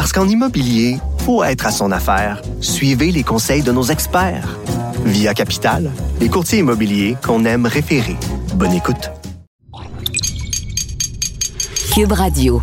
Parce qu'en immobilier, faut être à son affaire. Suivez les conseils de nos experts. Via Capital, les courtiers immobiliers qu'on aime référer. Bonne écoute. Cube Radio.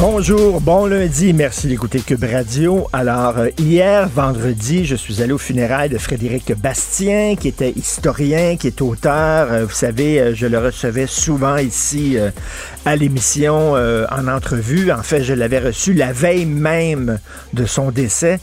Bonjour, bon lundi, merci d'écouter Cube Radio. Alors, euh, hier, vendredi, je suis allé au funérailles de Frédéric Bastien, qui était historien, qui est auteur. Euh, vous savez, euh, je le recevais souvent ici à l'émission en entrevue. En fait, je l'avais reçu la veille même de son décès.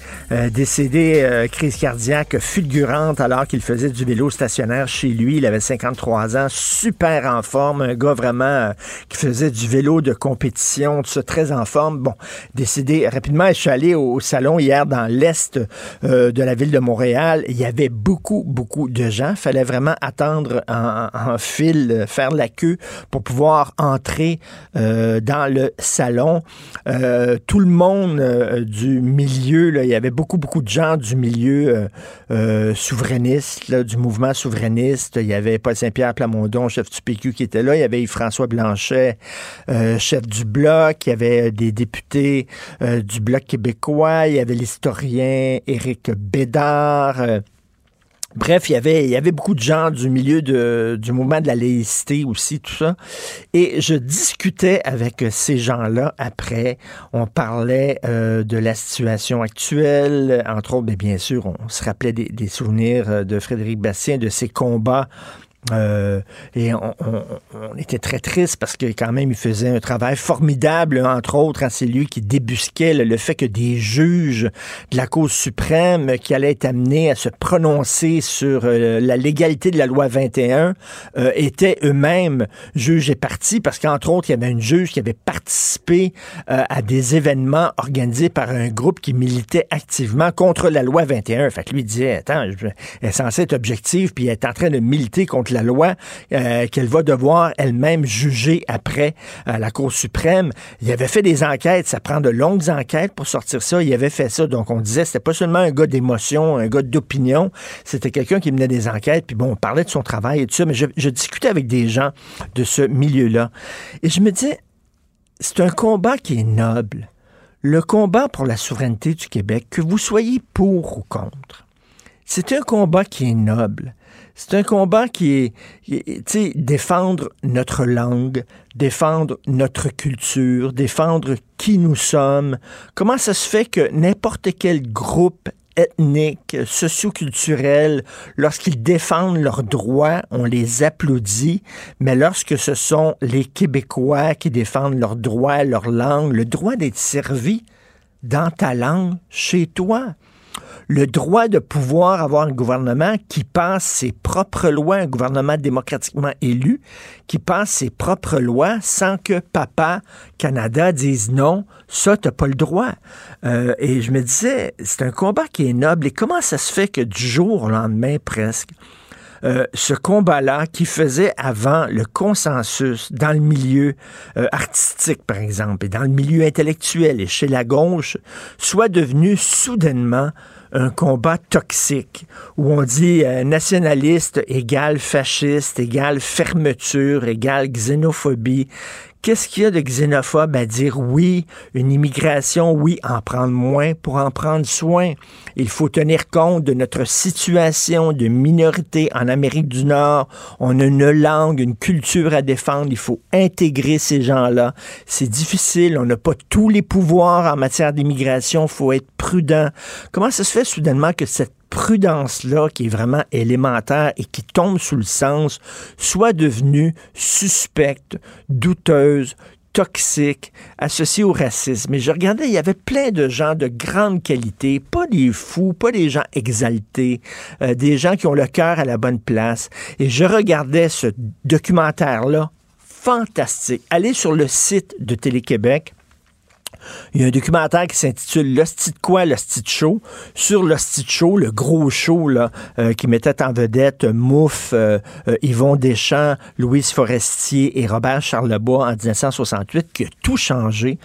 décédé, crise cardiaque fulgurante alors qu'il faisait du vélo stationnaire chez lui. Il avait 53 ans, super en forme, un gars vraiment qui faisait du vélo de compétition, ça, très en forme. Bon, décidé rapidement, je suis allé au, salon hier dans l'est euh, de la ville de Montréal. Il y avait beaucoup, beaucoup de gens. Fallait vraiment attendre en, fil, euh, faire la queue pour pouvoir entrer euh, dans le salon. tout le monde du milieu, il y avait beaucoup, beaucoup de gens du milieu souverainiste, du mouvement souverainiste. Il y avait Paul Saint-Pierre Plamondon, chef du PQ, qui était là. Il y avait Yves-François Blanchet, chef du Bloc. Il y avait euh, des députés euh, du Bloc québécois, il y avait l'historien Éric Bédard. Euh, bref, il y, avait, beaucoup de gens du milieu du mouvement de la laïcité aussi, tout ça. Et je discutais avec ces gens-là après. On parlait de la situation actuelle, entre autres, mais bien sûr, on se rappelait des, des souvenirs de Frédéric Bastien, de ses combats euh, et on, était très triste parce que quand même il faisait un travail formidable, entre autres, hein, c'est lui qui débusquait le, fait que des juges de la Cour suprême qui allaient être amenés à se prononcer sur euh, la légalité de la loi 21 euh, étaient eux-mêmes juges et partis parce qu'entre autres, il y avait une juge qui avait participé à des événements organisés par un groupe qui militait activement contre la loi 21. Fait que lui disait, attends, elle est censée être objective, puis elle est en train de militer contre la loi euh, qu'elle va devoir elle-même juger après à la Cour suprême. Il avait fait des enquêtes, ça prend de longues enquêtes pour sortir ça. Il avait fait ça, donc on disait c'était pas seulement un gars d'émotion, un gars d'opinion, c'était quelqu'un qui menait des enquêtes. Puis bon, on parlait de son travail et tout ça, mais je, je discutais avec des gens de ce milieu-là et je me disais c'est un combat qui est noble. Le combat pour la souveraineté du Québec, que vous soyez pour ou contre, c'est un combat qui est noble. C'est un combat qui est, tu sais, défendre notre langue, défendre notre culture, défendre qui nous sommes. Comment ça se fait que n'importe quel groupe ethnique, socioculturel, lorsqu'ils défendent leurs droits, on les applaudit, mais lorsque ce sont les Québécois qui défendent leurs droits, leur langue, le droit d'être servi dans ta langue, chez toi, le droit de pouvoir avoir un gouvernement qui passe ses propres lois, un gouvernement démocratiquement élu, qui passe ses propres lois sans que papa Canada dise non, ça, t'as pas le droit. Euh, et je me disais, c'est un combat qui est noble. Et comment ça se fait que du jour au lendemain, presque, euh, ce combat-là qui faisait avant le consensus dans le milieu euh, artistique, par exemple, et dans le milieu intellectuel et chez la gauche, soit devenu soudainement un combat toxique où on dit euh, nationaliste égale fasciste égale fermeture égale xénophobie. Qu'est-ce qu'il y a de xénophobe à dire oui, une immigration, oui, en prendre moins pour en prendre soin? Il faut tenir compte de notre situation de minorité en Amérique du Nord. On a une langue, une culture à défendre. Il faut intégrer ces gens-là. C'est difficile. On n'a pas tous les pouvoirs en matière d'immigration. Il faut être prudent. Comment ça se fait soudainement que cette prudence-là, qui est vraiment élémentaire et qui tombe sous le sens, soit devenue suspecte, douteuse, toxique, associée au racisme. Et je regardais, il y avait plein de gens de grande qualité, pas des fous, pas des gens exaltés, euh, des gens qui ont le cœur à la bonne place. Et je regardais ce documentaire-là, fantastique. Allez sur le site de Télé-Québec, il y a un documentaire qui s'intitule L'hostie de quoi, l'hostie de show, sur l'hostie de show, le gros show euh, qui mettait en vedette Mouffe, euh, euh, Yvon Deschamps, Louise Forestier et Robert Charlebois en 1968, qui a tout changé.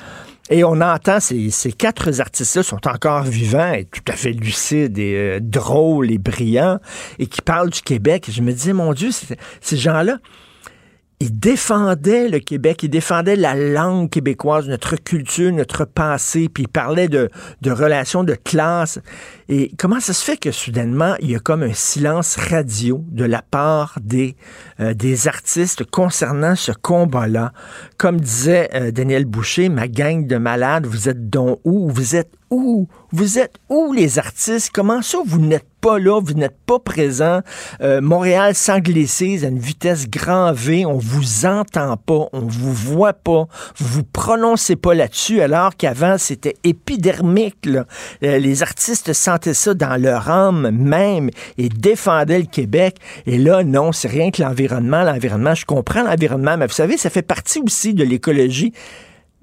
Et on entend ces, quatre artistes-là sont encore vivants et tout à fait lucides et drôles et brillants et qui parlent du Québec. je me disais, mon Dieu, ces gens-là, il défendait le Québec, il défendait la langue québécoise, notre culture, notre passé, puis il parlait de, relations de classe. Et comment ça se fait que soudainement, il y a comme un silence radio de la part des, euh, des artistes concernant ce combat-là? Comme disait euh, Daniel Boucher, ma gang de malades, vous êtes donc où? Vous êtes où? Vous êtes où les artistes? Comment ça vous n'êtes pas là, vous n'êtes pas présent? Euh, Montréal s'englaise à une vitesse grand V, on vous entend pas, on vous voit pas, vous vous prononcez pas là-dessus, alors qu'avant c'était épidermique. Là. Euh, les artistes sentaient ça dans leur âme même et défendaient le Québec. Et là, non, c'est rien que l'environnement. L'environnement, je comprends l'environnement, mais vous savez, ça fait partie aussi de l'écologie.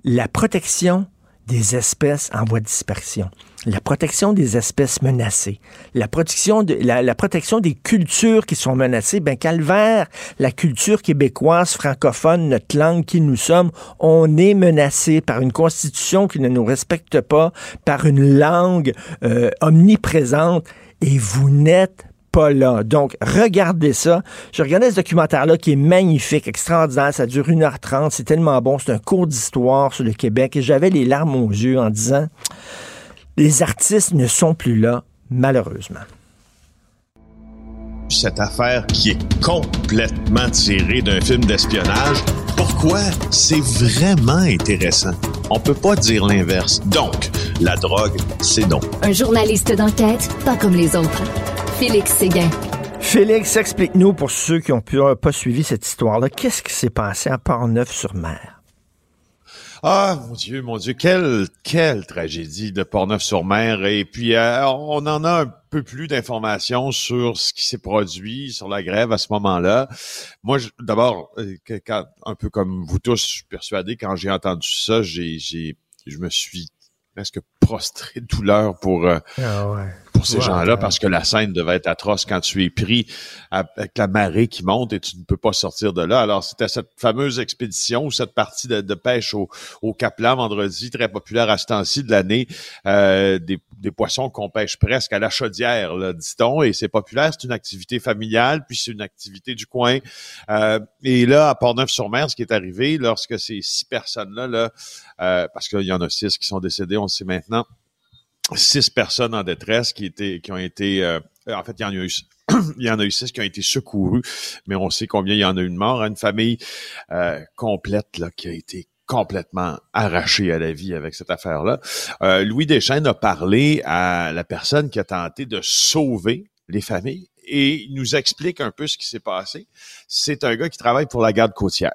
La protection des espèces en voie de dispersion, la protection des espèces menacées, la protection, de, la, protection des cultures qui sont menacées, ben calvaire, la culture québécoise, francophone, notre langue qui nous sommes, on est menacé par une constitution qui ne nous respecte pas, par une langue euh, omniprésente, et vous n'êtes Donc, regardez ça. Je regardais ce documentaire-là qui est magnifique, extraordinaire. Ça dure 1h30. C'est tellement bon. C'est un cours d'histoire sur le Québec. Et j'avais les larmes aux yeux en disant, les artistes ne sont plus là, malheureusement cette affaire qui est complètement tirée d'un film d'espionnage. Pourquoi? C'est vraiment intéressant? On peut pas dire l'inverse. Donc, la drogue, c'est non. Un journaliste d'enquête, pas comme les autres. Félix Séguin. Félix, explique-nous pour ceux qui n'ont pas suivi cette histoire-là, qu'est-ce qui s'est passé à Port-Neuf-sur-Mer? Ah, mon Dieu, mon Dieu, quelle, quelle tragédie de Port-Neuf-sur-Mer. Et puis, euh, on en a un peu plus d'informations sur ce qui s'est produit, sur la grève à ce moment-là. Moi, d'abord, euh, un peu comme vous tous, je suis persuadé, quand j'ai entendu ça, j'ai, j'ai, je me suis presque prostré de douleur pour, euh, ah pour ces gens-là parce que la scène devait être atroce quand tu es pris avec la marée qui monte et tu ne peux pas sortir de là. Alors, c'était cette fameuse expédition ou cette partie de, pêche au, au Caplan vendredi, très populaire à ce temps-ci de l'année, euh, des, poissons qu'on pêche presque à la chaudière, dit-on, et c'est populaire, c'est une activité familiale, puis c'est une activité du coin. Euh, et là, à Port-Neuf-sur-Mer, ce qui est arrivé lorsque ces six personnes-là, là, euh, parce qu'il y en a six qui sont décédés, on le sait maintenant, six personnes en détresse qui étaient, qui ont été, euh, en fait, il y en a eu il y en a eu six qui ont été secourus, mais on sait combien il y en a eu de morts. Une famille euh, complète là, qui a été complètement arrachée à la vie avec cette affaire-là. Euh, Louis Deschênes a parlé à la personne qui a tenté de sauver les familles et il nous explique un peu ce qui s'est passé. C'est un gars qui travaille pour la garde côtière.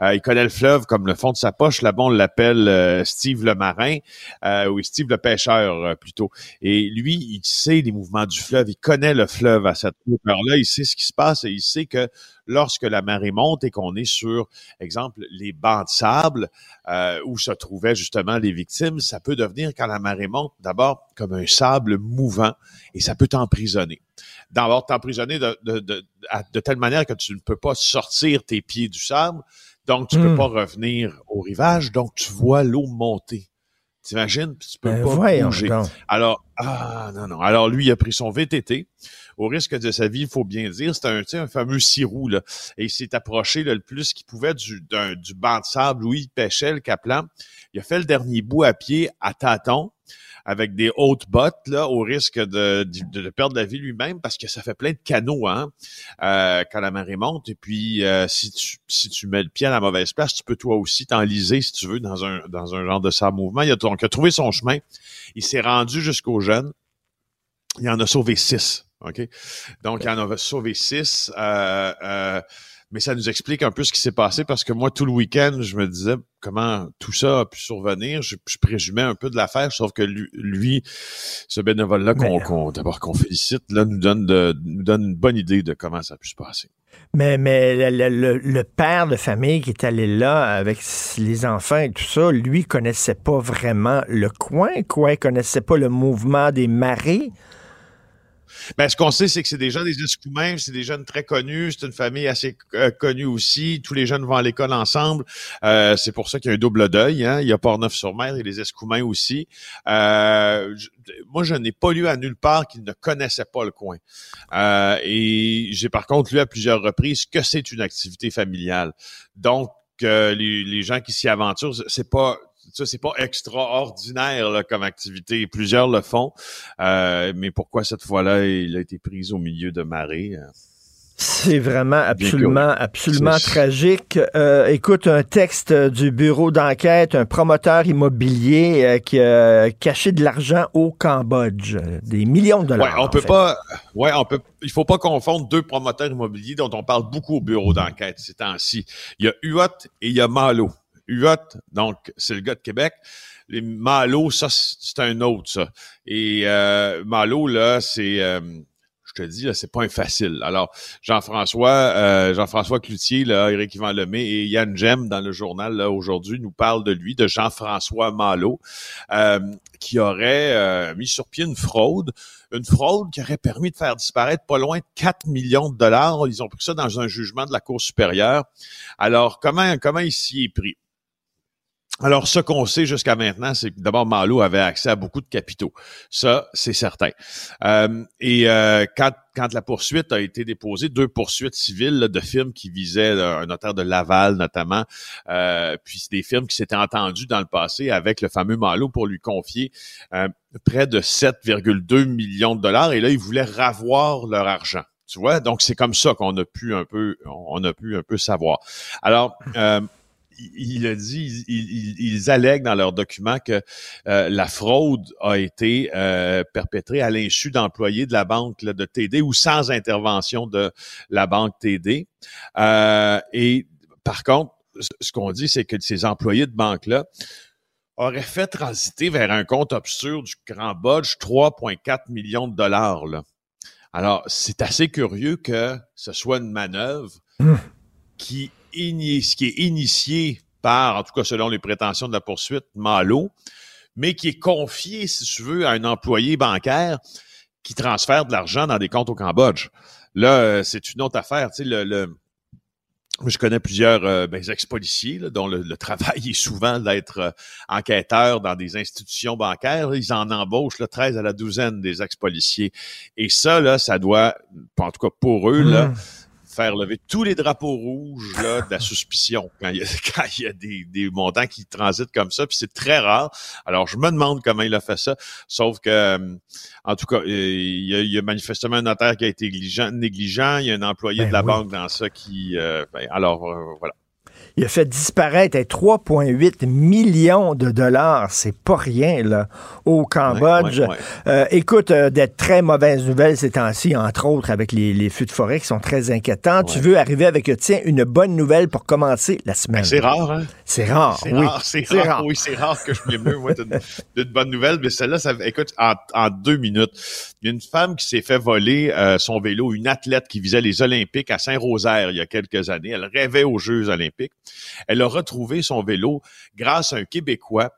Euh, il connaît le fleuve comme le fond de sa poche. Là-bas, on l'appelle euh, Steve le marin euh, ou Steve le pêcheur plutôt. Et lui, il sait les mouvements du fleuve. Il connaît le fleuve à cette hauteur-là. Il sait ce qui se passe et il sait que lorsque la marée monte et qu'on est sur, exemple, les bancs de sable où se trouvaient justement les victimes, ça peut devenir, quand la marée monte, d'abord comme un sable mouvant et ça peut t'emprisonner d'abord t'emprisonner de, de, de, de, telle manière que tu ne peux pas sortir tes pieds du sable, donc tu ne peux hmm. pas revenir au rivage, donc tu vois l'eau monter T'imagines? Tu peux Ben, pas bouger. donc. Alors, ah, non, non. Alors, lui, il a pris son VTT. Au risque de sa vie, il faut bien dire, c'est un, tu sais, un fameux six roues, là. Et il s'est approché là, le plus qu'il pouvait du, d'un- du banc de sable où il pêchait, le Caplan. Il a fait le dernier bout à pied, à tâtons, avec des hautes bottes, là, au risque de, de, de perdre la vie lui-même, parce que ça fait plein de canaux, hein, euh, quand la marée monte. Et puis, euh, si, tu, si tu mets le pied à la mauvaise place, tu peux toi aussi t'enliser, si tu veux, dans un, dans un genre de sable mouvement. Il a, donc, il a trouvé son chemin. Il s'est rendu jusqu'aux jeunes. Il en a sauvé six. OK? Donc, il en a sauvé six. Euh, euh, mais ça nous explique un peu ce qui s'est passé parce que moi, tout le week-end, je me disais comment tout ça a pu survenir. Je, je présumais un peu de l'affaire, sauf que lui, lui ce bénévole-là, qu'on, d'abord qu'on félicite, là, nous donne, de, nous donne une bonne idée de comment ça a pu se passer. Mais, mais le, le- le père de famille qui est allé là avec les enfants et tout ça, lui connaissait pas vraiment le coin, quoi. Il connaissait pas le mouvement des marées. Ben, ce qu'on sait, c'est que c'est des gens des Escoumins, c'est des jeunes très connus, c'est une famille assez euh, connue aussi. Tous les jeunes vont à l'école ensemble. Euh, c'est pour ça qu'il y a un double deuil. Hein. Il y a Port-Neuf-sur-Mer et les Escoumins aussi. Euh, moi, je n'ai pas lu à nulle part qu'ils ne connaissaient pas le coin. Euh, et j'ai par contre lu à plusieurs reprises que c'est une activité familiale. Donc, euh, les, les gens qui s'y aventurent, c'est pas ça, c'est pas extraordinaire là, comme activité. Plusieurs le font. Euh, mais pourquoi cette fois-là, il a été pris au milieu de marée? euh? C'est vraiment absolument, absolument tragique. Euh, écoute, un texte du bureau d'enquête, un promoteur immobilier euh, qui a caché de l'argent au Cambodge, des millions de dollars. Ouais, on peut fait. pas. Ouais, on peut. Il faut pas confondre deux promoteurs immobiliers dont on parle beaucoup au bureau d'enquête ces temps-ci. Il y a Huot et il y a Malo. Huot, donc c'est le gars de Québec. Les Malo, ça c'est un autre ça. Et euh, Malo là, c'est euh, je te dis, là, c'est pas un facile. Alors, Jean-François, euh, Jean-François Cloutier, là, Éric Yvan Lemay et Yann Gem dans le journal là, aujourd'hui nous parlent de lui, de Jean-François Malo, euh, qui aurait euh, mis sur pied une fraude, une fraude qui aurait permis de faire disparaître pas loin de 4 millions de dollars. Ils ont pris ça dans un jugement de la Cour supérieure. Alors, comment, comment il s'y est pris? Alors, ce qu'on sait jusqu'à maintenant, c'est que d'abord, Malo avait accès à beaucoup de capitaux. Ça, c'est certain. Euh, et euh, quand, quand la poursuite a été déposée, deux poursuites civiles là, de firmes qui visaient là, un notaire de Laval notamment, euh, puis des firmes qui s'étaient entendues dans le passé avec le fameux Malo pour lui confier euh, près de 7,2 millions de dollars. Et là, ils voulaient ravoir leur argent. Tu vois, donc c'est comme ça qu'on a pu un peu, on a pu un peu savoir. Alors, euh, il a dit, ils, ils, ils allèguent dans leurs documents que euh, la fraude a été euh, perpétrée à l'insu d'employés de la banque là, de TD ou sans intervention de la banque TD. Euh, et par contre, ce- qu'on dit, c'est que ces employés de banque-là auraient fait transiter vers un compte obscur du Grand Bodge 3,4 millions de dollars. Là. Alors, c'est assez curieux que ce soit une manœuvre Mmh. qui, ini- qui est initiée par, en tout cas selon les prétentions de la poursuite, Malo, mais qui est confiée, si tu veux, à un employé bancaire qui transfère de l'argent dans des comptes au Cambodge. Là, euh, c'est une autre affaire. Tu sais, le, le- je connais plusieurs euh, ben, ex-policiers dont le, le travail est souvent d'être euh, enquêteur dans des institutions bancaires. Ils en embauchent là, 13 à la douzaine des ex-policiers. Et ça, là, ça doit, en tout cas pour eux, là, Mmh. Faire lever tous les drapeaux rouges là, de la suspicion quand il y a, quand il y a des, des montants qui transitent comme ça. Puis c'est très rare. Alors, je me demande comment il a fait ça. Sauf que, euh, en tout cas, euh, il y, a, il y a manifestement un notaire qui a été négligent. négligent. Il y a un employé Ben de la oui. banque dans ça qui... euh, ben, alors, euh, voilà. Il a fait disparaître eh, 3,8 millions de dollars. C'est pas rien, là, au Cambodge. Ouais, ouais, ouais. Euh, écoute, euh, des très mauvaises nouvelles ces temps-ci, entre autres avec les, les feux de forêt qui sont très inquiétants. Tu veux arriver avec, euh, tiens, une bonne nouvelle pour commencer la semaine. C'est rare, hein? C'est rare, C'est oui. rare, c'est rare, rare. Oui, c'est rare que je m'émeue, moi, d'une d'une bonne nouvelle. Mais celle-là, ça, écoute, en, en deux minutes, il y a une femme qui s'est fait voler euh, son vélo, une athlète qui visait les Olympiques à Saint-Rosaire il y a quelques années. Elle rêvait aux Jeux Olympiques. Elle a retrouvé son vélo grâce à un Québécois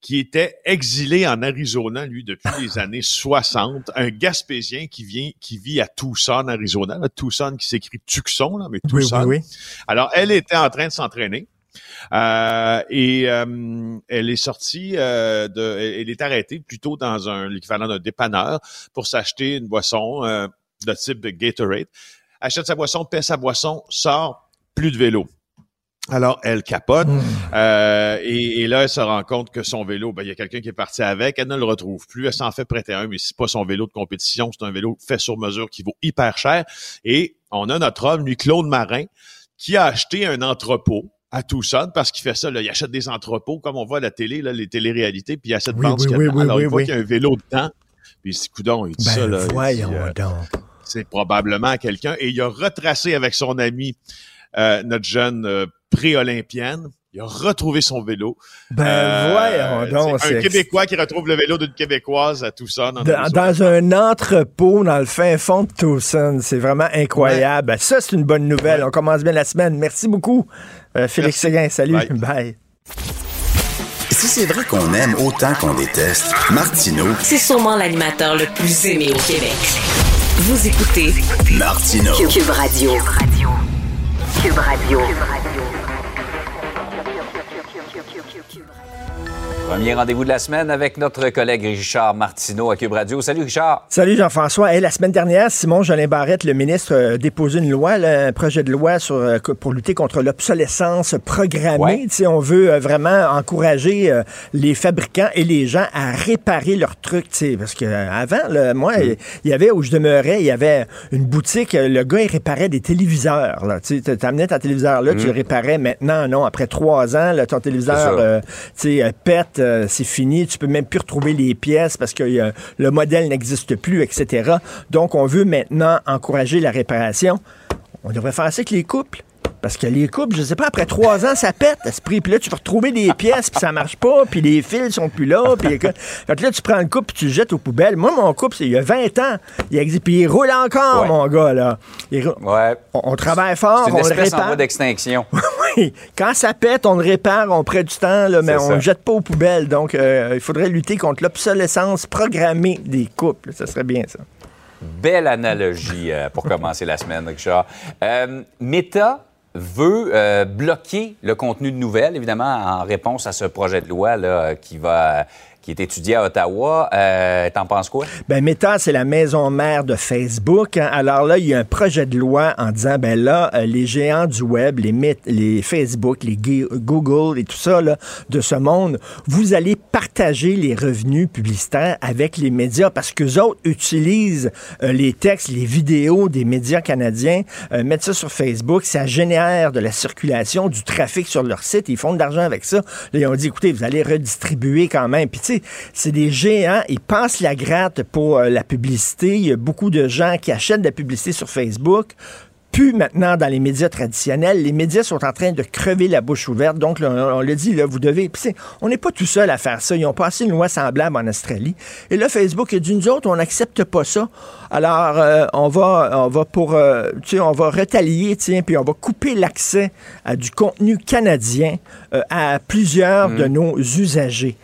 qui était exilé en Arizona, lui, depuis les années 60, un Gaspésien qui vient, qui vit à Tucson, Arizona, là, Tucson qui s'écrit Tucson, là, mais Oui, Tucson. oui, oui. Alors, elle était en train de s'entraîner. Euh, et euh, elle est sortie euh, de, elle est arrêtée plutôt dans un l'équivalent d'un dépanneur pour s'acheter une boisson de type de Gatorade. Achète sa boisson, paie sa boisson, sort, plus de vélo. Alors, elle capote. Hmm. Euh, et, là, elle se rend compte que son vélo, ben, il y a quelqu'un qui est parti avec. Elle ne le retrouve plus. Elle s'en fait prêter un, mais c'est pas son vélo de compétition. C'est un vélo fait sur mesure qui vaut hyper cher. Et on a notre homme, lui, Claude Marin, qui a acheté un entrepôt à Tucson parce qu'il fait ça. Là, il achète des entrepôts, comme on voit à la télé, là, les téléréalités, puis il y a cette Oui, bande oui, oui, oui, Alors, il voit qu'il y a un vélo dedans. Puis il dit, coudon, il dit Ben, ça, là. il dit, voyons euh, donc. c'est probablement quelqu'un. Et il a retracé avec son ami euh, notre jeune pré-olympienne. Il a retrouvé son vélo. Ben, Euh, voyons donc. c'est un Québécois qui retrouve le vélo d'une Québécoise à Tucson. en Dans, un entrepôt dans le fin fond de Tucson. C'est vraiment incroyable. Ça, c'est une bonne nouvelle. Ouais. On commence bien la semaine. Merci beaucoup, euh, Félix Merci. Séguin. Salut. Bye. Bye. Si c'est vrai qu'on aime autant qu'on déteste, Martineau, C'est sûrement l'animateur le plus aimé au Québec. Vous écoutez Martineau. Cube Radio. Cube Radio. Cube Radio. Cube Radio. Premier rendez-vous de la semaine avec notre collègue Richard Martineau à Cube Radio. Salut Richard. Salut Jean-François. Hey, la semaine dernière, Simon Jolin Barrette, le ministre, a déposé une loi, là, un projet de loi sur, euh, pour lutter contre l'obsolescence programmée. Ouais. On veut euh, vraiment encourager euh, les fabricants et les gens à réparer leurs trucs. Parce que euh, avant, là, moi, Mm. il y avait où je demeurais, il y avait une boutique, euh, le gars, il réparait des téléviseurs. Tu sais, t'amenais ton téléviseur là, tu le réparais. Maintenant, non, après trois ans, là, ton téléviseur Mm. Euh, c'est fini, tu peux même plus retrouver les pièces parce que euh, le modèle n'existe plus, etc. Donc, on veut maintenant encourager la réparation. On devrait faire ça avec les couples. Parce que les couples, je sais pas, après trois ans, ça pète, esprit. Puis là, tu vas retrouver des pièces, puis ça marche pas, puis les fils sont plus là. Puis écoute, fait là, tu prends le couple, puis tu le jettes aux poubelles. Moi, mon couple, c'est il y a 20 ans. Il existe, puis il roule encore, Ouais. mon gars, là. Il Ouais. on, on travaille fort, C'est une on le espèce en répare. voie d'extinction. Oui, quand ça pète, on le répare, on prend du temps, là, mais on le jette pas aux poubelles. Donc, euh, il faudrait lutter contre l'obsolescence programmée des couples. Ça serait bien, ça. Belle analogie euh, pour commencer la semaine, Richard. Euh, Meta veut euh, bloquer le contenu de nouvelles, évidemment, en réponse à ce projet de loi là, qui va qui est étudié à Ottawa. Euh, T'en penses quoi? Ben, Meta, c'est la maison mère de Facebook. hein. Alors là, il y a un projet de loi en disant, ben là, euh, les géants du web, les, les Facebook, les Google et tout ça, là, de ce monde, vous allez partager les revenus publicitaires avec les médias parce que autres utilisent euh, les textes, les vidéos des médias canadiens, euh, mettent ça sur Facebook, ça génère de la circulation, du trafic sur leur site, ils font de l'argent avec ça. Là, ils ont dit, écoutez, vous allez redistribuer quand même. Puis tu c'est des géants, ils passent la gratte pour euh, la publicité. Il y a beaucoup de gens qui achètent de la publicité sur Facebook. Plus maintenant dans les médias traditionnels. Les médias sont en train de crever la bouche ouverte. Donc, là, on, on le dit, là, vous devez. Puis, on n'est pas tout seul à faire ça. Ils ont passé une loi semblable en Australie. Et là, Facebook a dit, nous autres, on n'accepte pas ça. Alors, euh, on va, on va pour, euh, on va retalier, tiens, puis on va couper l'accès à du contenu canadien euh, à plusieurs de nos usagers.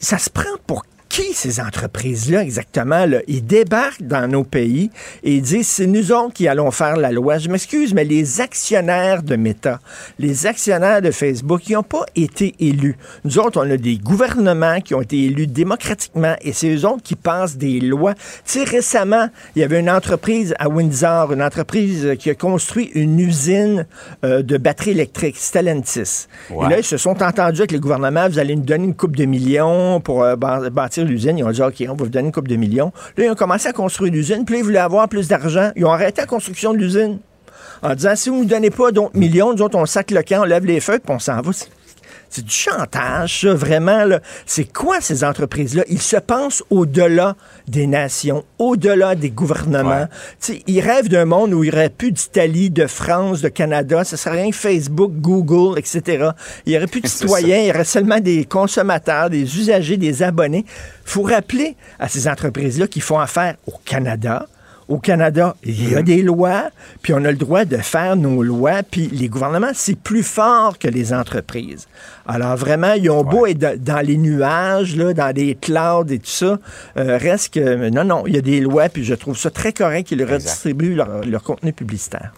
Ça se prend pour qui ces entreprises-là exactement? Là? Ils débarquent dans nos pays et ils disent c'est nous autres qui allons faire la loi. Je m'excuse, mais les actionnaires de Meta, les actionnaires de Facebook, ils n'ont pas été élus. Nous autres, on a des gouvernements qui ont été élus démocratiquement et c'est eux autres qui passent des lois. Tu sais, récemment, il y avait une entreprise à Windsor, une entreprise qui a construit une usine euh, de batteries électriques, Stellantis. Ouais. Et là, ils se sont entendus avec le gouvernement, vous allez nous donner une coupe de millions pour euh, bâ- l'usine. Ils ont dit, OK, on va vous donner une coupe de millions. Là, ils ont commencé à construire l'usine, puis là, ils voulaient avoir plus d'argent. Ils ont arrêté la construction de l'usine en disant, si vous ne nous donnez pas d'autres millions, nous autres, on sac le camp, on lève les feux, puis on s'en va. C'est- du chantage, ça, vraiment. C'est quoi ces entreprises-là? Ils se pensent au-delà des nations, au-delà des gouvernements. Ouais. Ils rêvent d'un monde où il n'y aurait plus d'Italie, de France, de Canada. Ce serait rien que Facebook, Google, etc. Il n'y aurait plus de citoyens, il y aurait seulement des consommateurs, des usagers, des abonnés. Il faut rappeler à ces entreprises-là qu'ils font affaire au Canada. Au Canada, il y a des lois, puis on a le droit de faire nos lois, puis les gouvernements, c'est plus fort que les entreprises. Alors vraiment, ils ont beau être dans- les nuages, là, dans des clouds et tout ça, euh, reste que, non, non, il y a des lois, puis je trouve ça très correct qu'ils redistribuent leur, leur contenu publicitaire.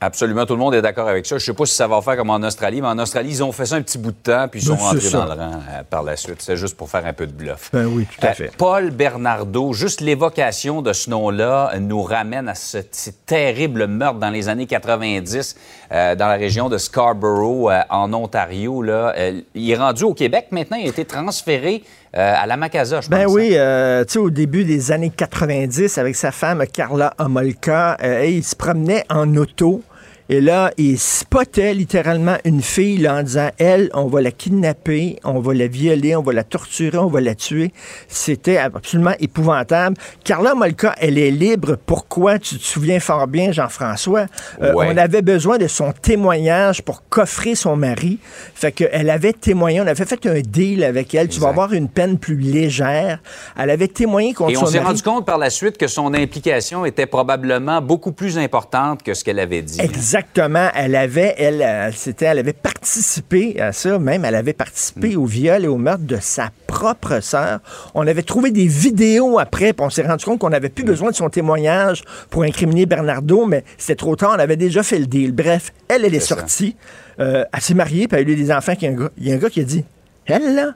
Absolument, tout le monde est d'accord avec ça. Je ne sais pas si ça va faire comme en Australie, mais en Australie, ils ont fait ça un petit bout de temps, puis ils sont Ben, rentrés c'est ça. dans le rang euh, par la suite. C'est juste pour faire un peu de bluff. Ben oui, tout à Euh, fait. Paul Bernardo, juste l'évocation de ce nom-là nous ramène à ce, ce terrible meurtre dans les années 90 euh, dans la région de Scarborough, en Ontario. Là. Il est rendu au Québec maintenant, il a été transféré euh, à la Macasa, je pense. Ben hein. oui, euh, tu sais, au début des années 90, avec sa femme Carla Homolka, euh, il se promenait en auto. Et là, il spottait littéralement une fille là, en disant, elle, on va la kidnapper, on va la violer, on va la torturer, on va la tuer. C'était absolument épouvantable. Carla Molka, elle est libre. Pourquoi? Tu te souviens fort bien, Jean-François. Euh, Ouais. On avait besoin de son témoignage pour coffrer son mari. Fait qu'elle avait témoigné, on avait fait un deal avec elle. Tu vas avoir une peine plus légère. Elle avait témoigné contre Et son on s'est mari. rendu compte par la suite que son implication était probablement beaucoup plus importante que ce qu'elle avait dit. Exactement. Elle avait, elle, euh, c'était, elle avait participé à ça, même elle avait participé Mm. au viol et au meurtre de sa propre sœur. On avait trouvé des vidéos après, puis on s'est rendu compte qu'on n'avait Mm. plus besoin de son témoignage pour incriminer Bernardo, mais c'était trop tard, on avait déjà fait le deal. Bref, elle, elle est, sortie, euh, elle s'est mariée, puis elle a eu des enfants. qu'il y a un gars- Il y a un gars qui a dit, elle, là,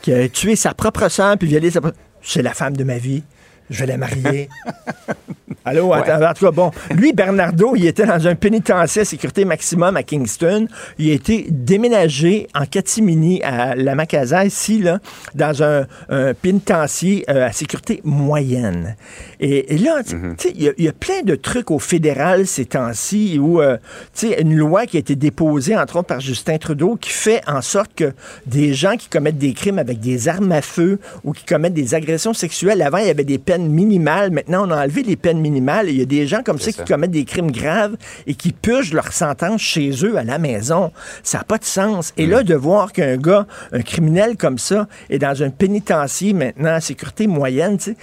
qui a tué sa propre sœur, puis violé sa propre... C'est la femme de ma vie. Je vais la marier. Allô, attends, en tout cas, bon. Lui, Bernardo, il était dans un pénitencier à sécurité maximum à Kingston. Il a été déménagé en catimini à la Macasa, ici, là, dans un, un pénitencier euh, à sécurité moyenne. Et, et là, sais, il y, a- il y a plein de trucs au fédéral ces temps-ci où, euh, tu sais, une loi qui a été déposée, entre autres, par Justin Trudeau, qui fait en sorte que des gens qui commettent des crimes avec des armes à feu ou qui commettent des agressions sexuelles, avant, il y avait des peines minimales. Maintenant, on a enlevé les peines minimales. Et il y a des gens comme ça, qui commettent des crimes graves et qui purgent leur sentence chez eux à la maison. Ça n'a pas de sens. Et là, de voir qu'un gars, un criminel comme ça, est dans un pénitencier maintenant à sécurité moyenne, tu sais,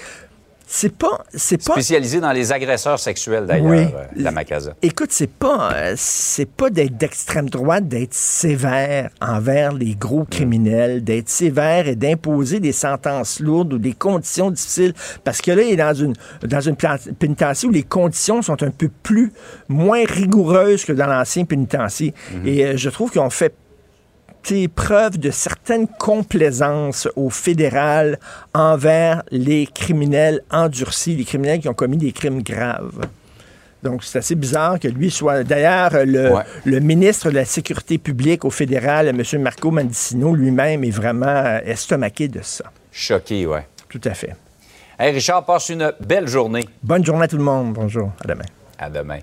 c'est pas, c'est pas, Spécialisé dans les agresseurs sexuels, d'ailleurs, Oui. euh, la Macasa. Écoute, c'est pas, euh, c'est pas d'être d'extrême droite, d'être sévère envers les gros criminels, d'être sévère et d'imposer des sentences lourdes ou des conditions difficiles. Parce que là, il est dans une, dans une pénitencier où les conditions sont un peu plus, moins rigoureuses que dans l'ancien pénitencier. Et euh, je trouve qu'on fait preuve de certaine complaisance au fédéral envers les criminels endurcis, les criminels qui ont commis des crimes graves. Donc, c'est assez bizarre que lui soit. D'ailleurs, le, Ouais. le ministre de la Sécurité publique au fédéral, M. Marco Mandicino, lui-même est vraiment euh, estomaqué de ça. Choqué, ouais. Tout à fait. Hey, Richard, passe une belle journée. Bonne journée à tout le monde. Bonjour. À demain. À demain.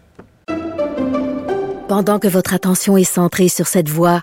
Pendant que votre attention est centrée sur cette voix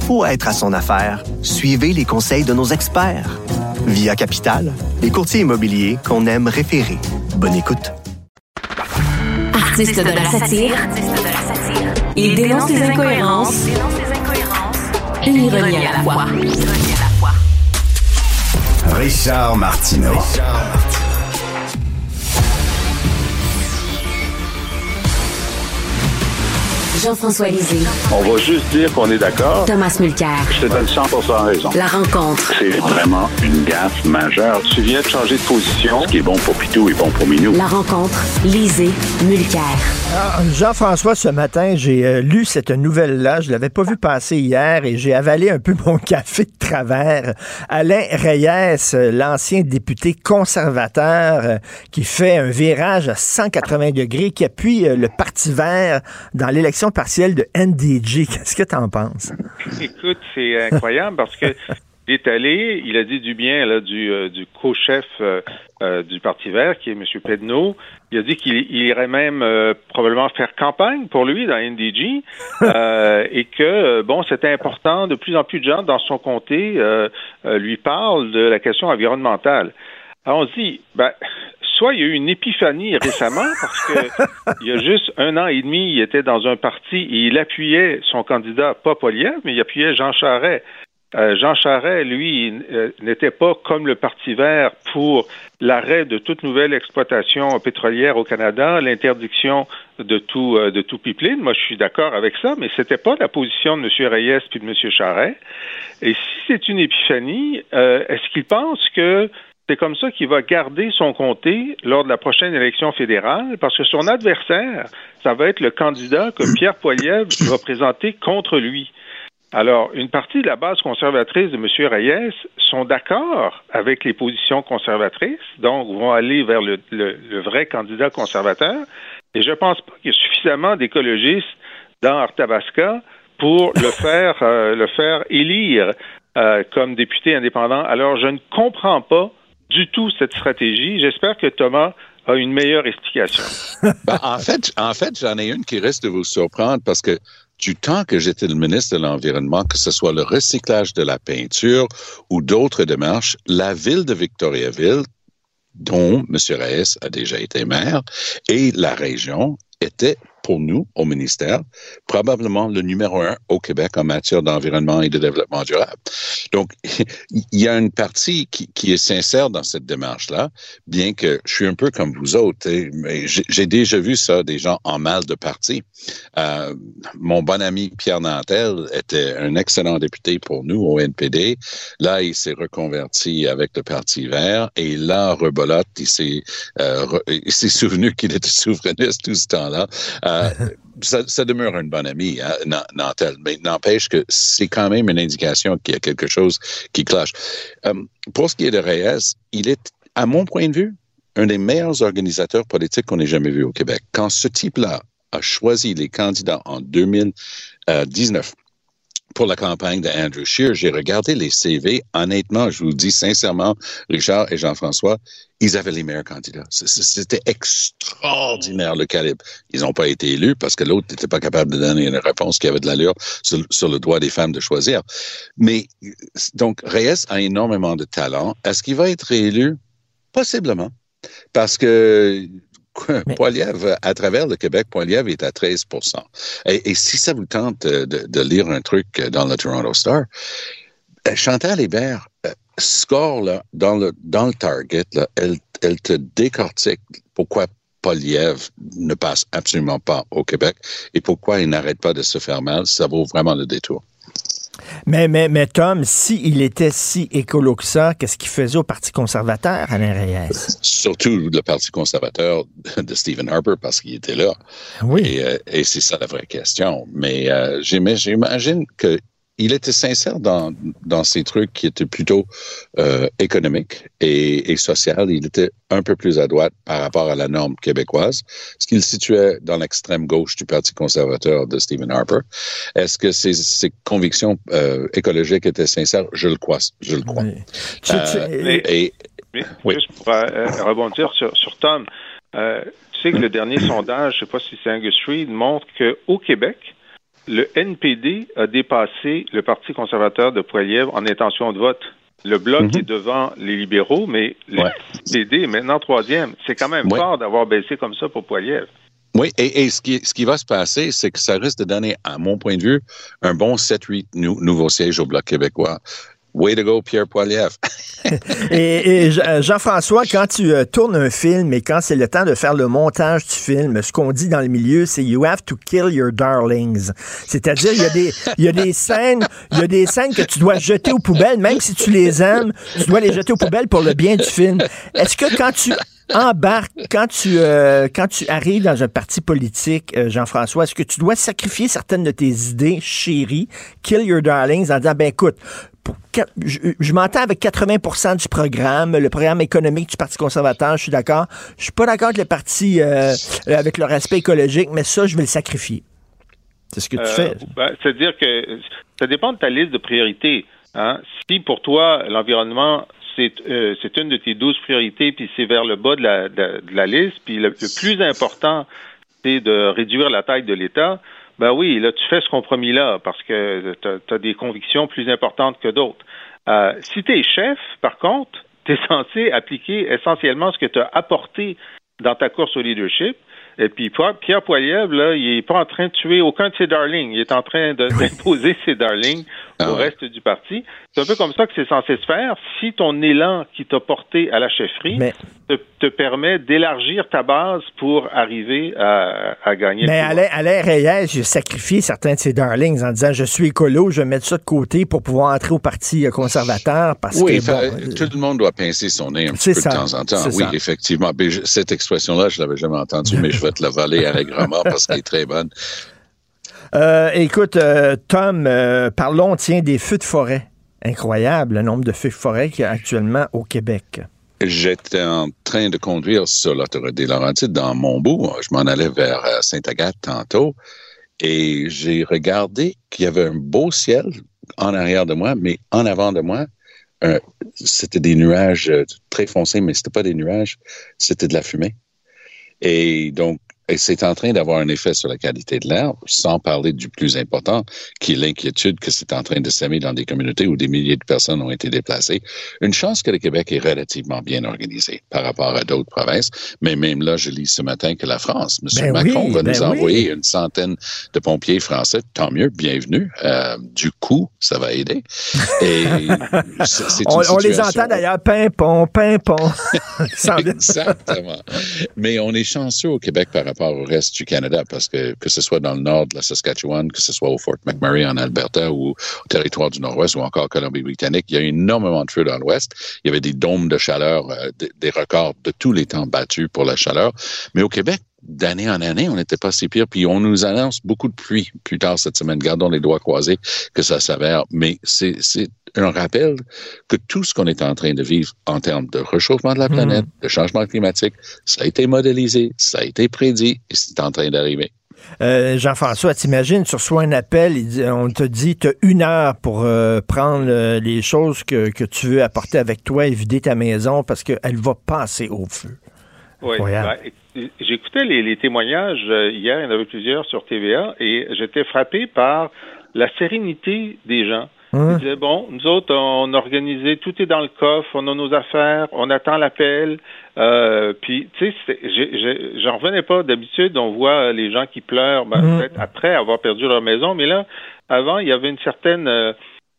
faut être à son affaire. Suivez les conseils de nos experts. Via Capital, les courtiers immobiliers qu'on aime référer. Bonne écoute. Artiste de la satire, il dénonce les incohérences, une ironie à la fois. Richard Martineau. Jean-François Lisée, On va juste dire qu'on est d'accord. Thomas Mulcair. Je te donne 100 raison. La rencontre. C'est vraiment une gaffe majeure. Tu viens de changer de position. Ce qui est bon pour Pitou est bon pour Minou. La rencontre. Lisée. Mulcair. Ah, Jean-François, ce matin, j'ai euh, lu cette nouvelle-là. Je l'avais pas vu passer hier et j'ai avalé un peu mon café de travers. Alain Reyes, euh, l'ancien député conservateur euh, qui fait un virage à 180 degrés, qui appuie euh, le Parti vert dans l'élection partielle de NDG. Qu'est-ce que tu en penses? Écoute, c'est incroyable parce que il est allé, il a dit du bien là, du, euh, du co-chef euh, euh, du Parti vert, qui est M. Pedneau. Il a dit qu'il il irait même probablement faire campagne pour lui dans NDG et que, bon, c'était important. De plus en plus de gens dans son comté lui parlent de la question environnementale. Alors on se dit, ben, Jean-François, il y a eu une épiphanie récemment parce que il y a juste un an et demi, il était dans un parti et il appuyait son candidat, pas Poliev, mais il appuyait Jean Charest. Euh, Jean Charest, lui, euh, n'était pas comme le Parti vert pour l'arrêt de toute nouvelle exploitation pétrolière au Canada, l'interdiction de tout euh, de tout pipeline. Moi, je suis d'accord avec ça, mais c'était pas la position de M. Reyes puis de M. Charest. Et si c'est une épiphanie, est-ce qu'il pense que c'est comme ça qu'il va garder son comté lors de la prochaine élection fédérale, parce que son adversaire, ça va être le candidat que Pierre Poilievre va présenter contre lui. Alors, une partie de la base conservatrice de M. Reyes sont d'accord avec les positions conservatrices, donc vont aller vers le, vrai candidat conservateur. Et je ne pense pas qu'il y ait suffisamment d'écologistes dans Arthabasca pour le faire, euh, le faire élire euh, comme député indépendant. Alors, je ne comprends pas du tout cette stratégie. J'espère que Thomas a une meilleure explication. Ben, en fait, en fait, j'en ai une qui risque de vous surprendre parce que du temps que j'étais le ministre de l'Environnement, que ce soit le recyclage de la peinture ou d'autres démarches, la ville de Victoriaville, dont M. Reyes a déjà été maire, et la région étaient pour nous, au ministère, probablement le numéro un au Québec en matière d'environnement et de développement durable. Donc, il y a une partie qui, est sincère dans cette démarche-là, bien que je suis un peu comme vous autres. Mais j'ai déjà vu ça, des gens en mal de parti. Euh, mon bon ami Pierre Nantel était un excellent député pour nous au NPD. Là, il s'est reconverti avec le Parti vert et là, rebolote, il s'est euh, souvenu qu'il était souverainiste tout ce temps-là. Euh, ça, demeure une bonne amie, hein, Nantel, mais n'empêche que c'est quand même une indication qu'il y a quelque chose qui cloche. Euh, pour ce qui est de Reyes, il est, à mon point de vue, un des meilleurs organisateurs politiques qu'on ait jamais vu au Québec. Quand ce type-là a choisi les candidats en 2019 pour la campagne de Andrew Scheer, j'ai regardé les CV. Honnêtement, je vous dis sincèrement, Richard et Jean-François, ils avaient les meilleurs candidats. C'était extraordinaire le calibre. Ils n'ont pas été élus parce que l'autre n'était pas capable de donner une réponse qui avait de l'allure sur, le droit des femmes de choisir. Mais donc, Reyes a énormément de talent. Est-ce qu'il va être réélu? Possiblement. Parce que Poiliev, à travers le Québec, Poiliev est à 13% et, si ça vous tente de, lire un truc dans le Toronto Star, euh, Chantal Hébert euh, score là, dans, le, dans le target, là, elle, elle te décortique pourquoi Poliev ne passe absolument pas au Québec et pourquoi il n'arrête pas de se faire mal. Ça vaut vraiment le détour. Mais, mais, mais Tom, s'il était si écolo que ça, qu'est-ce qu'il faisait au Parti conservateur, Alain Reyes? Surtout le Parti conservateur de Stephen Harper, parce qu'il était là. Oui. Et, euh, et c'est ça la vraie question. Mais euh, j'imagine que il était sincère dans, dans ces trucs qui étaient plutôt euh, économiques et, et social. Il était un peu plus à droite par rapport à la norme québécoise, ce qu'il situait dans l'extrême gauche du Parti conservateur de Stephen Harper. Est-ce que ses, ses convictions euh, écologiques étaient sincères? Je le crois. Je le crois. Euh, et, Juste pour euh, rebondir sur, sur Tom, euh, tu sais que le dernier sondage, je ne sais pas si c'est Angus Reid, montre qu'au Québec, le NPD a dépassé le Parti conservateur de Poilievre en intention de vote. Le bloc mhm. est devant les libéraux, mais le NPD est maintenant troisième. C'est quand même fort d'avoir baissé comme ça pour Poilievre. Oui, et, ce, qui, ce qui va se passer, c'est que ça risque de donner, à mon point de vue, un bon 7-8 nouveaux sièges au Bloc québécois. Way to go, Pierre Poilievre. et, euh, Jean-François, quand tu euh, tournes un film et quand c'est le temps de faire le montage du film, ce qu'on dit dans le milieu, c'est you have to kill your darlings. C'est-à-dire, il y a des, y a des scènes, y a des scènes que tu dois jeter aux poubelles, même si tu les aimes, tu dois les jeter aux poubelles pour le bien du film. Est-ce que quand tu embarques, quand tu, euh, quand tu arrives dans un parti politique, Jean-François, est-ce que tu dois sacrifier certaines de tes idées chéries, kill your darlings, en disant, ben écoute, je, m'entends avec 80% du programme, le programme économique du Parti conservateur, je suis d'accord. Je suis pas d'accord avec le parti euh, avec leur aspect écologique, mais ça, je vais le sacrifier. C'est ce que tu euh, fais. Ben, C'est-à-dire que ça dépend de ta liste de priorités. Hein. Si pour toi, l'environnement, c'est euh, une de tes douze priorités, puis c'est vers le bas de la, de, la liste, puis le plus important, c'est de réduire la taille de l'État, ben oui, là, tu fais ce compromis-là parce que tu as, des convictions plus importantes que d'autres. Euh, si tu es chef, par contre, tu es censé appliquer essentiellement ce que tu as apporté dans ta course au leadership. Et puis Pierre Poilievre, là, il est pas en train de tuer aucun de ses darlings. Il est en train d'imposer ses darlings au reste du parti. C'est un peu comme ça que c'est censé se faire. Si ton élan qui t'a porté à la chefferie te, te, permet d'élargir ta base pour arriver à, à gagner. Mais Alain, Alain Reyes, j'ai sacrifié certains de ses darlings en disant je suis écolo, je vais mettre ça de côté pour pouvoir entrer au parti conservateur parce oui, que bon, tout le monde doit pincer son nez un petit peu ça, de temps en temps. Oui, ça. effectivement. Cette expression-là, je l'avais jamais entendue, mais je vais te la voler allègrement parce qu'elle est très bonne. Euh, écoute, euh, Tom, euh, parlons, des feux de forêt. Incroyable le nombre de feux de forêt qu'il y a actuellement au Québec. J'étais en train de conduire sur l'autoroute des Laurentides dans Montbeau. Je m'en allais vers Sainte-Agathe tantôt et j'ai regardé qu'il y avait un beau ciel en arrière de moi, mais en avant de moi, c'était des nuages très foncés, mais c'était pas des nuages, c'était de la fumée. Et donc, et c'est en train d'avoir un effet sur la qualité de l'air, sans parler du plus important, qui est l'inquiétude que c'est en train de s'aimer dans des communautés où des milliers de personnes ont été déplacées. Une chance que le Québec est relativement bien organisé par rapport à d'autres provinces, mais même là, je lis ce matin que la France, M. Ben Macron oui, va ben nous oui. envoyer une centaine de pompiers français. Tant mieux, bienvenue. Euh, du coup, ça va aider. Et c'est c'est une On, on les entend d'ailleurs, pimpon, pimpon. Exactement. Mais on est chanceux au Québec par rapport au reste du Canada parce que que ce soit dans le nord de la Saskatchewan, que ce soit au Fort McMurray en Alberta ou au territoire du Nord-Ouest ou encore Colombie-Britannique, il y a énormément de feux dans l'Ouest. Il y avait des dômes de chaleur, euh, des, records de tous les temps battus pour la chaleur. Mais au Québec, d'année en année, on n'était pas si pire. Puis on nous annonce beaucoup de pluie plus tard cette semaine. Gardons les doigts croisés que ça s'avère. Mais c'est un rappel que tout ce qu'on est en train de vivre en termes de réchauffement de la planète, de changement climatique, ça a été modélisé, ça a été prédit et c'est en train d'arriver. Euh, Jean-François, t'imagines, tu reçois un appel, on te dit, tu as une heure pour euh, prendre euh, les choses que, que tu veux apporter avec toi et vider ta maison parce qu'elle va passer au feu. Oui, ben, j'écoutais les, les témoignages hier, il y en avait plusieurs sur TVA, et j'étais frappé par la sérénité des gens. Hein? Ils disaient, bon, nous autres, on a organisé, tout est dans le coffre, on a nos affaires, on attend l'appel. Euh, puis, tu sais, j'en revenais pas. D'habitude, on voit les gens qui pleurent, ben, peut-être après avoir perdu leur maison, mais là, avant, il y avait une certaine... euh,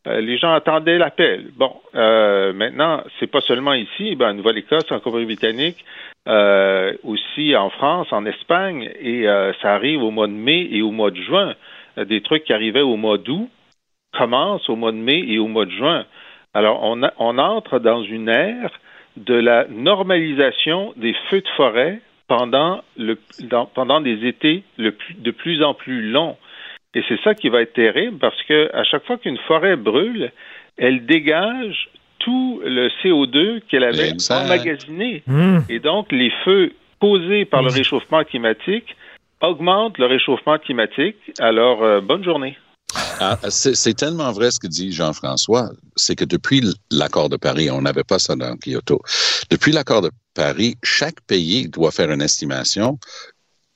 euh, les gens attendaient l'appel. Bon, euh, maintenant, c'est pas seulement ici, ben, en Nouvelle-Écosse, en Colombie-Britannique, euh, aussi en France, en Espagne, et euh, ça arrive au mois de mai et au mois de juin. Euh, des trucs qui arrivaient au mois d'août commencent au mois de mai et au mois de juin. Alors, on, a- on entre dans une ère de la normalisation des feux de forêt pendant, le, dans- pendant des étés le de plus en plus longs. Et c'est ça qui va être terrible parce que à chaque fois qu'une forêt brûle, elle dégage tout le CO2 qu'elle avait Exact. emmagasiné. Hmm. Et donc, les feux causés par le réchauffement climatique augmentent le réchauffement climatique. Alors, euh, bonne journée. Ah, c'est tellement vrai ce que dit Jean-François, c'est que depuis l'accord de Paris, on n'avait pas ça dans Kyoto. Depuis l'accord de Paris, chaque pays doit faire une estimation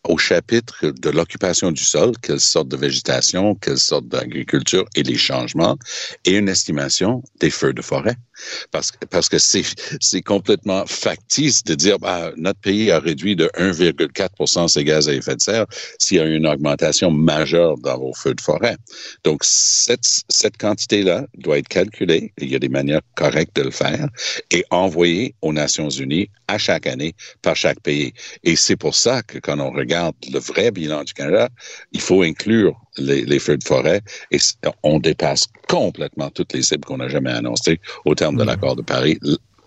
au chapitre de l'occupation du sol, quelle sorte de végétation, quelle sorte d'agriculture et les changements, et une estimation des feux de forêt. Parce, parce que c'est complètement factice de dire bah, notre pays a réduit de 1,4% ses gaz à effet de serre s'il y a une augmentation majeure dans vos feux de forêt. Donc, cette, cette quantité-là doit être calculée, il y a des manières correctes de le faire, et envoyée aux Nations Unies à chaque année par chaque pays. Et c'est pour ça que quand on regarde le vrai bilan du Canada, il faut inclure les, les feux de forêt et on dépasse complètement toutes les cibles qu'on n'a jamais annoncées au terme de l'accord de Paris,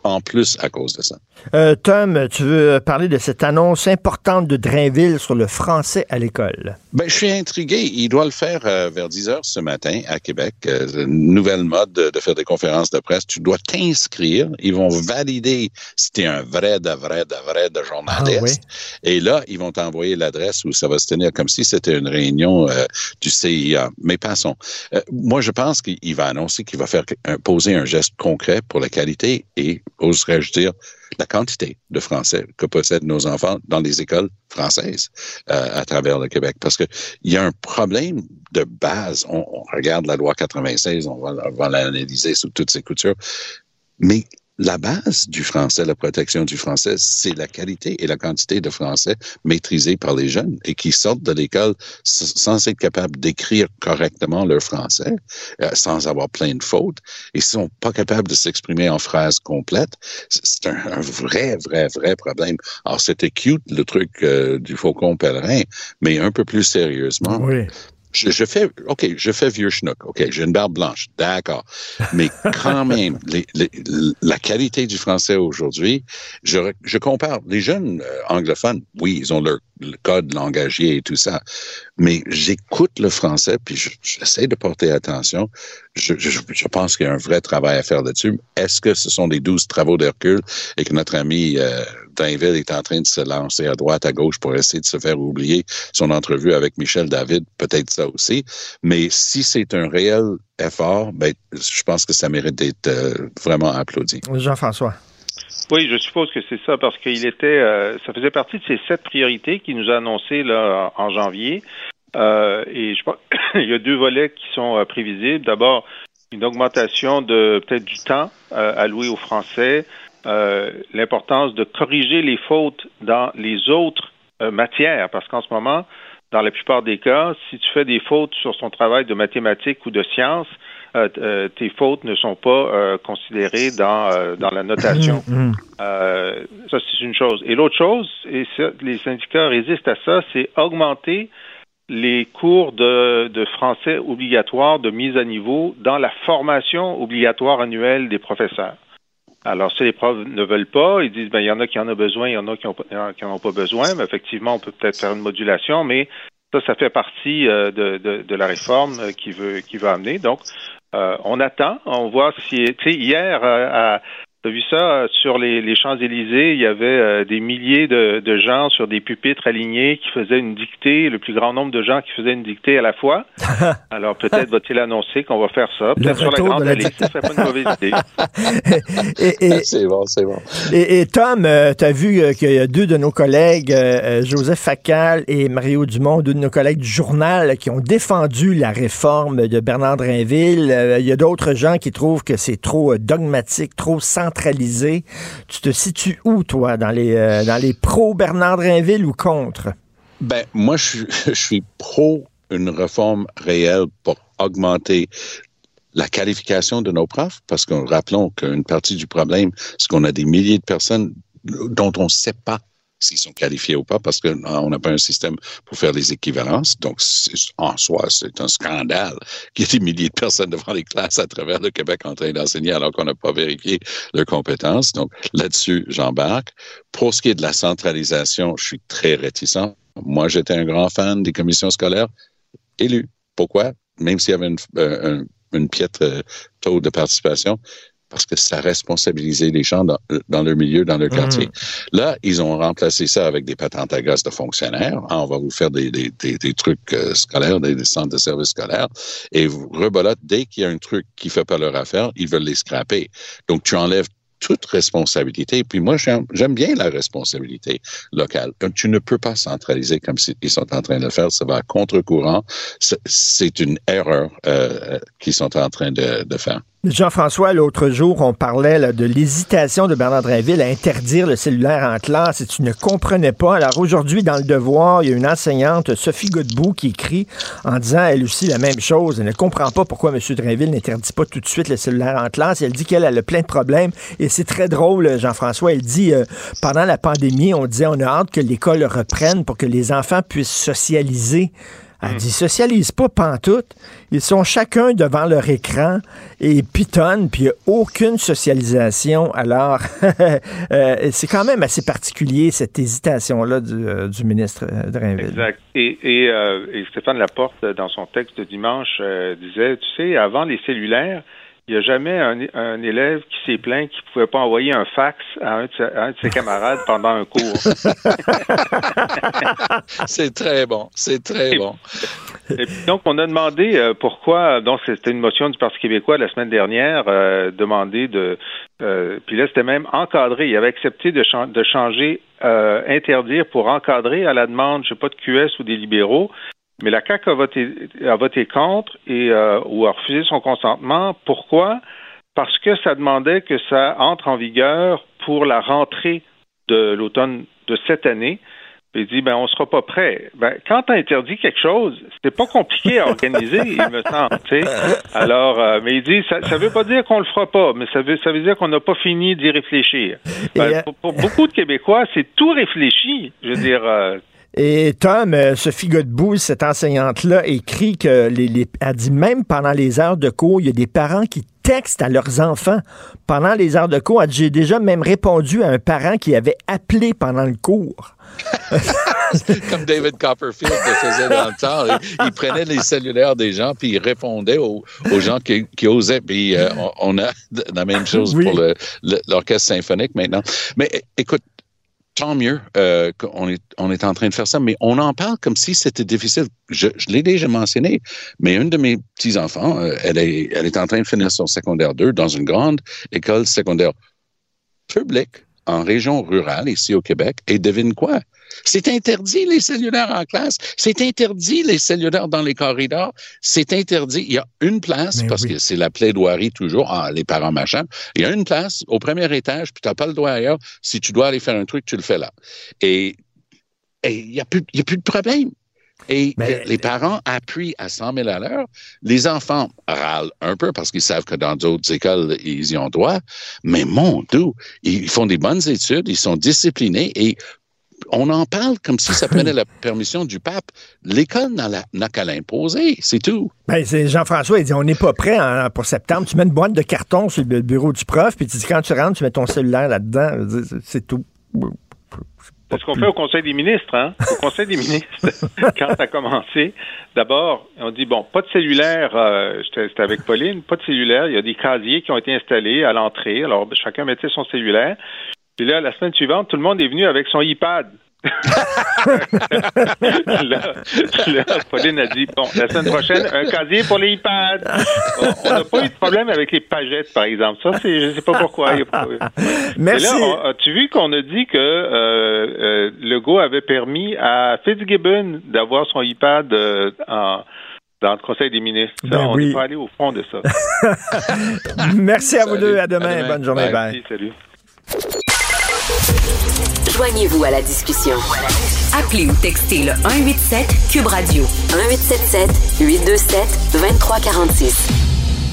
en plus à cause de ça. Euh, Tom, tu veux parler de cette annonce importante de Drainville sur le français à l'école? Ben, je suis intrigué. Il doit le faire euh, vers 10 heures ce matin à Québec. Euh, nouvelle mode de, de faire des conférences de presse. Tu dois t'inscrire. Ils vont valider si tu es un vrai, de vrai, de vrai de journaliste. Et là, ils vont t'envoyer l'adresse où ça va se tenir comme si c'était une réunion du CIA. Mais passons. Moi, je pense qu'il va annoncer qu'il va faire un- poser un geste concret pour la qualité et, oserais-je dire, la quantité de français que possèdent nos enfants dans les écoles françaises euh, à travers le Québec. Parce que il y a un problème de base. On, on regarde la loi 96, on va, va l'analyser sous toutes ses coutures. Mais la base du français, la protection du français, c'est la qualité et la quantité de français maîtrisés par les jeunes et qui sortent de l'école sans être capables d'écrire correctement leur français, euh, sans avoir plein de fautes, et sont pas capables de s'exprimer en phrases complètes. C'est un, un, vrai, vrai, vrai problème. Alors, c'était cute, le truc euh, du faucon pèlerin, mais un peu plus sérieusement. Oui. Je, je, fais, OK, je fais vieux schnook. OK, j'ai une barbe blanche. D'accord. Mais quand même, les, les, la qualité du français aujourd'hui, je, je compare. Les jeunes euh, anglophones, oui, ils ont leur le code langagier et tout ça. Mais j'écoute le français, puis j'essaie de porter attention. Je, je, je pense qu'il y a un vrai travail à faire là-dessus. Est-ce que ce sont des douze travaux d'Hercule et que notre ami euh, Dainville est en train de se lancer à droite, à gauche pour essayer de se faire oublier son entrevue avec Michel David? Peut-être ça aussi. Mais si c'est un réel effort, ben, je pense que ça mérite d'être euh, vraiment applaudi. Jean-François. Oui, je suppose que c'est ça parce qu'il était, euh, ça faisait partie de ces sept priorités qu'il nous a annoncées là en, janvier. Euh, et je pense il y a deux volets qui sont euh, prévisibles. D'abord, une augmentation de peut-être du temps euh, alloué aux Français, euh, l'importance de corriger les fautes dans les autres matières, parce qu'en ce moment, dans la plupart des cas, si tu fais des fautes sur son travail de mathématiques ou de sciences, euh, euh, tes fautes ne sont pas euh, considérées dans, euh, dans la notation. Mm, ça, c'est une chose. Et l'autre chose, et ça, les syndicats résistent à ça, c'est augmenter les cours de, de, français obligatoires de mise à niveau dans la formation obligatoire annuelle des professeurs. Alors, si les profs ne veulent pas, ils disent, ben, il y en a qui en ont besoin, il y en a qui n'en ont pas besoin, mais effectivement, on peut peut-être faire une modulation, mais ça, ça fait partie de, de, de, la réforme qui veut, qui amener. Donc, euh, on attend, on voit si, tu sais, hier, euh, à, T'as vu ça euh, sur les, les Champs-Élysées, il y avait euh, des milliers de, de, gens sur des pupitres alignés qui faisaient une dictée, le plus grand nombre de gens qui faisaient une dictée à la fois. Alors peut-être va-t-il annoncer qu'on va faire ça. Peut-être sur la grande allée, ce serait pas une mauvaise idée. et, et, c'est bon, c'est bon. Et, et Tom, euh, tu as vu qu'il y a deux de nos collègues, euh, Joseph Facal et Mario Dumont, deux de nos collègues du journal, qui ont défendu la réforme de Bernard Drinville. Il y a d'autres gens qui trouvent que c'est trop dogmatique, trop sans centralisé. Tu te situes où, toi, dans les, euh, dans les pro Bernard Drinville ou contre? Ben, moi, je suis, je suis pro une réforme réelle pour augmenter la qualification de nos profs, parce que rappelons qu'une partie du problème, c'est qu'on a des milliers de personnes dont on ne sait pas s'ils sont qualifiés ou pas, parce qu'on ah, n'a pas un système pour faire les équivalences. Donc, en soi, c'est un scandale qu'il y ait des milliers de personnes devant les classes à travers le Québec en train d'enseigner alors qu'on n'a pas vérifié leurs compétences. Donc, là-dessus, j'embarque. Pour ce qui est de la centralisation, je suis très réticent. Moi, j'étais un grand fan des commissions scolaires élues. Pourquoi? Même s'il y avait une, euh, piètre euh, taux de participation, parce que ça responsabilisait les gens dans, dans leur milieu, dans leur quartier. Mmh. Là, ils ont remplacé ça avec des patentes à gosse de fonctionnaires. Ah, on va vous faire des, des, des, des trucs euh, scolaires, des, centres de services scolaires. Et vous rebolote, dès qu'il y a un truc qui fait pas leur affaire, ils veulent les scraper. Donc, tu enlèves toute responsabilité. Puis moi, j'aime bien la responsabilité locale. Donc, tu ne peux pas centraliser comme ils sont en train de le faire. Ça va à contre-courant. C'est une erreur euh, qu'ils sont en train de, de faire. Jean-François, l'autre jour, on parlait de l'hésitation de Bernard Drinville à interdire le cellulaire en classe et tu ne comprenais pas. Alors aujourd'hui, dans le devoir, il y a une enseignante, Sophie Godbout, qui écrit en disant elle aussi la même chose. Elle ne comprend pas pourquoi M. Drinville n'interdit pas tout de suite le cellulaire en classe. Elle dit qu'elle a plein de problèmes et c'est très drôle, Jean-François. Elle dit euh, pendant la pandémie, on disait on a hâte que l'école reprenne pour que les enfants puissent socialiser. Elle dit socialise pas pantoute. Ils sont chacun devant leur écran et pitonnent, puis il n'y a aucune socialisation. Alors, euh, c'est quand même assez particulier, cette hésitation-là du, euh, du, ministre euh, Drainville. Exact. Et, et, euh, et, Stéphane Laporte, dans son texte de dimanche, disait, tu sais, avant les cellulaires, il n'y a jamais un, un, élève qui s'est plaint qu'il ne pouvait pas envoyer un fax à un de ses, à un de ses camarades pendant un cours. c'est très bon, c'est très bon. Et puis, donc, on a demandé euh, pourquoi, donc c'était une motion du Parti québécois la semaine dernière, euh, demandé de, euh, puis là c'était même encadré, il avait accepté de, ch de changer, interdire pour encadrer à la demande, je sais pas, de QS ou des libéraux, mais la CAQ a voté, a voté contre et euh, ou a refusé son consentement. Pourquoi? parce que ça demandait que ça entre en vigueur pour la rentrée de l'automne de cette année. Il dit, ben, on sera pas prêt. Ben, quand tu interdit quelque chose, c'est pas compliqué à organiser, il me semble, tu sais. Alors, euh, mais il dit, ça, ça veut pas dire qu'on le fera pas, mais ça veut, ça veut dire qu'on n'a pas fini d'y réfléchir. Ben, pour, pour beaucoup de Québécois, c'est tout réfléchi. Je veux dire, euh, Et Tom, euh, Sophie Godbout, cette enseignante-là, écrit que les, les- elle dit même pendant les heures de cours, il y a des parents qui textent à leurs enfants pendant les heures de cours. Elle dit, J'ai déjà même répondu à un parent qui avait appelé pendant le cours. Comme David Copperfield le faisait dans le temps. Il, prenait les cellulaires des gens, puis il répondait aux, aux gens qui, qui osaient. Puis euh, on, a la même chose Oui. pour le- le- l'orchestre symphonique maintenant. Mais écoute, tant mieux euh, qu'on est, on est en train de faire ça, mais on en parle comme si c'était difficile. Je, l'ai déjà mentionné, mais une de mes petits-enfants, euh, elle, est, elle est en train de finir son secondaire 2 dans une grande école secondaire publique en région rurale, ici au Québec. Et devine quoi? C'est interdit les cellulaires en classe. C'est interdit les cellulaires dans les corridors. C'est interdit. Il y a une place, parce que c'est la plaidoirie toujours, ah, les parents machin. Il y a une place au premier étage, puis tu n'as pas le droit ailleurs. Si tu dois aller faire un truc, tu le fais là. Et et il n'y a, plus- il y a plus de problème. Et Mais- les parents appuient à 100 000 à l'heure. Les enfants râlent un peu parce qu'ils savent que dans d'autres écoles, ils y ont droit. Mais mon Dieu, ils font des bonnes études, ils sont disciplinés et on en parle comme si ça prenait la permission du pape. L'école n'a qu'à l'imposer, c'est tout. Ben, c'est Jean-François, il dit on n'est pas prêt en- pour septembre. Tu mets une boîte de carton sur le bureau du prof, puis tu dis quand tu rentres, tu mets ton cellulaire là-dedans. C'est tout. C'est ce qu'on fait au Conseil des ministres, hein? Au Conseil des ministres, quand ça a commencé, d'abord, on dit, bon, pas de cellulaire, euh, j'étais j'étais avec Pauline, pas de cellulaire, il y a des casiers qui ont été installés à l'entrée, alors chacun mettait son cellulaire. Puis là, la semaine suivante, tout le monde est venu avec son iPad. là, là, Pauline a dit, bon, la semaine prochaine, un casier pour les iPads. On- On n'a pas eu de problème avec les pagettes, par exemple. Ça, c'est, je sais pas pourquoi. Il y a pas- Merci. Et là, on- as-tu vu qu'on a dit que euh, euh, Legault avait permis à Fitzgibbon d'avoir son iPad euh, en- dans le Conseil des ministres? Ça, Ben on oui. n'est pas allé au fond de ça. Merci à vous deux. À demain. À demain. Bonne journée. Bye. Bye. Salut. Joignez-vous à la discussion. Appelez ou textez le 187 Cube Radio 1877 827 2346.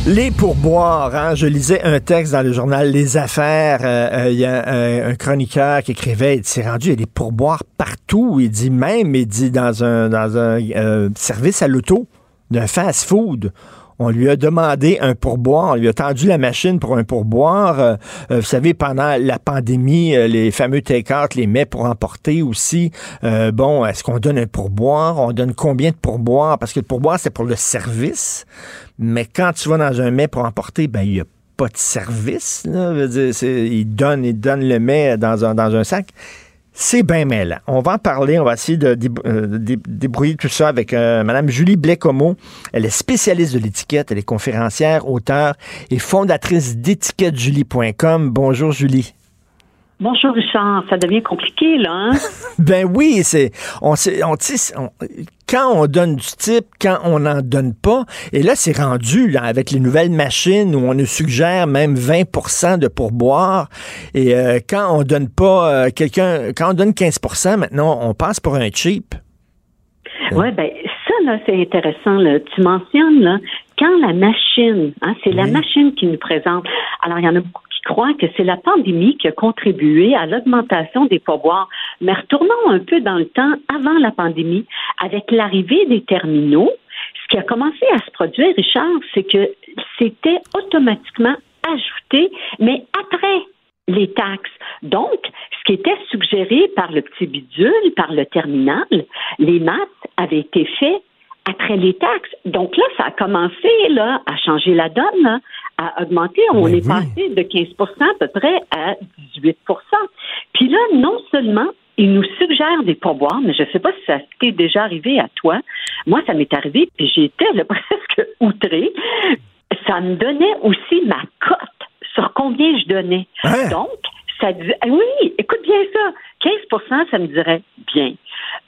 Les pourboires, hein, je lisais un texte dans le journal Les Affaires. euh, euh, Il y a un, un chroniqueur qui écrivait, il c'est rendu, il y a des pourboires partout. Il dit même, il dit dans un, dans un euh, service à l'auto d'un fast-food. On lui a demandé un pourboire, on lui a tendu la machine pour un pourboire. Euh, euh, vous savez, pendant la pandémie, euh, les fameux take-out, les mets pour emporter aussi. Euh, bon, est-ce qu'on donne un pourboire? On donne combien de pourboires? Parce que le pourboire, c'est pour le service. Mais quand tu vas dans un mets pour emporter, ben, il n'y a pas de service. Là. Il, donne, il donne le mets dans un sac. C'est bien mêlant. On va en parler. On va essayer de euh, débrouiller tout ça avec euh, Mme Julie Blécomo. Elle est spécialiste de l'étiquette. Elle est conférencière, auteure et fondatrice d'étiquettejulie.com. Bonjour, Julie. Bonjour Richard, ça devient compliqué là. Hein? Ben oui, c'est on, sait- on, on- quand on donne du type, quand on n'en donne pas. Et là, c'est rendu là, avec les nouvelles machines où on nous suggère même 20% de pourboire. Et euh, quand on donne pas euh, quelqu'un, quand on donne 15% maintenant, on passe pour un cheap. Ouais, ben ça là, c'est intéressant. Là. Tu mentionnes là, quand la machine, hein, c'est la machine qui nous présente. Alors il y en a beaucoup croient que c'est la pandémie qui a contribué à l'augmentation des pourboires. Mais retournons un peu dans le temps avant la pandémie, avec l'arrivée des terminaux. Ce qui a commencé à se produire, Richard, c'est que c'était automatiquement ajouté, mais après les taxes. Donc, ce qui était suggéré par le petit bidule, par le terminal, les maths avaient été faits après les taxes. Donc là, ça a commencé là, à changer la donne, là, à augmenter. On est passé de 15 à peu près à 18 Puis là, non seulement ils nous suggèrent des pourboires, mais je ne sais pas si ça t'est déjà arrivé à toi. Moi, ça m'est arrivé, puis j'étais presque outrée. Ça me donnait aussi ma cote sur combien je donnais. Donc, ça dit, ah oui, écoute bien ça. 15% ça me dirait bien.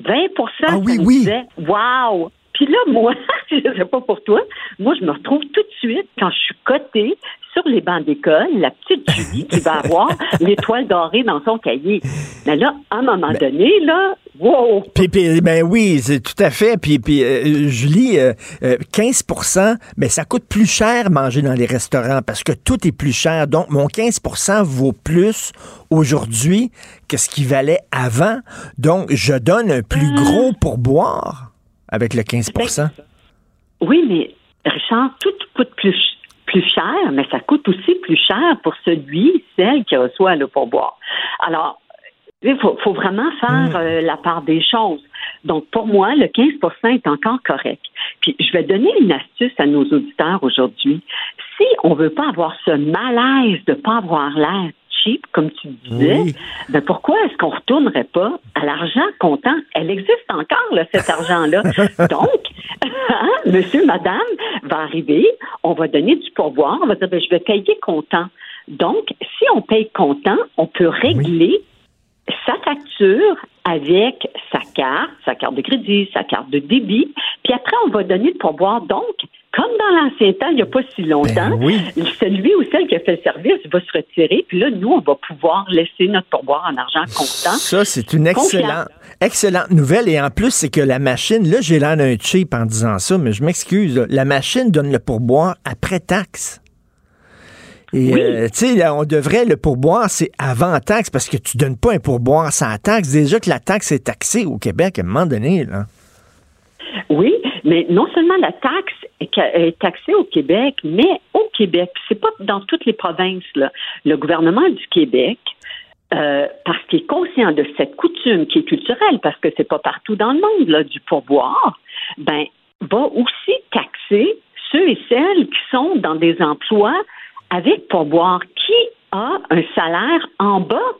20 ça me disait wow. Puis là, moi, je ne sais pas pour toi, moi, je me retrouve tout de suite, quand je suis cotée sur les bancs d'école, la petite Julie qui va avoir l'étoile dorée dans son cahier. Mais là, à un moment donné, là, wow! Puis, puis, ben oui, c'est tout à fait. Puis, puis euh, Julie, euh, euh, 15% ben ça coûte plus cher manger dans les restaurants parce que tout est plus cher. Donc, mon 15% vaut plus aujourd'hui que ce qui valait avant. Donc, je donne un plus Ah. gros pourboire avec le 15% Oui, mais Richard, tout coûte plus, plus cher, mais ça coûte aussi plus cher pour celui, celle qui reçoit le pourboire. Alors, il faut, faut vraiment faire euh, la part des choses. Donc, pour moi, le 15% est encore correct. Puis, je vais donner une astuce à nos auditeurs aujourd'hui. Si on veut pas avoir ce malaise de pas avoir l'air cheap, comme tu disais, Oui. ben pourquoi est-ce qu'on retournerait pas à l'argent comptant? Elle existe encore, là, cet argent-là. Donc, hein, monsieur, madame va arriver, on va donner du pourboire, on va dire, ben, je vais payer comptant. Donc, si on paye comptant, on peut régler sa facture avec sa carte, sa carte de crédit, sa carte de débit, puis après, on va donner le pourboire. Donc, comme dans l'ancien temps, il n'y a pas si longtemps, Ben celui ou celle qui a fait le service va se retirer, puis là, nous, on va pouvoir laisser notre pourboire en argent comptant. Ça, c'est une excellente, excellente nouvelle. Et en plus, c'est que la machine, là, j'ai l'air d'un cheap en disant ça, mais je m'excuse. La machine donne le pourboire après taxe. Et, euh, tu sais, on devrait, le pourboire, c'est avant taxe, parce que tu donnes pas un pourboire sans taxe. Déjà que la taxe est taxée au Québec à un moment donné, là. Oui, mais non seulement la taxe est taxée au Québec, mais au Québec, c'est pas dans toutes les provinces. Là. Le gouvernement du Québec, euh, parce qu'il est conscient de cette coutume qui est culturelle, parce que c'est pas partout dans le monde là, du pourboire, ben va aussi taxer ceux et celles qui sont dans des emplois avec pourboire. Qui a un salaire en bas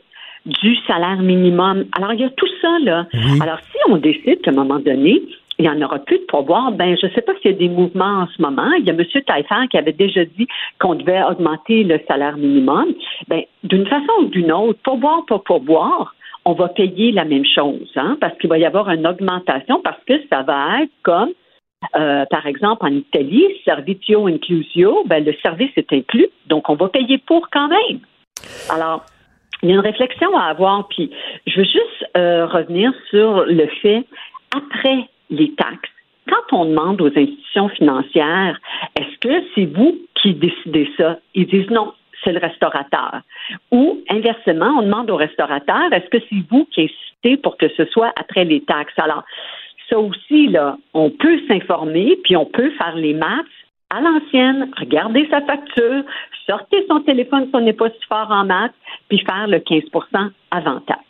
du salaire minimum? Alors, il y a tout ça, là. Alors, si on décide qu'à un moment donné, il n'y en aura plus de pourboire, ben, je ne sais pas s'il y a des mouvements en ce moment. Il y a M. Taillefer qui avait déjà dit qu'on devait augmenter le salaire minimum. Ben, d'une façon ou d'une autre, pourboire, pas pourboire, on va payer la même chose, hein, parce qu'il va y avoir une augmentation, parce que ça va être comme euh, par exemple, en Italie, servitio inclusio, ben, le service est inclus, donc on va payer pour quand même. Alors, il y a une réflexion à avoir, puis je veux juste euh, revenir sur le fait, après les taxes, quand on demande aux institutions financières, est-ce que c'est vous qui décidez ça? Ils disent non, c'est le restaurateur. Ou inversement, on demande au restaurateur, est-ce que c'est vous qui insistez pour que ce soit après les taxes? Alors, ça aussi, là, on peut s'informer, puis on peut faire les maths à l'ancienne, regarder sa facture, sortir son téléphone si on n'est pas si fort en maths, puis faire le 15% avant taxe.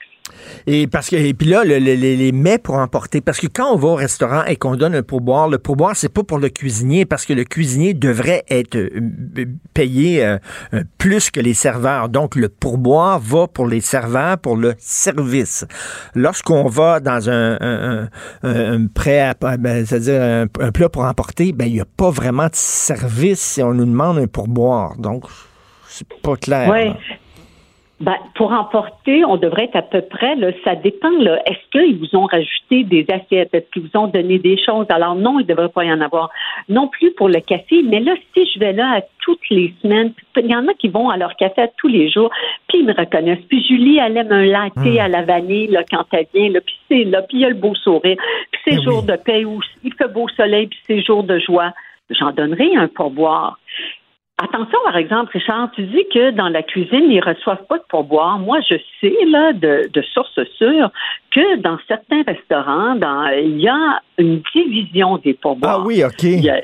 Et parce que et puis là, le- le- les, les mets pour emporter, parce que quand on va au restaurant et qu'on donne un pourboire, le pourboire c'est pas pour le cuisinier, parce que le cuisinier devrait être euh, euh, payé euh, euh, plus que les serveurs. Donc le pourboire va pour les serveurs pour le service. Lorsqu'on va dans un, un, un- un prêt, à, ben, c'est-à-dire un, plat pour emporter, ben il y a pas vraiment de service si on nous demande un pourboire. Donc c'est pas clair. Ben, pour emporter, on devrait être à peu près, là, ça dépend, là. Est-ce qu'ils vous ont rajouté des assiettes? Est-ce qu'ils vous ont donné des choses? Alors, non, il ne devrait pas y en avoir. Non plus pour le café, mais là, si je vais là à toutes les semaines, il y en a qui vont à leur café à tous les jours, puis ils me reconnaissent. Puis Julie, elle aime un latte à la vanille, là, quand elle vient, là, puis c'est là, puis il y a le beau sourire. Puis c'est jour de paix où il fait beau soleil, puis c'est jour de joie. J'en donnerai un pourboire. Attention, par exemple, Richard, tu dis que dans la cuisine, ils reçoivent pas de pourboire. Moi, je sais, là, de, de sources sûres, que dans certains restaurants, dans, il y a une division des pourboires. Ah oui, OK. Il y a,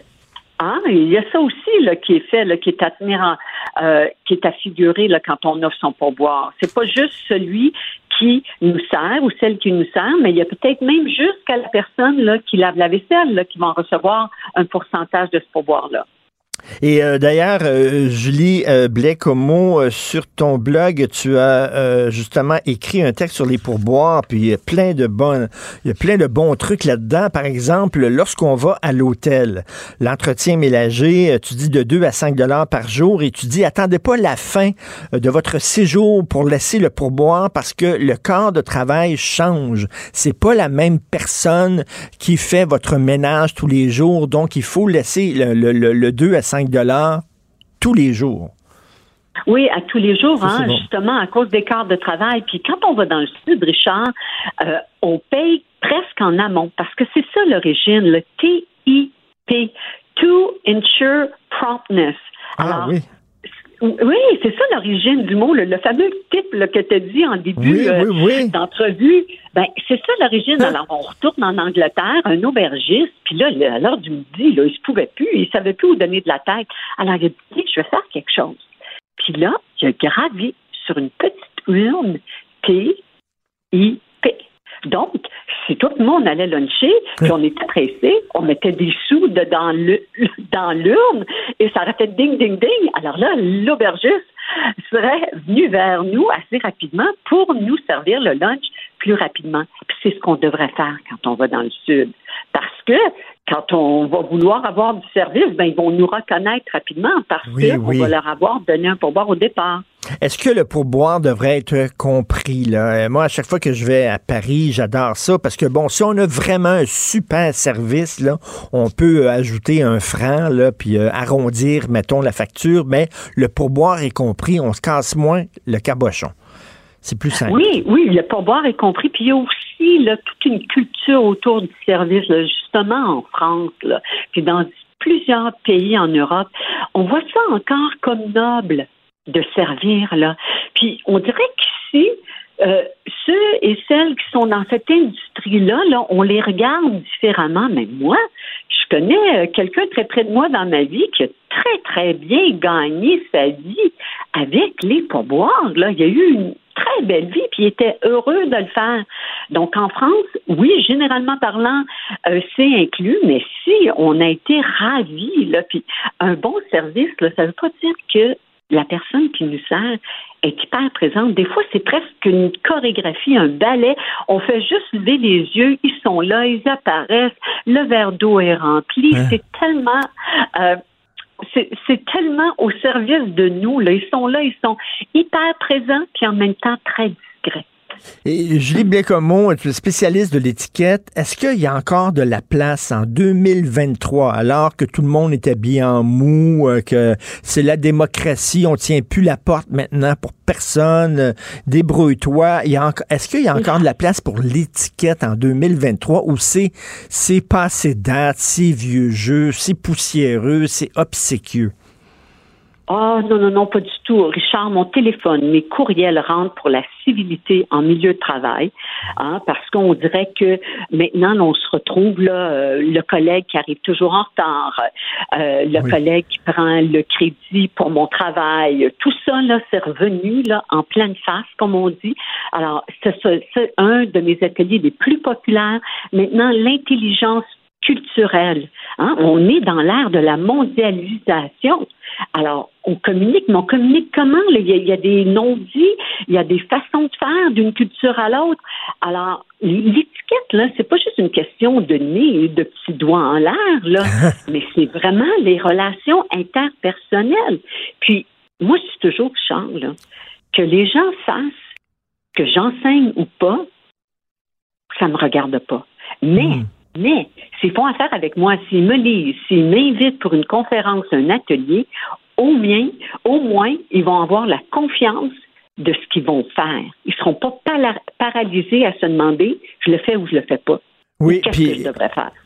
ah, il y a ça aussi là, qui est fait, là, qui est à tenir en, euh, qui est à figurer là, quand on offre son pourboire. C'est pas juste celui qui nous sert ou celle qui nous sert, mais il y a peut-être même jusqu'à la personne là, qui lave la vaisselle là, qui va en recevoir un pourcentage de ce pourboire-là. Et euh, d'ailleurs, euh, Julie euh, Blais-Como, euh, sur ton blog, tu as euh, justement écrit un texte sur les pourboires, puis il y a plein de bonnes, il y a plein de bons trucs là-dedans. Par exemple, lorsqu'on va à l'hôtel, l'entretien ménager, tu dis de 2 à 5 dollars par jour, et tu dis attendez pas la fin de votre séjour pour laisser le pourboire parce que le corps de travail change. C'est pas la même personne qui fait votre ménage tous les jours, donc il faut laisser le, le, le, le 2 à 5 dollars tous les jours. Oui, à tous les jours, hein, bon. justement, à cause des quarts de travail. Puis quand on va dans le sud, Richard, euh, on paye presque en amont, parce que c'est ça l'origine, le TIP, To Ensure Promptness. Ah oui. Oui, c'est ça l'origine du mot, le, le fameux type là, que tu as dit en début Oui, euh, oui, oui. d'entrevue. Ben, c'est ça l'origine. Hein? Alors, on retourne en Angleterre, un aubergiste, puis là, à l'heure du midi, là, il se pouvait plus, il savait plus où donner de la tête. Alors, il a dit, je vais faire quelque chose. Puis là, il a gravé sur une petite urne T-I-P. Donc, si tout le monde allait luncher, puis on était pressé, on mettait des sous de- dans l'urne et ça aurait fait ding, ding, ding. Alors là, l'aubergiste serait venu vers nous assez rapidement pour nous servir le lunch plus rapidement. Puis c'est ce qu'on devrait faire quand on va dans le sud. Parce que quand on va vouloir avoir du service, ben ils vont nous reconnaître rapidement parce Oui, qu'on oui. va leur avoir donné un pourboire au départ. Est-ce que le pourboire devrait être compris? Là? Euh, Moi, à chaque fois que je vais à Paris, j'adore ça parce que, bon, si on a vraiment un super service, là, on peut euh, ajouter un franc, là, puis euh, arrondir, mettons, la facture, mais le pourboire est compris, on se casse moins le cabochon. C'est plus simple. Oui, oui, le pourboire est compris. Puis il y a aussi toute une culture autour du service, justement en France, puis dans plusieurs pays en Europe. On voit ça encore comme noble de servir. Puis on dirait qu'ici, euh, ceux et celles qui sont dans cette industrie-là, là, on les regarde différemment. Mais moi, je connais euh, quelqu'un très près de moi dans ma vie qui a très, très bien gagné sa vie avec les pourboires. Là. Il y a eu une très belle vie, puis il était heureux de le faire. Donc, en France, oui, généralement parlant, euh, c'est inclus, mais si on a été ravis, là, puis un bon service, là, ça ne veut pas dire que la personne qui nous sert est hyper présente. Des fois, c'est presque une chorégraphie, un ballet. On fait juste lever les yeux, ils sont là, ils apparaissent, le verre d'eau est rempli. Hein? C'est tellement... euh, c'est tellement au service de nous. Là. Ils sont là, ils sont hyper présents, puis en même temps très discrets. Et Julie Blécomo, tu es spécialiste de l'étiquette. Est-ce qu'il y a encore de la place en 2023, alors que tout le monde est habillé en mou, euh, que c'est la démocratie, on tient plus la porte maintenant pour personne, euh, débrouille-toi. Est-ce qu'il y a encore de la place pour l'étiquette en 2023 ou c'est c'est passé date, c'est vieux jeu, c'est poussiéreux, c'est obséquieux? Ah non, non, non, pas du tout. Richard, mon téléphone, mes courriels rentrent pour la civilité en milieu de travail, hein, parce qu'on dirait que maintenant, on se retrouve là, euh, le collègue qui arrive toujours en retard, euh, le Oui. collègue qui prend le crédit pour mon travail, tout ça, là, c'est revenu là, en pleine face, comme on dit. Alors, c'est un de mes ateliers les plus populaires. Maintenant, l'intelligence culturelle. Hein? On est dans l'ère de la mondialisation. Alors, on communique, mais on communique comment? Il, y a, il y a des non-dits, il y a des façons de faire d'une culture à l'autre. Alors, l'étiquette, là, c'est pas juste une question de nez et de petits doigts en l'air, là, mais c'est vraiment les relations interpersonnelles. Puis, moi, je suis toujours Charles, là, que les gens fassent que j'enseigne ou pas, ça me regarde pas. Mais, mais, s'ils font affaire avec moi, s'ils me lisent, s'ils m'invitent pour une conférence, un atelier, au mien, au moins, ils vont avoir la confiance de ce qu'ils vont faire. Ils seront pas paralysés à se demander, je le fais ou je le fais pas. Oui, puis-?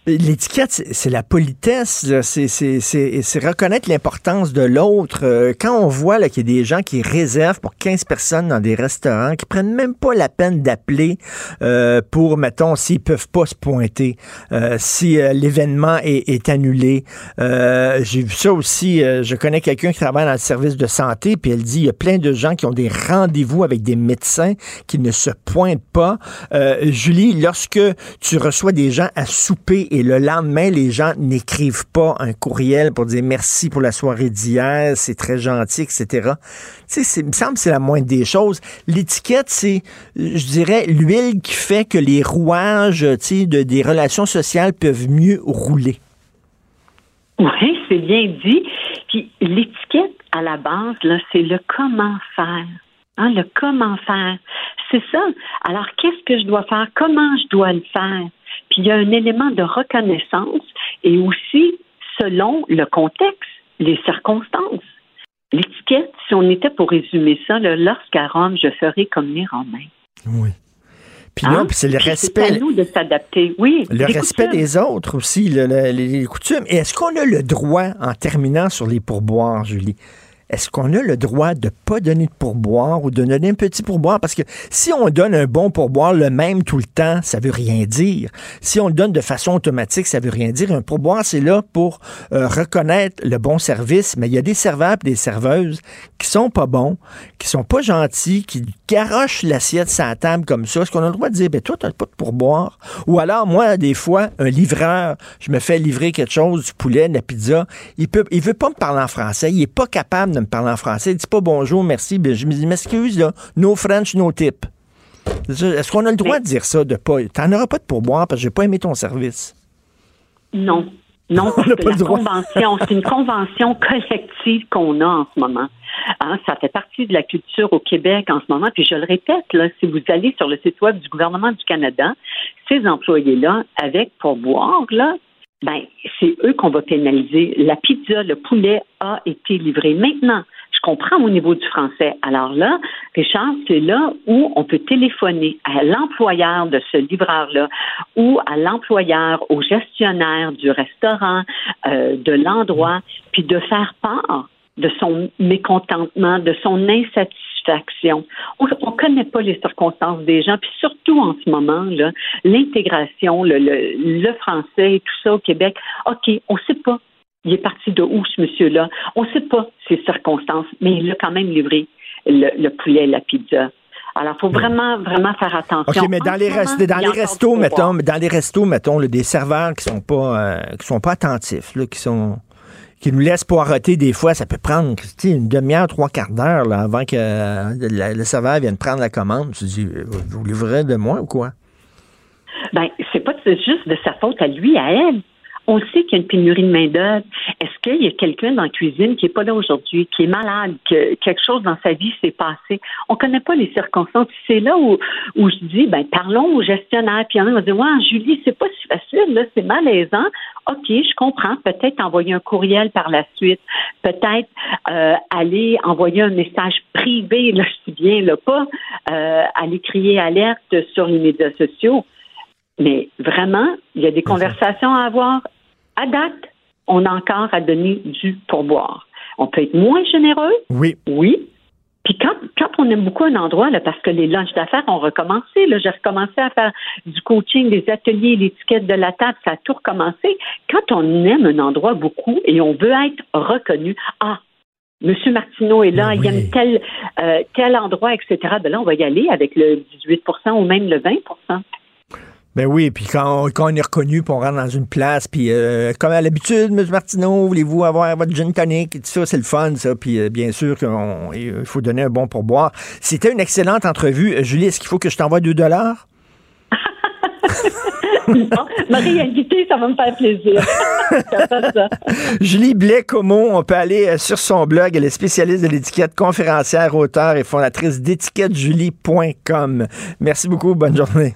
L'étiquette, c'est la politesse, c'est c'est- c'est- c'est reconnaître l'importance de l'autre. Euh, Quand on voit là, qu'il y a des gens qui réservent pour 15 personnes dans des restaurants, qui prennent même pas la peine d'appeler euh, pour, mettons, s'ils peuvent pas se pointer, euh, si euh, l'événement est, est annulé. Euh, J'ai vu ça aussi, je connais quelqu'un qui travaille dans le service de santé, puis elle dit, il y a plein de gens qui ont des rendez-vous avec des médecins qui ne se pointent pas. Euh, Julie, lorsque tu reçois reçoit des gens à souper et le lendemain, les gens n'écrivent pas un courriel pour dire merci pour la soirée d'hier, c'est très gentil, etc. Tu sais, il me semble que c'est la moindre des choses. L'étiquette, c'est, je dirais, l'huile qui fait que les rouages, tu sais, de, des relations sociales peuvent mieux rouler. Oui, c'est bien dit. Puis l'étiquette, à la base, là, c'est le comment faire. Hein, le comment faire. C'est ça. Alors, qu'est-ce que je dois faire? Comment je dois le faire? Puis il y a un élément de reconnaissance et aussi selon le contexte, les circonstances. L'étiquette, si on était pour résumer ça, lorsqu'à Rome, je ferai comme les Romains. Oui. Puis là, Hein? c'est le Puis respect. C'est à nous de s'adapter. Oui. Le respect coutumes. des autres aussi, le- le- les, les coutumes. Et est-ce qu'on a le droit, en terminant sur les pourboires, Julie, est-ce qu'on a le droit de pas donner de pourboire ou de donner un petit pourboire? Parce que si on donne un bon pourboire, le même tout le temps, ça veut rien dire. Si on le donne de façon automatique, ça veut rien dire. Un pourboire, c'est là pour euh, reconnaître le bon service, mais il y a des serveurs et des serveuses qui sont pas bons, qui sont pas gentils, qui garochent l'assiette sur la table comme ça. Est-ce qu'on a le droit de dire, ben toi, t'as pas de pourboire? Ou alors, moi, des fois, un livreur, je me fais livrer quelque chose, du poulet, de la pizza, il peut, il veut pas me parler en français, il est pas capable de me parler en français, il dit pas bonjour, merci, ben, je me dis, m'excuse, là, no French, no tip. Est-ce qu'on a le droit de dire ça, de pas, t'en auras pas de pourboire parce que j'ai pas aimé ton service? Non. Non, parce que la convention, c'est une convention collective qu'on a en ce moment. Hein, ça fait partie de la culture au Québec en ce moment. Puis je le répète, là, si vous allez sur le site web du gouvernement du Canada, ces employés-là, avec pourboire, là, ben, c'est eux qu'on va pénaliser. La pizza, le poulet a été livré. Maintenant, je comprends au niveau du français. Alors là, Richard, c'est là où on peut téléphoner à l'employeur de ce livreur-là ou à l'employeur, au gestionnaire du restaurant, euh, de l'endroit, puis de faire part de son mécontentement, de son insatisfaction. On ne connaît pas les circonstances des gens, puis surtout en ce moment, là, l'intégration, le, le, le français et tout ça au Québec, OK, on ne sait pas. Il est parti de où, ce monsieur-là? On ne sait pas ses circonstances, mais il a quand même livré le, le poulet et la pizza. Alors, il faut vraiment, vraiment faire attention. OK, mais dans En les, rest- dans les restos, mettons, dans les restos, mettons, là, des serveurs qui sont pas euh, qui sont pas attentifs, là, qui sont qui nous laissent poireauter des fois, ça peut prendre une demi-heure, trois quarts d'heure avant que euh, le, serveur vienne prendre la commande. Tu dis, euh, vous livrez de moi ou quoi? Ben, c'est pas juste de sa faute à lui, à elle. On sait qu'il y a une pénurie de main-d'œuvre. Est-ce qu'il y a quelqu'un dans la cuisine qui n'est pas là aujourd'hui, qui est malade, que quelque chose dans sa vie s'est passé? On ne connaît pas les circonstances. C'est là où, où je dis, ben, parlons au gestionnaire. Puis il y en a qui vont dire, ouais, Julie, c'est pas si facile, là, c'est malaisant. OK, je comprends. Peut-être envoyer un courriel par la suite. Peut-être euh, aller envoyer un message privé, là, je dis bien, là, pas euh, aller crier alerte sur les médias sociaux. Mais vraiment, il y a des conversations à avoir. À date, on a encore à donner du pourboire. On peut être moins généreux. Oui. Oui. Puis quand, quand on aime beaucoup un endroit, là, parce que les lunchs d'affaires ont recommencé, là, j'ai recommencé à faire du coaching, des ateliers, l'étiquette de la table, ça a tout recommencé. Quand on aime un endroit beaucoup et on veut être reconnu, ah, Monsieur Martineau est là, il aime tel, euh, tel endroit, etc. Ben là, on va y aller avec le 18% ou même le 20 Ben oui, puis quand, on- quand on est reconnu, puis on rentre dans une place, puis euh, comme à l'habitude, M. Martineau, voulez-vous avoir votre gin tonic? Et tout ça, c'est le fun, ça. Puis euh, bien sûr qu'il faut donner un bon pourboire. C'était une excellente entrevue. Euh, Julie, est-ce qu'il faut que je t'envoie 2 dollars? non, Marie invitée, ça va me faire plaisir. Ça. Julie Blais-Comeau, on peut aller euh, sur son blog. Elle est spécialiste de l'étiquette, conférencière, auteur et fondatrice d'étiquettejulie.com. Merci beaucoup. Bonne journée.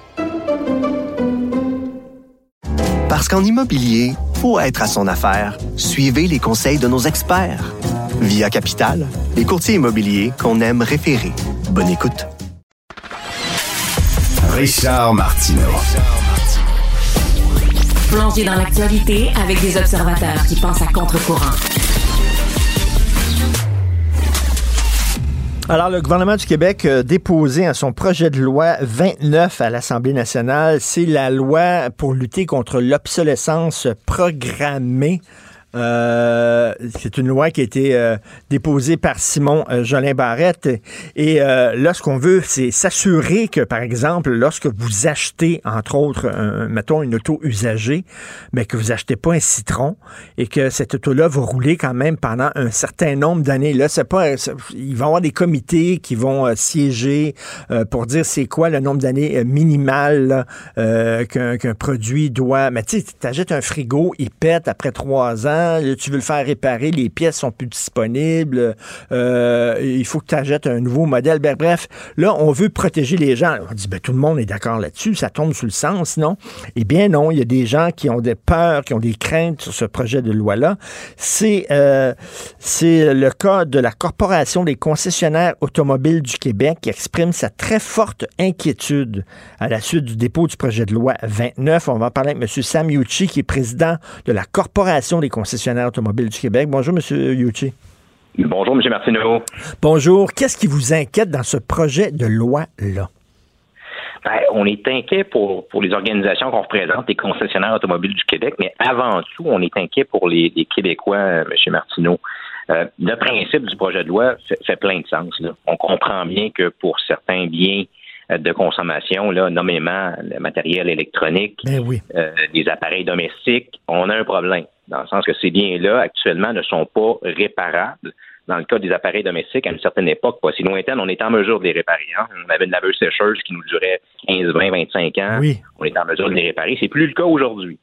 Parce qu'en immobilier, faut être à son affaire. Suivez les conseils de nos experts. Via Capital, les courtiers immobiliers qu'on aime référer. Bonne écoute. Richard Martineau. Plongez dans l'actualité avec des observateurs qui pensent à contre-courant. Alors, le gouvernement du Québec a déposé à son projet de loi 29 à l'Assemblée nationale. C'est la loi pour lutter contre l'obsolescence programmée. Euh, c'est une loi qui a été euh, déposée par Simon euh, Jolin Barrette. Et euh, là, ce qu'on veut, c'est s'assurer que, par exemple, lorsque vous achetez, entre autres, un, mettons, une auto usagée, mais que vous achetez pas un citron et que cette auto-là va rouler quand même pendant un certain nombre d'années. Là, c'est pas, il va y avoir des comités qui vont siéger pour dire c'est quoi le nombre d'années minimal là, euh, qu'un produit doit. Mais tu sais, t'achètes un frigo, il pète après trois ans, là, tu veux le faire réparer, les pièces sont plus disponibles, euh, il faut que tu achètes un nouveau modèle. Bref, là, on veut protéger les gens. On dit, ben, tout le monde est d'accord là-dessus, ça tombe sous le sens, non? Eh bien, non, il y a des gens qui ont des peurs, qui ont des craintes sur ce projet de loi-là. C'est euh, le cas de la Corporation des concessionnaires automobiles du Québec qui exprime sa très forte inquiétude à la suite du dépôt du projet de loi 29. On va en parler avec M. Sam Yuchi, qui est président de la Corporation des concessionnaires du Québec. Bonjour, M. Yuchi. Bonjour, M. Martineau. Bonjour. Qu'est-ce qui vous inquiète dans ce projet de loi-là? Ben, on est inquiet pour, pour les organisations qu'on représente, les concessionnaires automobiles du Québec, mais avant tout, on est inquiet pour les, les Québécois, euh, M. Martineau. Euh, le principe du projet de loi fait, fait plein de sens. là. On comprend bien que pour certains biens euh, de consommation, là, nommément le matériel électronique, Ben oui. euh, des appareils domestiques, on a un problème. Dans le sens que ces biens-là, actuellement, ne sont pas réparables. Dans le cas des appareils domestiques, à une certaine époque, pas si lointaine, on était en mesure de les réparer. hein. On avait une laveuse sécheuse qui nous durait 15, 20, 25 ans. Oui. On était en mesure de les réparer. C'est plus le cas aujourd'hui.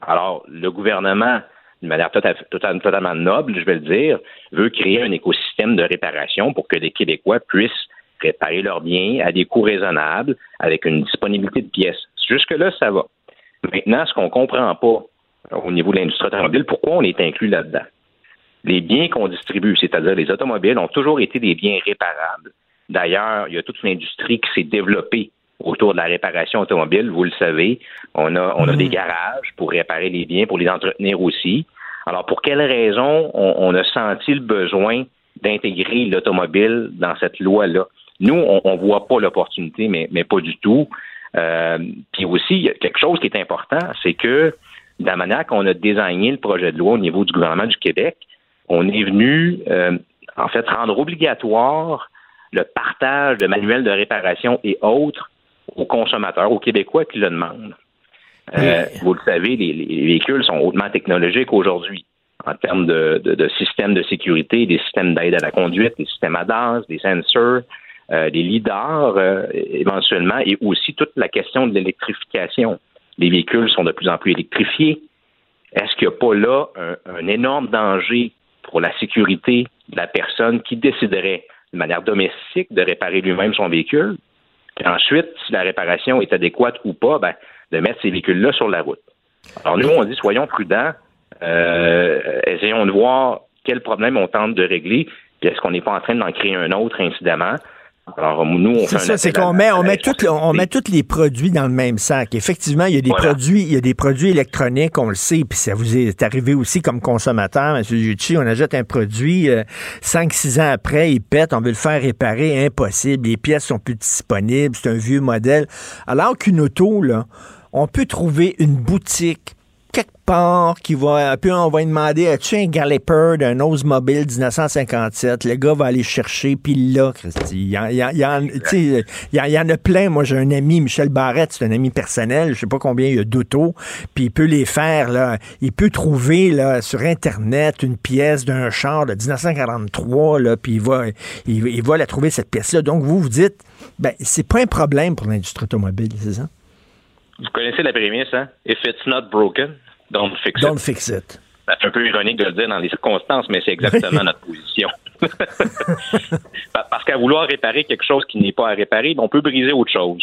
Alors, le gouvernement, d'une manière tota- tota- totalement noble, je vais le dire, veut créer un écosystème de réparation pour que les Québécois puissent réparer leurs biens à des coûts raisonnables, avec une disponibilité de pièces. Jusque-là, ça va. Maintenant, ce qu'on comprend pas au niveau de l'industrie automobile, pourquoi on est inclus là-dedans? Les biens qu'on distribue, c'est-à-dire les automobiles, ont toujours été des biens réparables. D'ailleurs, il y a toute une industrie qui s'est développée autour de la réparation automobile, vous le savez. On a, on a des garages pour réparer les biens, pour les entretenir aussi. Alors, pour quelles raisons on, on a senti le besoin d'intégrer l'automobile dans cette loi-là? Nous, on ne voit pas l'opportunité, mais, mais pas du tout. Euh, puis aussi, il y a quelque chose qui est important, c'est que de la manière qu'on a désigné le projet de loi au niveau du gouvernement du Québec, on est venu, euh, en fait, rendre obligatoire le partage de manuels de réparation et autres aux consommateurs, aux Québécois qui le demandent. Euh, Vous le savez, les, les véhicules sont hautement technologiques aujourd'hui en termes de, de, de systèmes de sécurité, des systèmes d'aide à la conduite, des systèmes ADAS, des sensors, euh, des lidars euh, éventuellement, et aussi toute la question de l'électrification. Les véhicules sont de plus en plus électrifiés. Est-ce qu'il n'y a pas là un, énorme danger pour la sécurité de la personne qui déciderait de manière domestique de réparer lui-même son véhicule? Puis ensuite, si la réparation est adéquate ou pas, ben, de mettre ces véhicules-là sur la route. Alors nous, on dit soyons prudents, euh, essayons de voir quel problème on tente de régler, puis est-ce qu'on n'est pas en train d'en créer un autre incidemment? Alors nous, on fait ça, c'est qu'on met, on met, tout, on met tous les produits dans le même sac. Effectivement, il y a des Voilà. produits, il y a des produits électroniques, on le sait, puis ça vous est arrivé aussi comme consommateur, M. Yuchi, on achète un produit, 5-6 ans après, il pète, on veut le faire réparer, impossible, les pièces sont plus disponibles, c'est un vieux modèle. Alors qu'une auto, là, on peut trouver une boutique quelque part qui va, puis on va lui demander, as-tu un Galloper d'un Oldsmobile 1957? Le gars va aller chercher, puis là, Christy, il y, en- a plein. Moi, j'ai un ami, Michel Barrette, c'est un ami personnel, je sais pas combien il y a d'autos, puis il peut les faire, là. Il peut trouver, sur Internet, une pièce d'un char de 1943, là, puis il va, il, la trouver, cette pièce-là. Donc, vous, vous dites, ben, c'est pas un problème pour l'industrie automobile, c'est ça? Vous connaissez la prémisse, hein? If it's not broken, don't fix it. Don't fix it. C'est un peu ironique de le dire dans les circonstances, mais c'est exactement notre position. Pa- Parce qu'à vouloir réparer quelque chose qui n'est pas à réparer, on peut briser autre chose.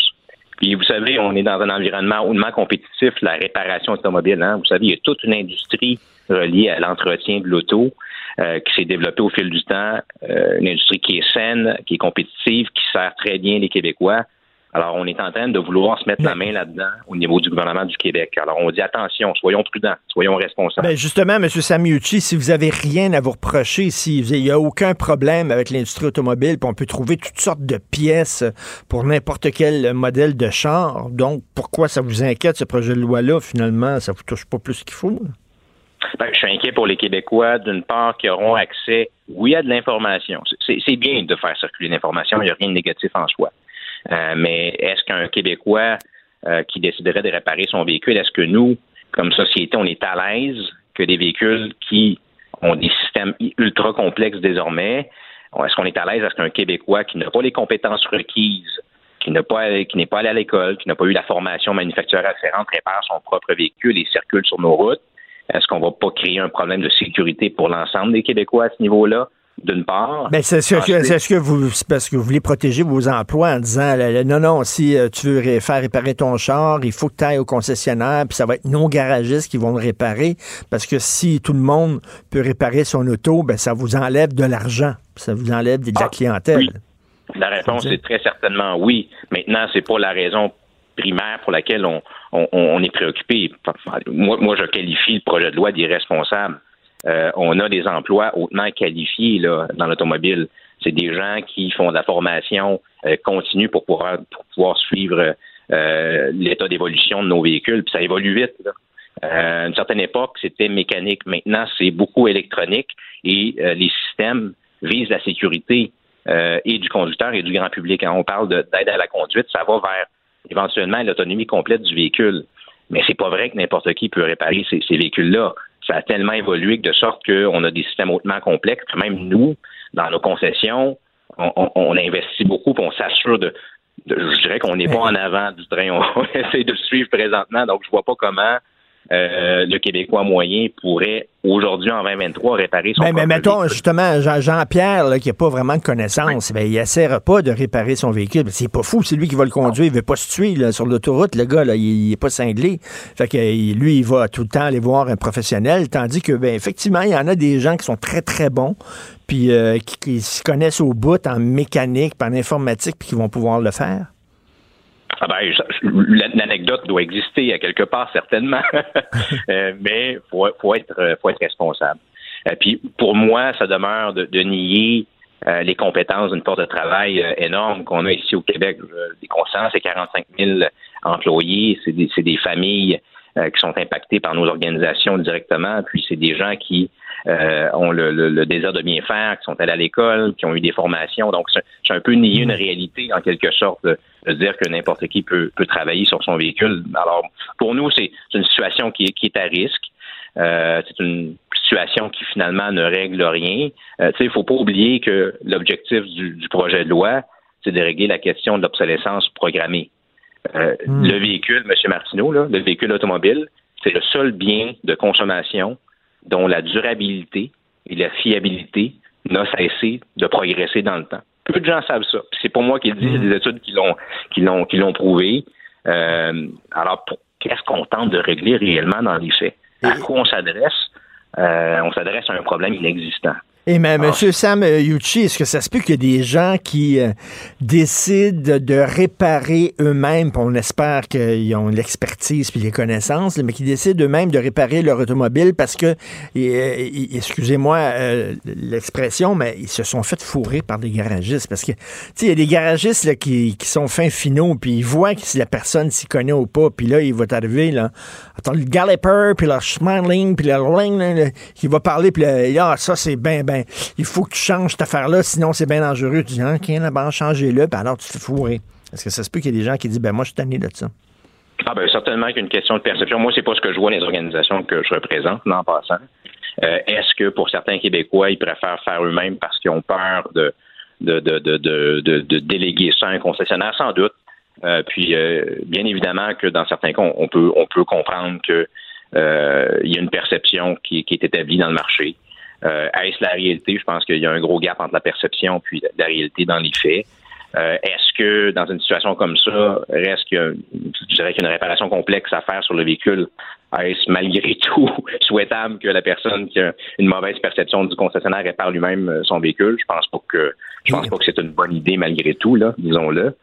Puis vous savez, on est dans un environnement hautement compétitif, la réparation automobile. Hein? Vous savez, il y a toute une industrie reliée à l'entretien de l'auto euh, qui s'est développée au fil du temps, euh, une industrie qui est saine, qui est compétitive, qui sert très bien les Québécois. Alors, on est en train de vouloir se mettre la main là-dedans au niveau du gouvernement du Québec. Alors, on dit attention, soyons prudents, soyons responsables. Ben justement, M. Samiucci, si vous avez rien à vous reprocher, s'il n'y a aucun problème avec l'industrie automobile, puis on peut trouver toutes sortes de pièces pour n'importe quel modèle de char, donc pourquoi ça vous inquiète, ce projet de loi-là, finalement, ça vous touche pas plus qu'il faut? Ben, je suis inquiet pour les Québécois, d'une part, qui auront accès, oui, à de l'information. C'est bien de faire circuler l'information, il n'y a rien de négatif en soi. Euh, mais est-ce qu'un Québécois euh, qui déciderait de réparer son véhicule, est-ce que nous, comme société, on est à l'aise que des véhicules qui ont des systèmes ultra complexes désormais, est-ce qu'on est à l'aise à ce qu'un Québécois qui n'a pas les compétences requises, qui n'est pas, pas allé à l'école, qui n'a pas eu la formation manufacturière afférente, répare son propre véhicule et circule sur nos routes? Est-ce qu'on va pas créer un problème de sécurité pour l'ensemble des Québécois à ce niveau-là? D'une part. Ben, c'est ce, que vous parce que vous voulez protéger vos emplois en disant non, non, si euh, tu veux faire réparer ton char, il faut que tu ailles au concessionnaire, puis ça va être non garagistes qui vont le réparer. Parce que si tout le monde peut réparer son auto, ben ça vous enlève de l'argent. Ça vous enlève de la ah, clientèle. La réponse est très certainement oui. Maintenant, c'est pas la raison primaire pour laquelle on, on, est préoccupé. Moi, moi, je qualifie le projet de loi d'irresponsable. Euh, on a des emplois hautement qualifiés là, dans l'automobile. C'est des gens qui font de la formation euh, continue pour pouvoir, pour pouvoir suivre euh, l'état d'évolution de nos véhicules. Puis ça évolue vite. à une certaine époque, c'était mécanique. Maintenant, c'est beaucoup électronique et les systèmes visent la sécurité et du conducteur et du grand public. Quand on parle d'aide à la conduite, ça va vers éventuellement l'autonomie complète du véhicule. Mais c'est pas vrai que n'importe qui peut réparer ces, ces véhicules-là ça a tellement évolué que de sorte qu'on a des systèmes hautement complexes. Même nous, dans nos concessions, on, investit beaucoup, et on s'assure de, je dirais qu'on n'est pas en avant du train. On essaie de le suivre présentement, donc je vois pas comment euh, le Québécois moyen pourrait aujourd'hui, en 2023, réparer son mais, mais mettons, justement, Jean-Pierre, qui n'a pas vraiment de connaissances, ben, il n'essaiera pas de réparer son véhicule. C'est pas fou, c'est lui qui va le conduire. Il ne veut pas se tuer sur l'autoroute, le gars, là, il n'est pas cinglé. Fait que lui, il va tout le temps aller voir un professionnel, tandis que, ben, effectivement, il y en a des gens qui sont très, très bons, puis euh, qui, qui se connaissent au bout en mécanique, en informatique, puis qui vont pouvoir le faire. Ah ben, l'anecdote doit exister à quelque part certainement, euh, mais faut faut être faut être responsable. Euh, puis pour moi, ça demeure de, nier euh, les compétences d'une force de travail énorme qu'on a ici au Québec. Les consciences, c'est 45 000 employés, c'est des, des familles qui sont impactées par nos organisations directement, puis c'est des gens qui ont le, le, désir de bien faire, qui sont allés à l'école, qui ont eu des formations. Donc, c'est un peu nier une réalité en quelque sorte de dire que n'importe qui peut, peut travailler sur son véhicule. Alors, pour nous, c'est une situation qui, qui est à risque. Euh, c'est une situation qui finalement ne règle rien. Euh, il ne faut pas oublier que l'objectif du, du, projet de loi, c'est de régler la question de l'obsolescence programmée. Euh, hmm. Le véhicule, M. Martineau, là, le véhicule automobile, c'est le seul bien de consommation dont la durabilité et la fiabilité n'a cessé de progresser dans le temps. Peu de gens savent ça. C'est pour moi qui le dis, il y a des études qui l'ont qui l'ont qui l'ont prouvé. Euh, alors, qu'est-ce qu'on tente de régler réellement dans les faits? À quoi on s'adresse? Euh, on s'adresse à un problème inexistant. Et mais, M. Sam euh, Yuchi, est-ce que ça se peut qu'il y ait des gens qui euh, décident de réparer eux-mêmes, on espère qu'ils ont l'expertise puis les connaissances, mais qui décident eux-mêmes de réparer leur automobile parce que, euh, excusez-moi l'expression, mais ils se sont fait fourrer par des garagistes. Parce que, tu sais, il y a des garagistes là, qui, qui sont fins finaux, puis ils voient que si la personne s'y connaît ou pas, puis là, il va t'arriver, là, attends, le galloper, puis le smiling, puis le ring, qui va parler, puis là, ah, ça, c'est bien, ben, il faut que tu changes cette affaire-là, sinon c'est bien dangereux. Tu dis, OK, là-bas, changez-le, puis alors tu te fais fourrer. Est-ce que ça se peut qu'il y ait des gens qui disent, ben moi, je suis tanné de ça? Ah ben certainement qu'une question de perception. Moi, c'est pas ce que je vois dans les organisations que je représente, en passant. Euh, est-ce que pour certains Québécois, ils préfèrent faire eux-mêmes parce qu'ils ont peur de de, de, de, déléguer ça à un concessionnaire? Sans doute. Euh, puis euh, bien évidemment que dans certains cas, on peut on peut comprendre que il y a une perception qui, est établie dans le marché. Euh, est-ce la réalité? Je pense qu'il y a un gros gap entre la perception puis la réalité dans les faits. Euh, est-ce que dans une situation comme ça, reste que je dirais qu'il y a une réparation complexe à faire sur le véhicule? Est-ce malgré tout souhaitable que la personne qui a une mauvaise perception du concessionnaire répare lui-même euh, son véhicule? Je pense pas que je pense pas que c'est une bonne idée malgré tout, là, disons-le.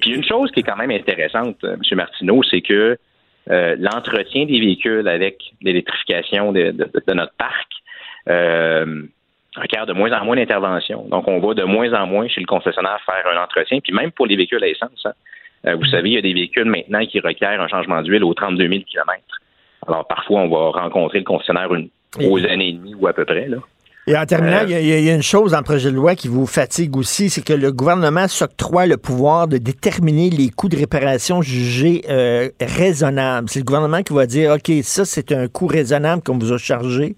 Puis une chose qui est quand même intéressante, M. Martineau, c'est que euh, l'entretien des véhicules avec l'électrification de, de, de, notre parc euh, requiert de moins en moins d'intervention. Donc, on va de moins en moins chez le concessionnaire faire un entretien, puis même pour les véhicules à essence. Hein. Euh, vous savez, il y a des véhicules maintenant qui requièrent un changement d'huile aux 32 000 km. Alors, parfois, on va rencontrer le concessionnaire une, aux années et demie ou à peu près. Là. Et en terminant, Euh, il y, a- il y a une chose dans le projet de loi qui vous fatigue aussi, c'est que le gouvernement s'octroie le pouvoir de déterminer les coûts de réparation jugés euh, raisonnables. C'est le gouvernement qui va dire, OK, ça, c'est un coût raisonnable qu'on vous a chargé,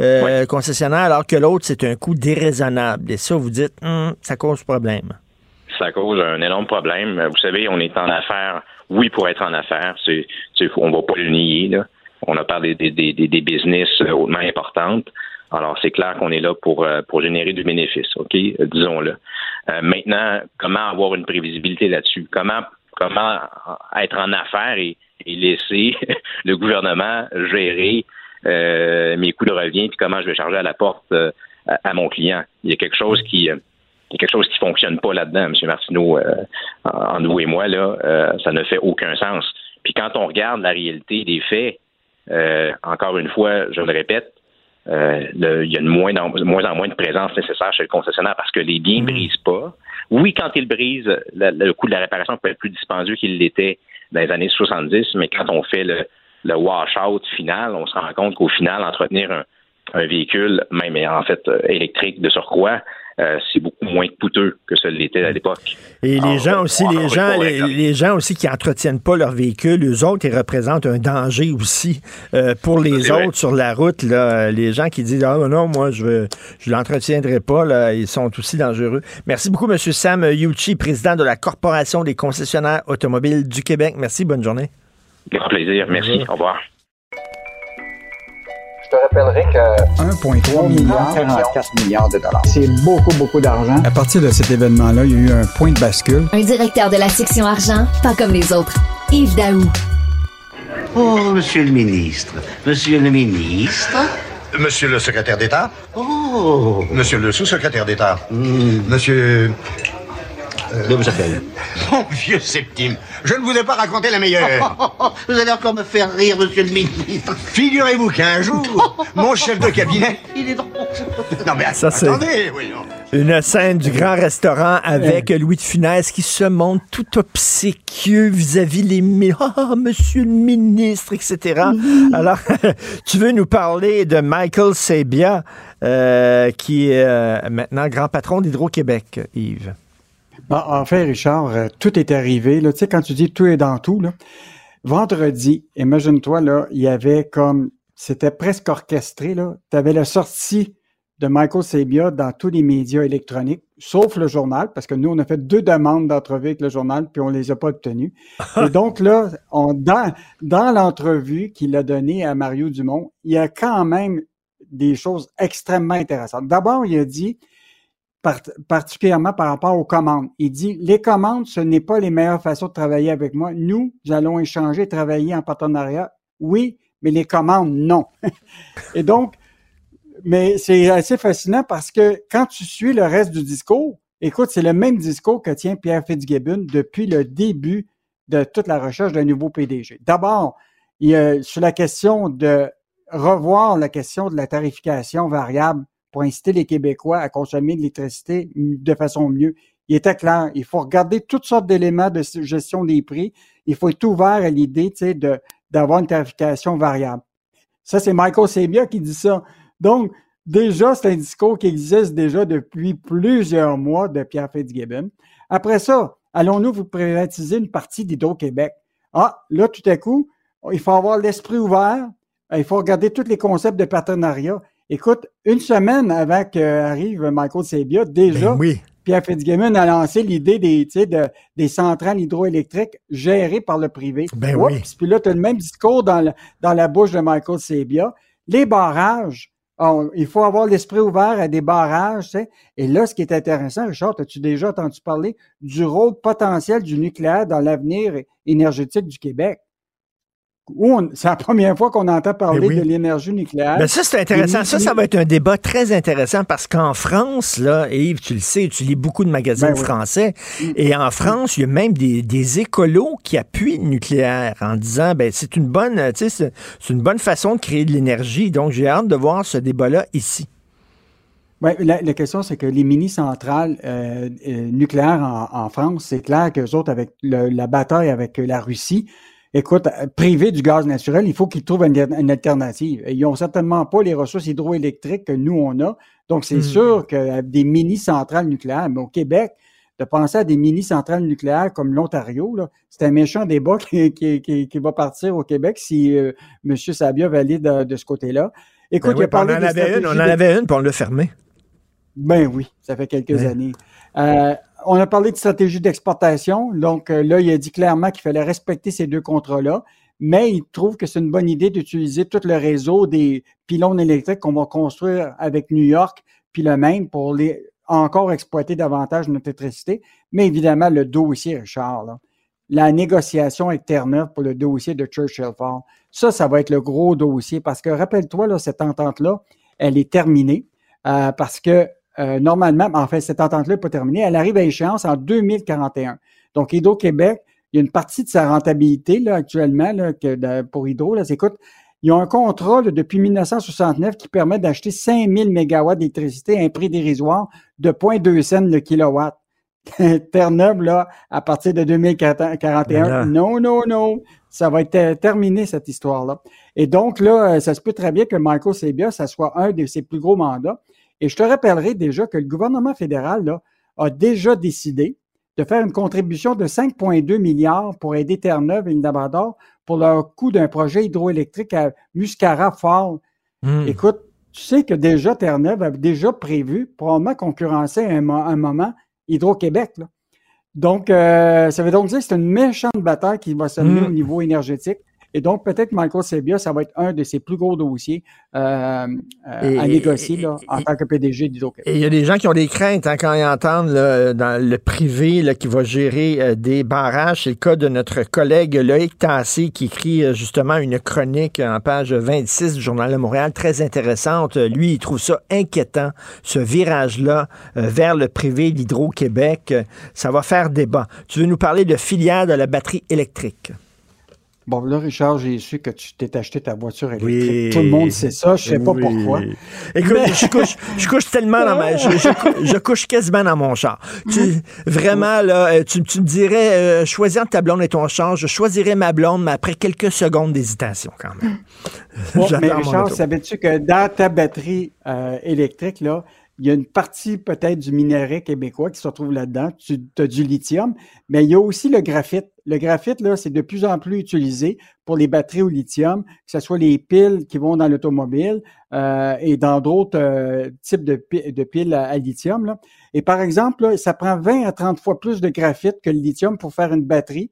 euh, concessionnaire, alors que l'autre, c'est un coût déraisonnable. Et ça, vous dites, Hum, ça cause problème. ça cause un énorme problème. Vous savez, on est en affaires, oui, pour être en affaires, c'est, on va pas le nier. Là. On a parlé des, des, des, des business hautement importantes. Alors, c'est clair qu'on est là pour, euh, pour générer du bénéfice, OK? Disons-le. Euh, maintenant, comment avoir une prévisibilité là-dessus? Comment, comment être en affaires et, et laisser le gouvernement gérer euh, mes coûts de revient puis comment je vais charger à la porte euh, à, mon client? Il y a quelque chose qui... euh, il y a quelque chose qui fonctionne pas là-dedans, M. Martineau, euh, en nous et moi, là, ça ne fait aucun sens. Puis quand on regarde la réalité des faits, encore une fois, je le répète, euh, le- il y a de moins, en, moins en moins de présence nécessaire chez le concessionnaire parce que les biens ne brisent pas. Oui, quand ils brisent, la- le coût de la réparation peut être plus dispendieux qu'il l'était dans les années 70, mais quand on fait le, le wash-out final, on se rend compte qu'au final, entretenir un, un véhicule, même en fait euh, électrique de surcroît, euh, c'est beaucoup moins coûteux que ce l'était à l'époque. Et les gens aussi, les gens, les, gens aussi qui entretiennent pas leur véhicule, eux autres, ils représentent un danger aussi euh, pour les vrai. autres sur la route. Là, les gens qui disent ah non, moi je veux, je l'entretiendrai pas, là, ils sont aussi dangereux. Merci beaucoup, Monsieur Sam Yuchi, président de la Corporation des concessionnaires automobiles du Québec. Merci, bonne journée. Grand plaisir. Merci. Au revoir. Je te rappellerai que 1,3 milliard. 44 milliards de dollars. C'est beaucoup, beaucoup d'argent. À partir de cet événement-là, il y a eu un point de bascule. Un directeur de la section argent, pas comme les autres. Yves Daou. Oh, monsieur le ministre. Monsieur le ministre. Monsieur le secrétaire d'État Oh. Monsieur le sous-secrétaire d'État Monsieur... Vous appelle. Mon vieux Septime, je ne vous ai pas raconté la meilleure. Vous allez encore me faire rire, monsieur le ministre. Figurez-vous qu'un jour, mon chef de cabinet... Il est drôle. Non mais Ça, c'est- attendez, voyons. Une scène du grand restaurant avec Louis de Funès qui se montre tout obséquieux vis-à-vis les mi- Ah, monsieur le ministre, etc. Alors, tu veux nous parler de Michael Sabia, euh, qui est euh, maintenant grand patron d'Hydro-Québec, Yves? En fait, Richard, euh, tout est arrivé. Là. Tu sais, quand tu dis tout est dans tout, là, vendredi, imagine-toi, là, il y avait comme, c'était presque orchestré, là. Tu avais la sortie de Michael Sabia dans tous les médias électroniques, sauf le journal, parce que nous, on a fait deux demandes d'entrevue avec le journal, puis on les a pas obtenues. Et donc là, on, dans, dans l'entrevue qu'il a donnée à Mario Dumont, il y a quand même des choses extrêmement intéressantes. D'abord, il a dit, particulièrement par rapport aux commandes. Il dit, les commandes, ce n'est pas les meilleures façons de travailler avec moi. Nous, nous allons échanger, travailler en partenariat. Oui, mais les commandes, non. Et donc, mais c'est assez fascinant parce que quand tu suis le reste du discours, écoute, c'est le même discours que tient Pierre Fitzgibbon depuis le début de toute la recherche d'un nouveau PDG. D'abord, sur la question de revoir la question de la tarification variable pour inciter les Québécois à consommer de l'électricité de façon mieux. Il était clair, il faut regarder toutes sortes d'éléments de gestion des prix. Il faut être ouvert à l'idée, tu sais, de, d'avoir une tarification variable. Ça, c'est Michael Sabia qui dit ça. Donc, déjà, c'est un discours qui existe déjà depuis plusieurs mois de Pierre Fitzgibbon. Après ça, allons-nous vous privatiser une partie d'Hydro-Québec? Ah, là, tout à coup, il faut avoir l'esprit ouvert. Il faut regarder tous les concepts de partenariat. Écoute, une semaine avant qu'arrive Michael Sabia, déjà, Ben oui. Pierre Fitzgibbon a lancé l'idée des, de, centrales hydroélectriques gérées par le privé. Ben Oups, oui. Puis là, tu as le même discours dans, le- dans la bouche de Michael Sabia. Les barrages, on- il faut avoir l'esprit ouvert à des barrages. Et là, ce qui est intéressant, Richard, as-tu déjà entendu parler du rôle potentiel du nucléaire dans l'avenir énergétique du Québec? C'est la première fois qu'on entend parler Ben oui. de l'énergie nucléaire. Ben ça, c'est intéressant. Ça, ça va être un débat très intéressant parce qu'en France, là, et Yves, tu le sais, tu lis beaucoup de magazines Ben oui. français, et en France, il y a même des, des écolos qui appuient le nucléaire en disant, ben c'est une bonne, tu sais, c'est- une bonne façon de créer de l'énergie. Donc, j'ai hâte de voir ce débat-là ici. Ouais, la, la question, c'est que les mini-centrales euh, euh, nucléaires en, en France, c'est clair qu'eux autres, avec le- la bataille avec la Russie, écoute, euh, privés du gaz naturel, il faut qu'ils trouvent une, une alternative. Ils n'ont certainement pas les ressources hydroélectriques que nous, on a. Donc, c'est Hmm. sûr que euh, des mini-centrales nucléaires, mais au Québec, de penser à des mini-centrales nucléaires comme l'Ontario, c'est un méchant débat qui, qui, qui, qui va partir au Québec si euh, M. Sabia valide euh, de ce côté-là. Écoute, Ben il oui, a puis on parlé en avait une, on en de- avait une, puis on l'a fermée. ben oui, ça fait quelques Ouais. années. Euh, on a parlé de stratégie d'exportation. Donc euh, là, il a dit clairement qu'il fallait respecter ces deux contrats-là, mais il trouve que c'est une bonne idée d'utiliser tout le réseau des pylônes électriques qu'on va construire avec New York, puis le même pour les encore exploiter davantage notre électricité. Mais évidemment, le dossier, Richard, la négociation avec Terre-Neuve pour le dossier de Churchill Falls, ça, ça va être le gros dossier parce que rappelle-toi, cette entente-là, elle est terminée euh, parce que euh, normalement, en fait, cette entente-là n'est pas terminée. Elle arrive à échéance en 2041. Donc, Hydro-Québec, il y a une partie de sa rentabilité là, actuellement là, que pour Hydro. Là, c'est, écoute, ils ont un contrat là, depuis 1969 qui permet d'acheter 5000 mégawatts d'électricité à un prix dérisoire de 0,2 cents le kilowatt. Terre-Neuve, là, à partir de 2041, Mais là- non, non, non, ça va être euh, terminé, cette histoire-là. Et donc, là, euh, ça se peut très bien que Michael Sebia, ça soit un de ses plus gros mandats. Et je te rappellerai déjà que le gouvernement fédéral là, a déjà décidé de faire une contribution de 5,2 milliards pour aider Terre-Neuve et le Labrador pour leur coût d'un projet hydroélectrique à Muscara Fall. Hmm. Écoute, tu sais que déjà Terre-Neuve avait déjà prévu probablement concurrencer à un, mo- un moment Hydro-Québec. Donc, euh, ça veut donc dire que c'est une méchante bataille qui va se mener au niveau énergétique. Et donc, peut-être Michael Sebia, ça va être un de ses plus gros dossiers euh, euh, Et- à négocier et- là, en tant que PDG d'Hydro-Québec. Et il y a des gens qui ont des craintes hein, quand ils entendent là, dans le privé là, qui va gérer euh, des barrages. C'est le cas de notre collègue Loïc Tassé qui écrit euh, justement une chronique en page 26 du Journal de Montréal très intéressante. Lui, il trouve ça inquiétant, ce virage-là vers le privé, l'Hydro-Québec. Ça va faire débat. Tu veux nous parler de filière de la batterie électrique? Bon, là, Richard, j'ai su que tu t'es acheté ta voiture électrique. Oui. Tout le monde sait ça, je sais pas pourquoi. Écoute, Mais- je, couche, je couche tellement dans ma. Je, je cou- je couche quasiment dans mon char. Tu- vraiment, là, euh, tu, tu me dirais, euh, choisis entre ta blonde et ton char, je choisirais ma blonde, mais après quelques secondes d'hésitation, quand même. Bon, mais Richard, savais-tu que dans ta batterie euh, électrique, là, il y a une partie peut-être du minerai québécois qui se retrouve là-dedans. Tu as du lithium, mais il y a aussi le graphite. Le graphite, là, c'est de plus en plus utilisé pour les batteries au lithium, que ce soit les piles qui vont dans l'automobile euh, et dans d'autres euh, types de, pi- de piles à, lithium. Là. Et par exemple, là, ça prend 20 à 30 fois plus de graphite que le lithium pour faire une batterie.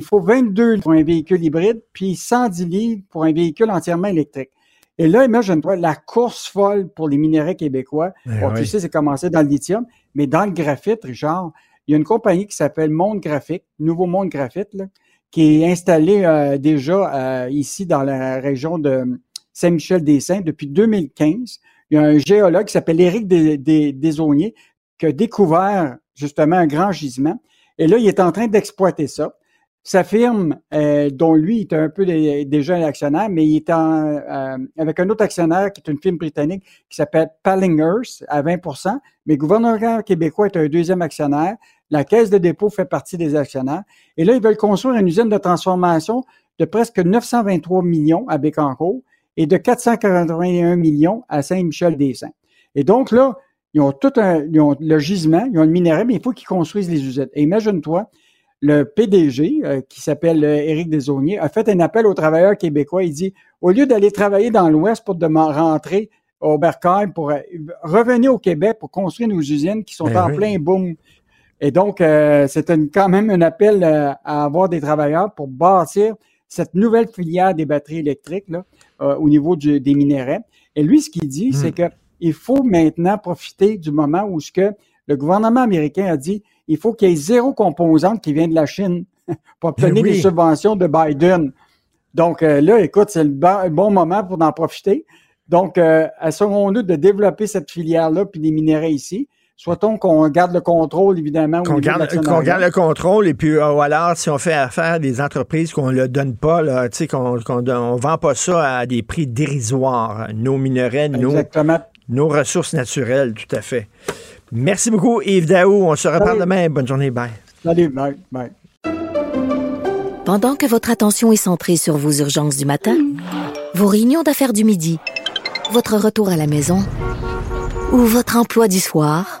Il faut 22 livres pour un véhicule hybride, puis 110 livres pour un véhicule entièrement électrique. Et là, imagine-toi, la course folle pour les minéraux québécois. Eh Bon, oui. Tu sais, c'est commencé dans le lithium, mais dans le graphite, Richard, il y a une compagnie qui s'appelle Monde Graphique, Nouveau Monde Graphite, là, qui est installée euh, déjà euh, ici dans la région de Saint-Michel-des-Saints depuis 2015. Il y a un géologue qui s'appelle Éric Des- qui a découvert justement un grand gisement. Et là, il est en train d'exploiter ça. Sa firme, euh, dont lui est un peu dé- déjà un actionnaire, mais il est en, euh, avec un autre actionnaire qui est une firme britannique qui s'appelle Pallinghurst à 20% mais le gouvernement québécois est un deuxième actionnaire. La Caisse de dépôt fait partie des actionnaires. Et là, ils veulent construire une usine de transformation de presque 923 millions à Bécancourt et de 481 millions à Saint-Michel-des-Saints. Et donc là, ils ont tout un, ils ont le gisement, ils ont le minerai, mais il faut qu'ils construisent les usines. Et imagine-toi, le PDG, euh, qui s'appelle euh, Éric Desaulniers, a fait un appel aux travailleurs québécois. Il dit, au lieu d'aller travailler dans l'Ouest pour rentrer au Bercail, pour euh, revenir au Québec pour construire nos usines qui sont Ben en oui. plein boom. Et donc, euh, c'est quand même un appel à avoir des travailleurs pour bâtir cette nouvelle filière des batteries électriques là, au niveau du- des minéraux. Et lui, ce qu'il dit, Hmm. c'est que il faut maintenant profiter du moment où ce que le gouvernement américain a dit il faut qu'il y ait zéro composante qui vient de la Chine pour obtenir Ben oui. les subventions de Biden. Donc euh, là, écoute, c'est le bon, bon moment pour en profiter. Donc, euh, assurons-nous de développer cette filière-là puis des minerais ici. Soit-on qu'on garde le contrôle, évidemment. Qu'on garde, qu'on garde le contrôle et puis euh, ou alors si on fait affaire à des entreprises qu'on ne le donne pas, là, qu'on ne vend pas ça à des prix dérisoires, nos minerais, nos, nos ressources naturelles, tout à fait. Merci beaucoup Yves Daou. On se reparle demain. Bonne journée. Bye. Salut. Bye. Bye. Pendant que votre attention est centrée sur vos urgences du matin, vos réunions d'affaires du midi, votre retour à la maison ou votre emploi du soir,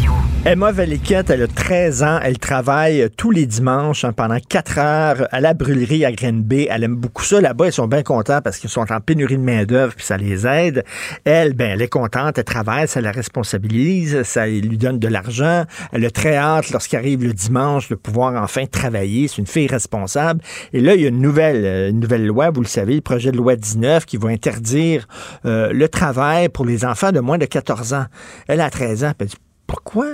Emma Valiquette, elle a 13 ans. Elle travaille tous les dimanches hein, pendant 4 heures à la brûlerie à Grenby. Elle aime beaucoup ça. Là-bas, ils sont bien contents parce qu'ils sont en pénurie de main-d'œuvre puis ça les aide. Elle, ben, elle est contente. Elle travaille, ça la responsabilise, ça lui donne de l'argent. Elle a très hâte, lorsqu'arrive le dimanche, de pouvoir enfin travailler. C'est une fille responsable. Et là, il y a une nouvelle, euh, une nouvelle loi, vous le savez, le projet de loi 19 qui va interdire euh, le travail pour les enfants de moins de 14 ans. Elle a 13 ans. Pourquoi?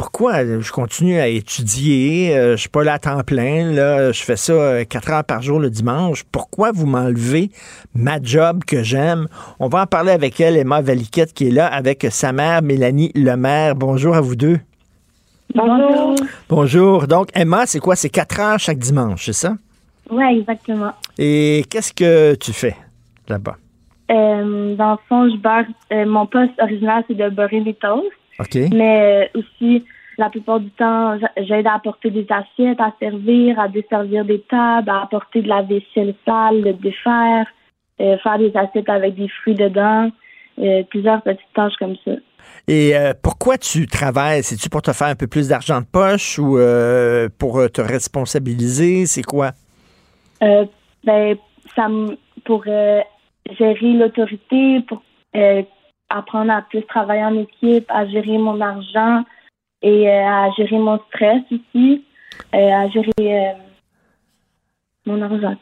Pourquoi je continue à étudier, euh, je suis pas là à temps plein, là, je fais ça euh, quatre heures par jour le dimanche, pourquoi vous m'enlevez ma job que j'aime? On va en parler avec elle, Emma Valiquette, qui est là avec sa mère, Mélanie Lemaire. Bonjour à vous deux. Bonjour. Bonjour. Donc, Emma, c'est quoi? C'est quatre heures chaque dimanche, c'est ça? Oui, exactement. Et qu'est-ce que tu fais là-bas? Euh, dans le fond, je beurre. mon poste original, c'est de beurrer les toasts. Mais euh, aussi, la plupart du temps, j'aide à apporter des assiettes à servir, à desservir des tables, à apporter de la vaisselle sale, le défaire, euh, faire des assiettes avec des fruits dedans, euh, plusieurs petites tâches comme ça. Et pourquoi tu travailles? C'est-tu pour te faire un peu plus d'argent de poche ou pour te responsabiliser? C'est quoi? ben, ça pour gérer l'autorité, pour apprendre à plus travailler en équipe, à gérer mon argent et euh, à gérer mon stress aussi, euh, à gérer euh, mon argent.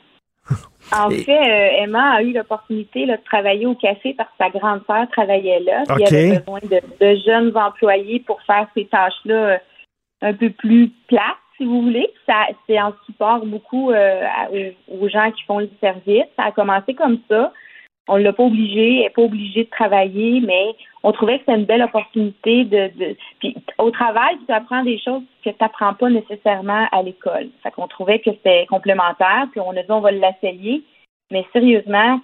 En fait, Emma a eu l'opportunité de travailler au café parce que sa grande sœur travaillait là. Il y avait besoin de, jeunes employés pour faire ces tâches-là un peu plus plates, si vous voulez. Ça, c'est en support beaucoup aux, gens qui font le service. Ça a commencé comme ça on l'a pas obligé, elle n'est pas obligée de travailler, mais on trouvait que c'était une belle opportunité de, de puis au travail, tu apprends des choses que tu n'apprends pas nécessairement à l'école. Fait qu'on trouvait que c'était complémentaire, puis on a dit on va l'essayer. Mais sérieusement,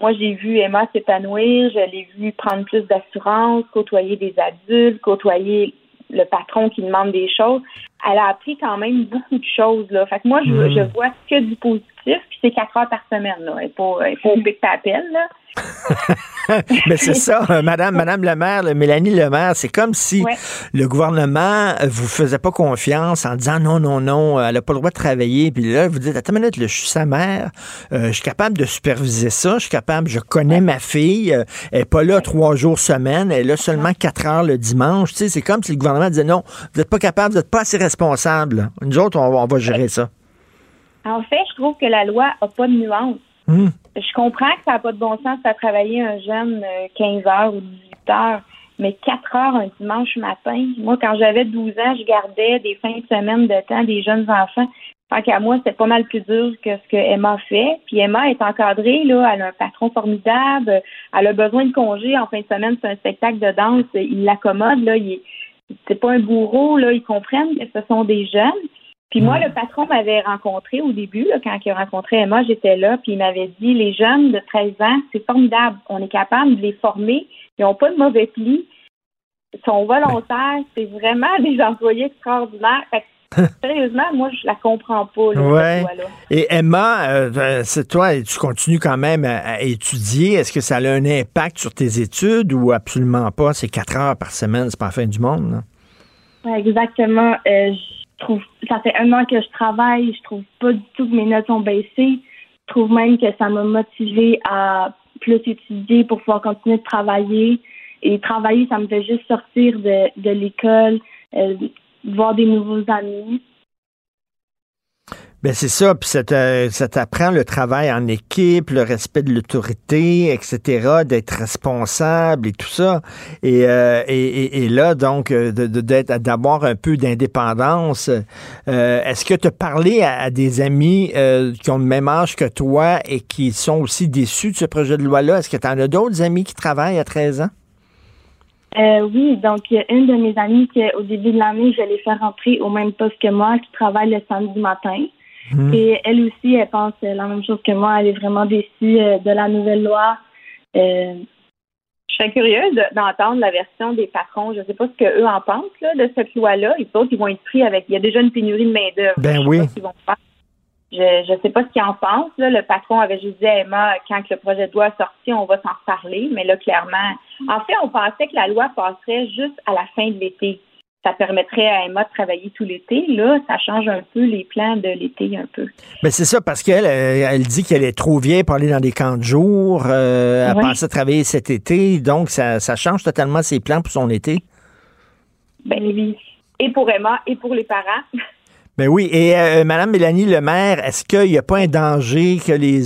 moi j'ai vu Emma s'épanouir, je l'ai vu prendre plus d'assurance, côtoyer des adultes, côtoyer le patron qui demande des choses. Elle a appris quand même beaucoup de choses. Là. Fait que moi, je, mm. je vois que du positif, puis c'est quatre heures par semaine. Là. Elle n'est pas, elle est pas au pic là. Mais c'est ça, euh, Madame, Madame le maire, Mélanie le maire, c'est comme si le gouvernement vous faisait pas confiance en disant non, non, non, elle n'a pas le droit de travailler. Puis là, vous dites, attends une minute, je suis sa mère, euh, je suis capable de superviser ça, je suis capable, je connais ma fille, euh, elle n'est pas là trois jours semaine, elle est là seulement quatre heures le dimanche. Tu sais, c'est comme si le gouvernement disait non, vous n'êtes pas capable, vous n'êtes pas assez responsable. Nous autres, on, on va gérer ça. En fait, je trouve que la loi n'a pas de nuance. Hmm. Je comprends que ça n'a pas de bon sens de travailler un jeune 15 euh, heures ou 18 heures, mais 4 heures un dimanche matin. Moi, quand j'avais 12 ans, je gardais des fins de semaine de temps des jeunes enfants. Tant qu'à moi, c'était pas mal plus dur que ce que Emma fait. Puis Emma est encadrée, là, elle a un patron formidable, elle a besoin de congés en fin de semaine, c'est un spectacle de danse, il l'accommode, là, il c'est pas un bourreau, là, ils comprennent que ce sont des jeunes. Puis moi, mm. le patron m'avait rencontré au début, quand il a rencontré Emma, j'étais là, puis il m'avait dit les jeunes de 13 ans, c'est formidable. On est capable de les former. Ils n'ont pas de mauvais plis. Ils sont volontaires. C'est vraiment des employés extraordinaires. Sérieusement, moi, je la comprends pas, là, Ouais. Et Emma, euh, c'est toi, tu continues quand même à, à étudier. Est-ce que ça a un impact sur tes études ou absolument pas? C'est quatre heures par semaine, c'est pas la fin du monde. là. Exactement. Euh, trouve, ça fait un an que je travaille. Je trouve pas du tout que mes notes ont baissé. Je trouve même que ça m'a motivée à plus étudier pour pouvoir continuer de travailler. Et travailler, ça me fait juste sortir de, de l'école, euh, voir des nouveaux amis. Ben c'est ça, puis ça t'apprend le travail en équipe, le respect de l'autorité, etc., d'être responsable et tout ça. Et, euh, et, et- là, donc, euh, d'être- d'avoir un peu d'indépendance. euh, Est-ce que tu as parlé à, des amis euh, qui ont le même âge que toi et qui sont aussi déçus de ce projet de loi-là? Est-ce que tu en as d'autres amis qui travaillent à 13 ans? Euh, oui, donc une de mes amies qui, au début de l'année, je l'ai fait rentrer au même poste que moi, qui travaille le samedi matin. Mhm. Et elle aussi, elle pense la même chose que moi. Elle est vraiment déçue euh, de la nouvelle loi. Euh, Je serais curieuse de- d'entendre la version des patrons. Je ne sais pas ce qu'eux en pensent là, de cette loi-là. Ils pensent qu'ils vont être pris avec. Il y a déjà une pénurie de main-d'œuvre. Ben Je oui. vont faire. Je ne sais pas ce qu'ils en pensent. Là. Le patron avait juste dit à Emma, quand le projet de loi est sorti, on va s'en reparler. Mais là, clairement, en fait, on pensait que la loi passerait juste à la fin de l'été. Ça permettrait à Emma de travailler tout l'été. Là, ça change un peu les plans de l'été un peu. Ben c'est ça, parce qu'elle euh, elle dit qu'elle est trop vieille pour aller dans des camps de jour. euh, elle Oui. pensait travailler cet été, donc ça, ça change totalement ses plans pour son été. Ben oui. Et pour Emma et pour les parents. Ben oui, et euh, Madame Mélanie Lemaire, est-ce qu'il n'y a pas un danger que les,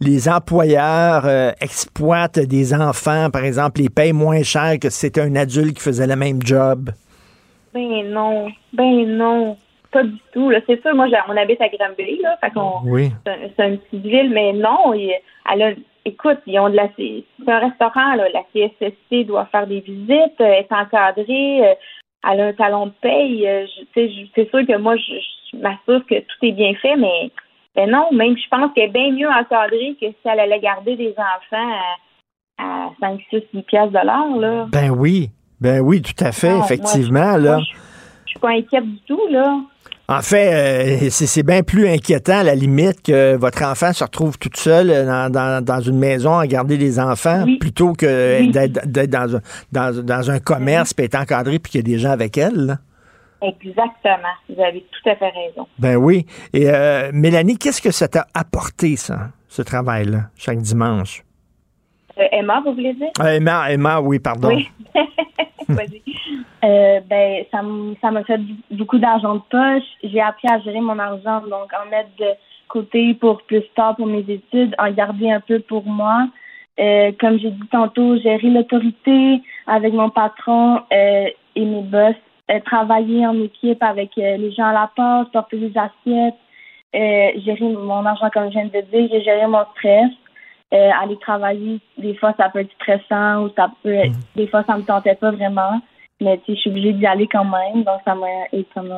les employeurs euh, exploitent des enfants, par exemple, les payent moins cher que si c'était un adulte qui faisait le même job? Ben non, ben non, pas du tout. Là, c'est sûr, moi, on habite à Granby, là, fait qu'on, Oui. c'est, un- c'est une petite ville, mais non, il- elle a, écoute, ils ont de la, c'est un restaurant, là, la CSST doit faire des visites, euh, est encadrée, euh, elle a un talon de paye. euh, c'est sûr que moi, je, je m'assure que tout est bien fait, mais ben non, même je pense qu'elle est bien mieux encadrée que si elle allait garder des enfants à, à 5, 6, 8 piastres de l'heure, là. Ben oui, ben oui, tout à fait, Non, moi, effectivement. je- là. moi, Je suis pas inquiète du tout, là. En fait, euh, c'est bien plus inquiétant, à la limite, que votre enfant se retrouve toute seule dans, dans- dans une maison à garder des enfants, plutôt que Oui. d'être dans, un- dans, dans un commerce, puis être encadré, puis qu'il y a des gens avec elle. là. Exactement. Vous avez tout à fait raison. Ben oui. Et euh, Mélanie, qu'est-ce que ça t'a apporté, ça, ce travail-là, chaque dimanche? Euh, Emma, vous voulez dire? Euh, Emma, Emma, oui, pardon. Oui. Euh, ben, ça m'a fait beaucoup d'argent de poche. J'ai appris à gérer mon argent, donc en mettre de côté pour plus tard pour mes études, en garder un peu pour moi. Euh, comme j'ai dit tantôt, gérer l'autorité avec mon patron euh, et mes boss, euh, travailler en équipe avec les gens à la porte, porter les assiettes, euh, gérer mon argent comme je viens de dire, géré mon stress. Euh, aller travailler, des fois ça peut être stressant ou ça peut être- des fois ça me tentait pas vraiment. Mais tu sais, je suis obligée d'y aller quand même, donc ça m'a et ça m'a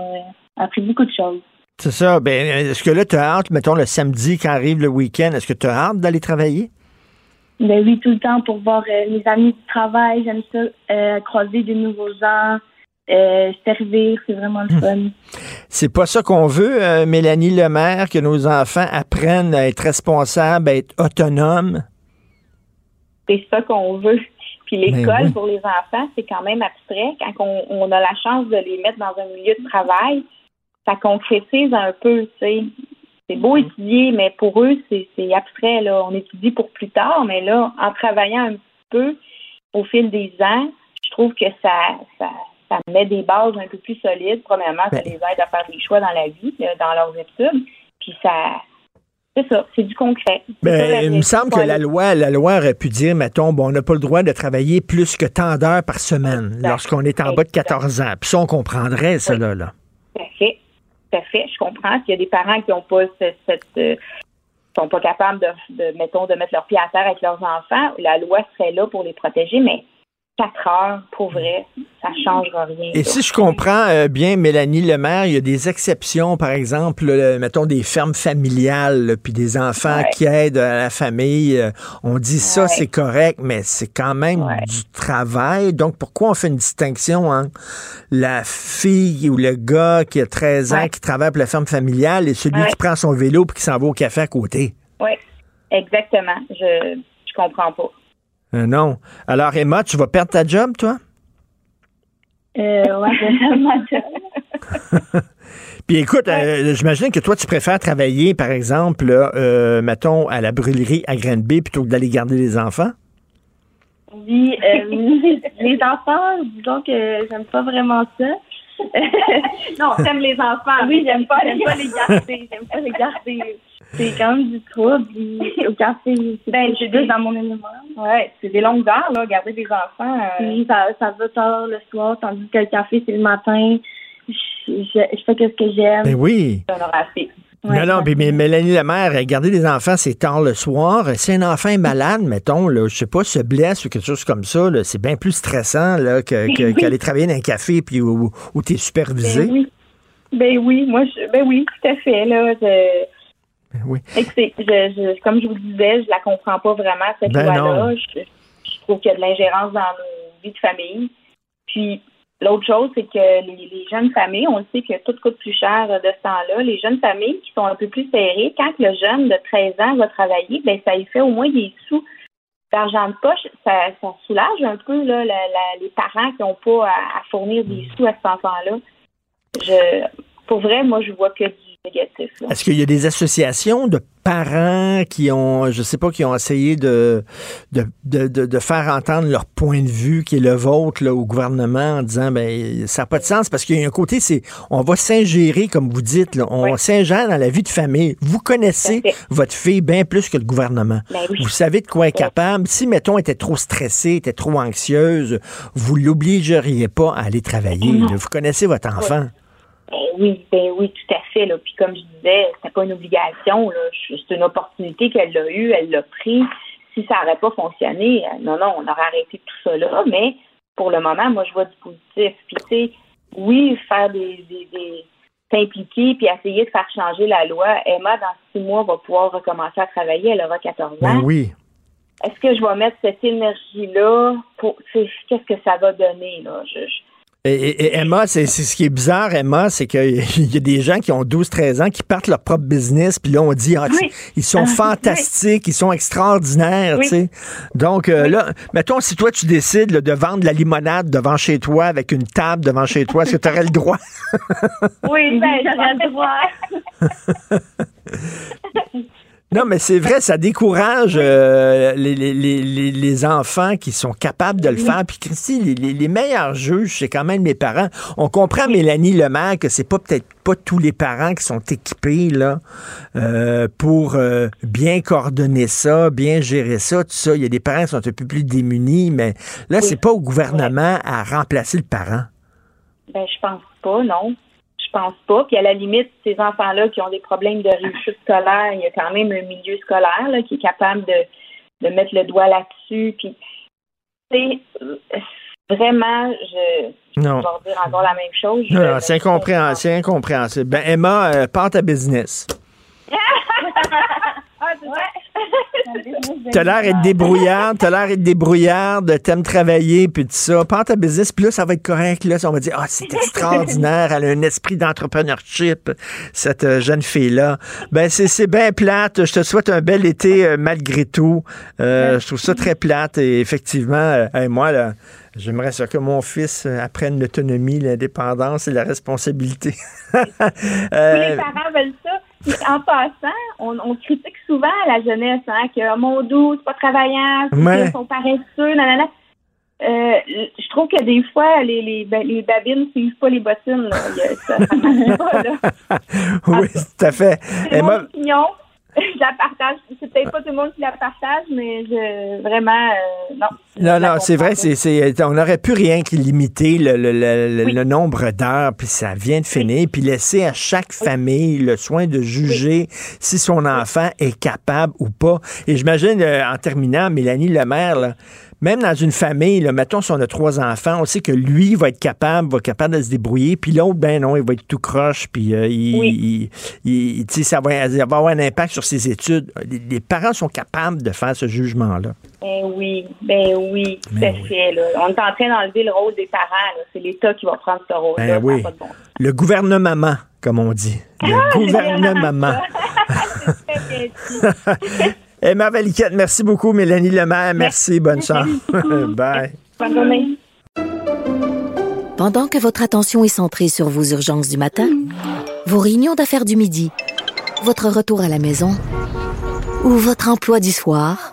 appris beaucoup de choses. C'est ça. Ben, est-ce que là, tu as hâte, mettons, le samedi, quand arrive le week-end, est-ce que tu as hâte d'aller travailler? Ben oui, tout le temps pour voir euh, mes amis du travail, j'aime ça, euh, croiser de nouveaux gens, euh, servir, c'est vraiment le fun. C'est pas ça qu'on veut, euh, Mélanie Lemaire, que nos enfants apprennent à être responsables, à être autonomes? C'est ça qu'on veut. Puis l'école, Ben oui. pour les enfants, c'est quand même abstrait. Quand on, on a la chance de les mettre dans un milieu de travail, ça concrétise un peu, tu sais. C'est beau Mm. étudier, mais pour eux, c'est c'est abstrait. Là. On étudie pour plus tard, mais là, en travaillant un petit peu au fil des ans, je trouve que ça, ça, ça met des bases un peu plus solides. Premièrement, ça Ben les aide à faire des choix dans la vie, dans leurs études. Puis ça, c'est ça, c'est du concret. Ben, il me semble que la loi, la loi aurait pu dire, mettons, bon, on n'a pas le droit de travailler plus que tant d'heures par semaine lorsqu'on est en bas de 14 ans. Puis ça, on comprendrait, ça, là. là. Tout à fait. Tout à fait. Je comprends qu'il y a des parents qui n'ont pas ce- cette. euh, sont pas capables de, de, mettons, de mettre leurs pieds à terre avec leurs enfants. La loi serait là pour les protéger, mais quatre heures, pour vrai, ça changera rien. Et si je comprends euh, bien, Mélanie Lemaire, il y a des exceptions, par exemple, mettons des fermes familiales, puis des enfants qui aident à la famille. Euh, on dit ça, c'est correct, mais c'est quand même du travail. Donc, pourquoi on fait une distinction entre la fille ou le gars qui a 13 ans, qui travaille pour la ferme familiale, et celui qui prend son vélo puis qui s'en va au café à côté? Oui, exactement. Je, je comprends pas. Euh, non. Alors, Emma, tu vas perdre ta job, toi? Euh, ouais, je ma job. Puis écoute, euh, j'imagine que toi, tu préfères travailler, par exemple, euh, mettons, à la brûlerie à Granby plutôt que d'aller garder les enfants? Oui, les enfants, disons que j'aime pas vraiment ça. non, j'aime les enfants. Oui, j'aime pas, j'aime pas les garder. J'aime pas les garder. C'est quand même du trouble. Au café, ben, j'ai juste dans mon élément. Ouais, c'est des longues heures, là, garder des enfants. Euh... ça, ça va tard le soir, tandis que le café, c'est le matin. Je, je, fais ce que j'aime. Ben oui. non, non, mais, Mélanie Lemaire, garder des enfants, c'est tard le soir. Si un enfant est malade, mettons, là, je sais pas, se blesse ou quelque chose comme ça, c'est bien plus stressant là, que, ben qu'aller travailler dans un café puis où, où tu es supervisé. Ben oui. Ben oui, moi, je, ben oui, tout à fait. Là, je, oui. Je, comme je vous disais, je la comprends pas vraiment, cette ben loi-là. Je, trouve qu'il y a de l'ingérence dans nos vies de famille. Puis, l'autre chose, c'est que les, jeunes familles, on le sait que tout coûte plus cher de ce temps-là. Les jeunes familles qui sont un peu plus serrées, quand le jeune de 13 ans va travailler, ben ça y fait au moins des sous d'argent de poche. Ça, ça, soulage un peu là, les parents qui n'ont pas à, fournir des sous à cet enfant-là. Je, pour vrai, moi, je vois que du est-ce qu'il y a des associations de parents qui ont, je sais pas, qui ont essayé de, de, de, faire entendre leur point de vue, qui est le vôtre, là, au gouvernement, en disant, ben, ça n'a pas de sens, parce qu'il y a un côté, c'est, on va s'ingérer, comme vous dites, là, on s'ingère dans la vie de famille. Vous connaissez votre fille bien plus que le gouvernement. Ben vous savez de quoi elle est capable. Si, mettons, elle était trop stressée, était trop anxieuse, vous l'obligeriez pas à aller travailler. Vous connaissez votre enfant. Ben oui, ben oui, tout à fait. Là. Puis comme je disais, c'était pas une obligation. C'est une opportunité qu'elle a eue, elle l'a pris. Si ça n'aurait pas fonctionné, euh, non, non, on aurait arrêté tout ça là. Mais pour le moment, moi, je vois du positif. Puis tu sais, oui, faire des, des, des s'impliquer puis essayer de faire changer la loi. Emma, dans six mois, va pouvoir recommencer à travailler. Elle aura 14 ans. Ben oui. Est-ce que je vais mettre cette énergie-là pour qu'est-ce que ça va donner? Là? Je, et, Emma, c'est ce qui est bizarre, Emma, c'est qu'il y a des gens qui ont 12-13 ans qui partent leur propre business, puis là, on dit, ah, ils sont ah, fantastiques, ils sont extraordinaires, tu sais. Donc, euh, là, mettons, si toi, tu décides de vendre la limonade devant chez toi, avec une table devant chez toi, est-ce que tu aurais le droit? oui, ben, j'aurais le droit. Non, mais c'est vrai, ça décourage euh, les, les, les, les, enfants qui sont capables de le faire. Puis Christy, les, meilleurs juges, c'est quand même les parents. On comprend, Mélanie Lemaire, que c'est pas peut-être pas tous les parents qui sont équipés là euh, pour euh, bien coordonner ça, bien gérer ça, tout ça. Il y a des parents qui sont un peu plus démunis, mais là, c'est pas au gouvernement à remplacer le parent. Ben, je pense pas, non. Je pense pas. Puis à la limite, ces enfants-là qui ont des problèmes de réussite scolaire, il y a quand même un milieu scolaire là, qui est capable de, mettre le doigt là-dessus. Puis, c'est vraiment, je, non. vais dire encore la même chose. Non, c'est incompréhensible, incompréhensible. Ben, Emma, euh, part ta business. ah, T'as l'air d'être débrouillarde, t'as l'air d'être débrouillarde, t'aimes travailler, puis tout ça. Prends ta business, puis là, ça va être correct. Là, on va dire, ah, c'est extraordinaire, elle a un esprit d'entrepreneurship, cette euh, jeune fille-là. Ben, c'est bien plate. Je te souhaite un bel été euh, malgré tout. Euh, je trouve ça très plate. Et effectivement, moi, là, J'aimerais ça que mon fils apprenne l'autonomie, l'indépendance et la responsabilité. Tous les parents veulent ça en passant, on, critique souvent la jeunesse, hein, que oh, mon doux, c'est pas travaillant, qu'ils sont paresseux, nanana. Euh, je trouve que des fois, les, les, ben, les babines suivent pas les bottines. Là. Ça, pas, là. oui, tout à fait. C'est mon opinion. Je la partage. C'est peut-être pas tout le monde qui la partage, mais je, vraiment, euh, non. Non, non, c'est vrai, c'est, c'est, on n'aurait pu rien que limiter le, le, le, le nombre d'heures, puis ça vient de finir, puis laisser à chaque famille le soin de juger si son enfant est capable ou pas. Et j'imagine, euh, en terminant, Mélanie Lemaire, là, même dans une famille, là, mettons si on a trois enfants, on sait que lui va être capable, va être capable de se débrouiller, puis l'autre, ben non, il va être tout croche, puis euh, il, il, ça, va, ça va avoir un impact sur ses études. Les, parents sont capables de faire ce jugement-là. Ben oui, ben oui, ben c'est fait. Là. On est en train d'enlever le rôle des parents. C'est l'État qui va prendre ce rôle-là. Ben oui. Le gouvernement, comme on dit. Le Ah, gouvernement. Emma Valiquette, merci beaucoup. Mélanie Lemaire, merci. Bonne chance. Bye. Bonne journée. Pendant que votre attention est centrée sur vos urgences du matin, vos réunions d'affaires du midi, votre retour à la maison ou votre emploi du soir,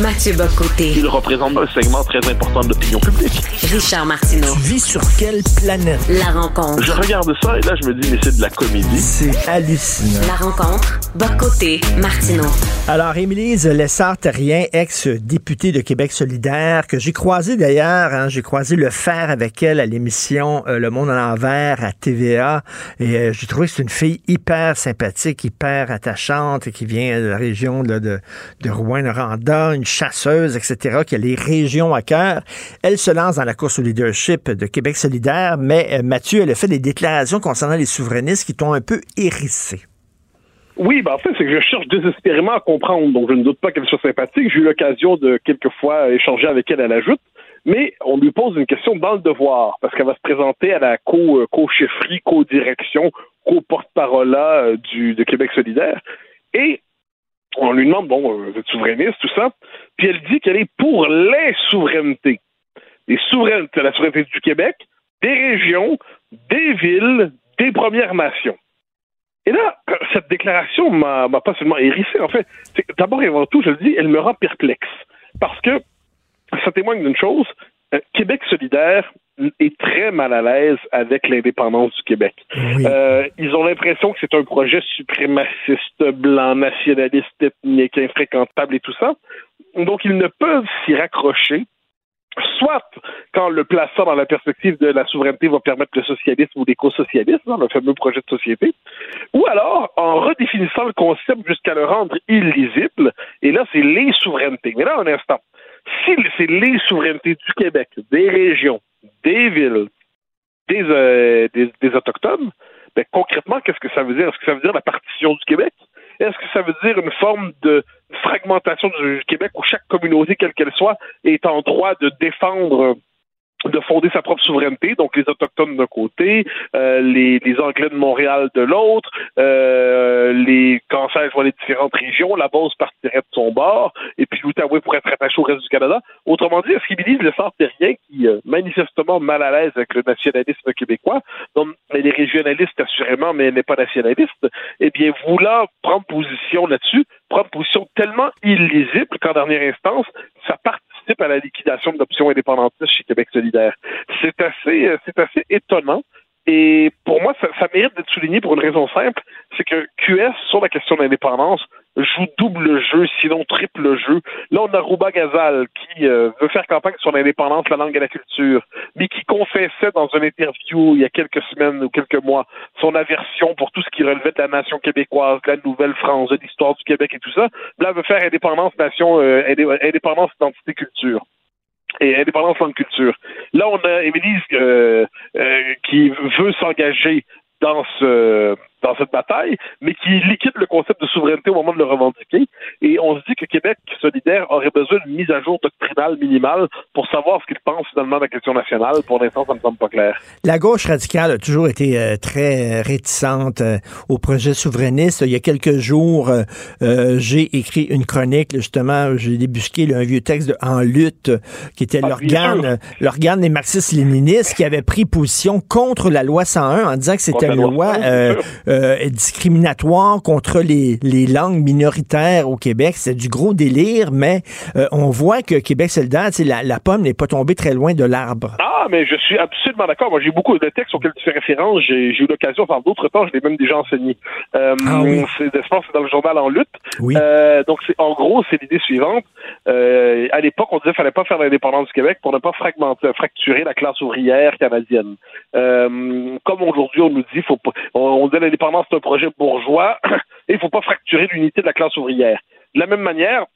Mathieu Bocoté. Il représente un segment très important de l'opinion publique. Richard Martineau. Tu vis sur quelle planète? La rencontre. Je regarde ça et là, je me dis, mais c'est de la comédie. C'est hallucinant. La rencontre. Bocoté. Martineau. Alors, Émilise Lessard-Terrien, ex-députée de Québec solidaire, que j'ai croisé d'ailleurs, hein, j'ai croisé le faire avec elle à l'émission euh, Le Monde à l'envers à TVA, et euh, j'ai trouvé que c'est une fille hyper sympathique, hyper attachante, et qui vient de la région là, de, de Rouen-Noranda, une chasseuse, etc., qui a les régions à cœur. Elle se lance dans la course au leadership de Québec solidaire, mais euh, Mathieu, elle a fait des déclarations concernant les souverainistes qui t'ont un peu hérissé. Oui, ben en fait, c'est que je cherche désespérément à comprendre, donc je ne doute pas qu'elle soit sympathique. J'ai eu l'occasion de quelquefois échanger avec elle à la joute, mais on lui pose une question dans le devoir, parce qu'elle va se présenter à la co- euh, co-chefferie, co-direction, co-porte-parole euh, du de Québec solidaire, et on lui demande, bon, vous êtes souverainiste, tout ça, puis elle dit qu'elle est pour les souverainetés. Les souverainetés, la souveraineté du Québec, des régions, des villes, des Premières Nations. Et là, cette déclaration m'a pas seulement hérissé, en fait. D'abord et avant tout, je le dis, elle me rend perplexe. Parce que ça témoigne d'une chose, euh, Québec solidaire est très mal à l'aise avec l'indépendance du Québec. Euh, ils ont l'impression que c'est un projet suprémaciste, blanc, nationaliste, ethnique, infréquentable et tout ça. Donc, ils ne peuvent s'y raccrocher soit quand le plaçant dans la perspective de la souveraineté va permettre le socialisme ou l'éco-socialisme, dans le fameux projet de société, ou alors en redéfinissant le concept jusqu'à le rendre illisible, et là, c'est les souverainetés. Mais là, un instant, si c'est les souverainetés du Québec, des régions, des villes, des, euh, Autochtones, ben, concrètement, qu'est-ce que ça veut dire? Est-ce que ça veut dire la partition du Québec? Est-ce que ça veut dire une forme de fragmentation du Québec où chaque communauté, quelle qu'elle soit, est en droit de défendre de fonder sa propre souveraineté, donc les Autochtones d'un côté, euh, les, les Anglais de Montréal de l'autre, euh, les cancers voient les différentes régions, la base partirait de son bord, et puis l'Outaouais pourrait être attaché au reste du Canada. Autrement dit, est-ce qu'ils disent le sort rien qui euh, manifestement mal à l'aise avec le nationalisme québécois, donc elle est régionaliste assurément, mais elle n'est pas nationaliste, eh bien, voulant prendre position là-dessus, prendre position tellement illisible qu'en dernière instance, ça à la liquidation de l'option indépendantiste chez Québec solidaire. C'est assez, euh, c'est assez étonnant. Et pour moi, ça mérite d'être souligné pour une raison simple, c'est que QS, sur la question de l'indépendance, joue double jeu, sinon triple jeu. Là, on a Rouba Gazal qui euh, veut faire campagne sur l'indépendance, la langue et la culture, mais qui confessait dans une interview il y a quelques semaines ou quelques mois son aversion pour tout ce qui relevait de la nation québécoise, de la Nouvelle-France, de l'histoire du Québec et tout ça. Là, elle veut faire indépendance, nation, euh, indé- indépendance, identité, culture et indépendance langue culture. Là, on a Émilie euh, qui veut s'engager dans ce dans cette bataille, mais qui liquide le concept de souveraineté au moment de le revendiquer. Et on se dit que Québec solidaire aurait besoin d'une mise à jour doctrinale minimale pour savoir ce qu'il pense finalement de la question nationale. Pour l'instant, ça ne me semble pas clair. La gauche radicale a toujours été euh, très réticente euh, au projet souverainiste. Il y a quelques jours, euh, j'ai écrit une chronique, justement, j'ai débusqué un vieux texte de En lutte, qui était ah, l'organe l'organe des marxistes-léninistes qui avait pris position contre la loi 101 en disant que c'était une loi euh, discriminatoire contre les, les, langues minoritaires au Québec. C'est du gros délire, mais euh, on voit que Québec solidaire, la, la pomme n'est pas tombée très loin de l'arbre. Ah, mais je suis absolument d'accord. Moi, j'ai beaucoup de textes auxquels tu fais référence. J'ai eu l'occasion, par d'autres temps, je l'ai même déjà enseigné. Euh, ah, oui. C'est dans le journal En lutte. Oui. Euh, donc, en gros, c'est l'idée suivante. À l'époque, on disait qu'il fallait pas faire l'indépendance du Québec pour ne pas fragmenter, fracturer la classe ouvrière canadienne. Comme aujourd'hui, on nous dit, faut pas, on, on dit l'indépendance c'est un projet bourgeois et il faut pas fracturer l'unité de la classe ouvrière. De la même manière,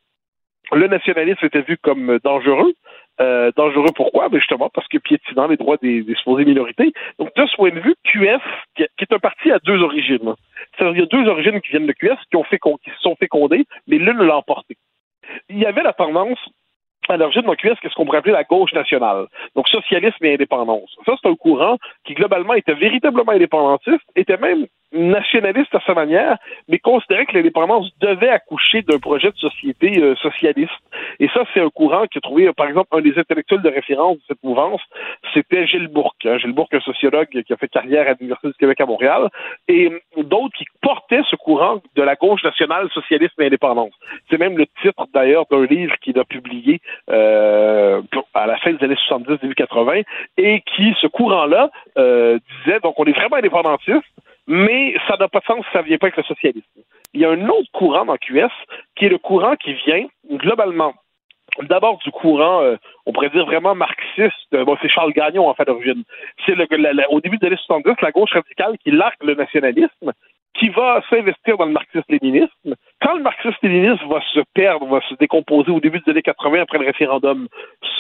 le nationalisme était vu comme dangereux. Euh, dangereux pourquoi? Ben justement parce que piétinant les droits des, des supposées minorités. Donc, de ce point de vue, QS, qui, est un parti à deux origines. Il y a deux origines qui viennent de QS, qui ont fait qui se sont fécondées, mais l'une l'a emporté. Il y avait la tendance à l'origine de QS, qu'est-ce qu'on pourrait appeler la gauche nationale. Donc, socialisme et indépendance. Ça, c'est un courant qui, globalement, était véritablement indépendantiste, était même nationaliste à sa manière, mais considérait que l'indépendance devait accoucher d'un projet de société euh, socialiste. Et ça, c'est un courant qui a trouvé, par exemple, un des intellectuels de référence de cette mouvance, c'était Gilles Bourque. Hein. Gilles Bourque, un sociologue qui a fait carrière à l'Université du Québec à Montréal, et d'autres qui portaient ce courant de la gauche nationale, socialisme et indépendance. C'est même le titre, d'ailleurs, d'un livre qu'il a publié euh, à la fin des années 70, début 80, et qui, ce courant-là, euh, disait, donc on est vraiment indépendantiste, mais ça n'a pas de sens si ça ne vient pas avec le socialisme. Il y a un autre courant dans QS qui est le courant qui vient globalement d'abord du courant, euh, on pourrait dire vraiment marxiste. Euh, bon, c'est Charles Gagnon en fait d'origine. C'est au début des années 70, la gauche radicale qui largue le nationalisme, qui va s'investir dans le marxisme-léninisme. Quand le marxisme-léninisme va se perdre, va se décomposer au début des années 80 après le référendum,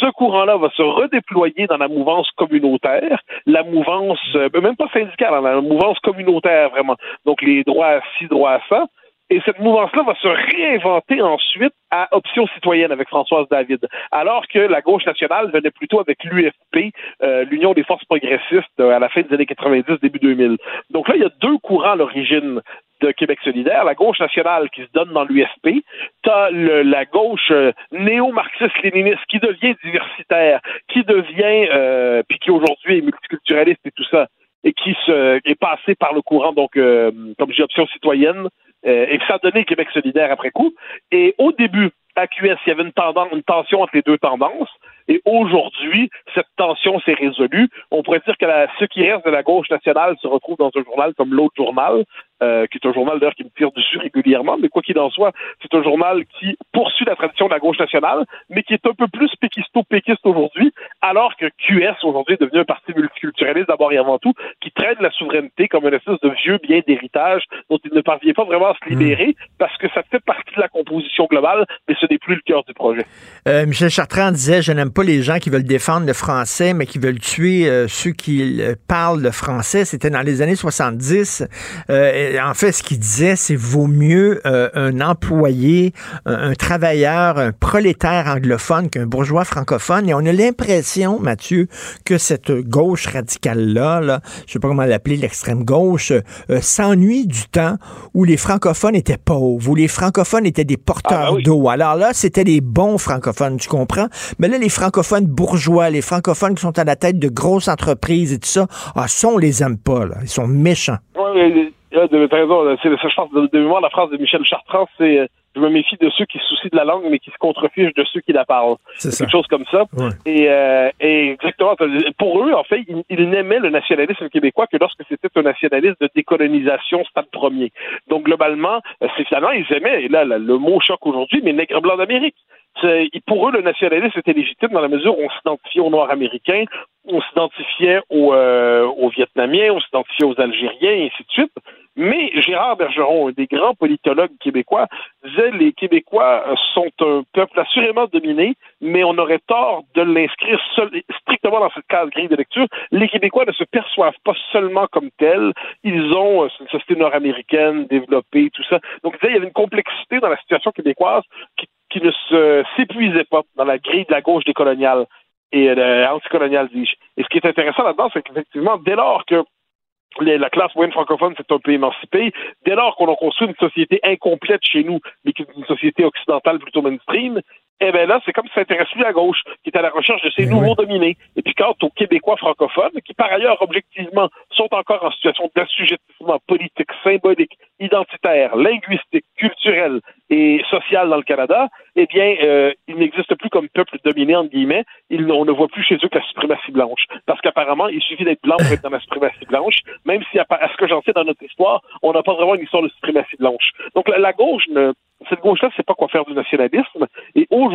ce courant-là va se redéployer dans la mouvance communautaire, la mouvance, euh, même pas syndicale, hein, la mouvance communautaire vraiment. Donc les droits à ci, droits à ça. Et cette mouvance-là va se réinventer ensuite à Option citoyenne avec Françoise David, alors que la gauche nationale venait plutôt avec l'UFP, euh, l'Union des forces progressistes, euh, à la fin des années 90, début 2000. Donc là, il y a deux courants à l'origine de Québec solidaire, la gauche nationale qui se donne dans l'UFP, t'as la gauche euh, néo-marxiste-léniniste qui devient diversitaire, qui devient, euh, puis qui aujourd'hui est multiculturaliste et tout ça, et qui se, est passé par le courant, donc, comme j'ai option citoyenne, euh, et ça a donné Québec solidaire après coup. Et au début, à QS, il y avait une, tendance, une tension entre les deux tendances. Et aujourd'hui, cette tension s'est résolue. On pourrait dire que la, ce qui reste de la gauche nationale se retrouve dans un journal comme l'autre journal, euh, qui est un journal d'ailleurs qui me tire dessus régulièrement, mais quoi qu'il en soit, c'est un journal qui poursuit la tradition de la gauche nationale, mais qui est un peu plus péquisto-péquiste aujourd'hui, alors que QS aujourd'hui est devenu un parti multiculturaliste d'abord et avant tout, qui traite la souveraineté comme une espèce de vieux bien d'héritage dont il ne parvient pas vraiment à se libérer, parce que ça fait partie de la composition globale, mais ce n'est plus le cœur du projet. Euh, Michel Chartrand disait, je n'aime pas les gens qui veulent défendre le français, mais qui veulent tuer euh, ceux qui parlent le français. C'était dans les années 70. Euh, en fait, ce qu'il disait, c'est vaut mieux euh, un employé, un, travailleur, un prolétaire anglophone qu'un bourgeois francophone. Et on a l'impression, Mathieu, que cette gauche radicale-là, là, je sais pas comment l'appeler, l'extrême gauche, s'ennuie du temps où les francophones étaient pauvres, où les francophones étaient des porteurs ah, ben d'eau. Alors là, c'était les bons francophones, tu comprends? Mais là, les francophones bourgeois, les francophones qui sont à la tête de grosses entreprises et tout ça, ah, ça, on les aime pas, là. Ils sont méchants. Oui, de. C'est, je pense, de, de mémoire, la phrase de Michel Chartrand, c'est euh, je me méfie de ceux qui se soucient de la langue, mais qui se contrefichent de ceux qui la parlent. C'est quelque chose comme ça. Et, euh, et, exactement. Pour eux, en fait, ils, n'aimaient le nationalisme québécois que lorsque c'était un nationalisme de décolonisation stade premier. Donc, globalement, euh, c'est finalement, ils aimaient, et là, le mot choque aujourd'hui, mais nègre blanc d'Amérique. Pour eux, le nationalisme était légitime dans la mesure où on s'identifiait aux Noirs américains, on s'identifiait aux, euh, aux Vietnamiens, on s'identifiait aux Algériens, et ainsi de suite. Mais Gérard Bergeron, un des grands politologues québécois, disait les Québécois sont un peuple assurément dominé, mais on aurait tort de l'inscrire strictement dans cette case grille de lecture. Les Québécois ne se perçoivent pas seulement comme tels, ils ont une société nord-américaine développée, tout ça. Donc, il y avait une complexité dans la situation québécoise qui, qui ne s'épuisait pas dans la grille de la gauche décoloniale et euh, anticoloniale, dis-je. Et ce qui est intéressant là-dedans, c'est qu'effectivement, dès lors que la classe moyenne francophone s'est un peu émancipée. Dès lors qu'on a construit une société incomplète chez nous, mais une société occidentale plutôt mainstream, eh bien là, c'est comme si ça intéresse lui à gauche, qui est à la recherche de ces eh nouveaux dominés. Et puis quant aux Québécois francophones, qui par ailleurs, objectivement, sont encore en situation d'assujettissement politique, symbolique, identitaire, linguistique, culturel et social dans le Canada, eh bien, euh, ils n'existent plus comme peuple dominé, entre guillemets. Ils, on ne voit plus chez eux que la suprématie blanche. Parce qu'apparemment, il suffit d'être blanc pour être dans la suprématie blanche, même si, à, ce que j'en sais dans notre histoire, on n'a pas vraiment une histoire de suprématie blanche. Donc, la, la gauche ne cette gauche-là ne sait pas quoi faire du nationalisme. Et aujourd'hui,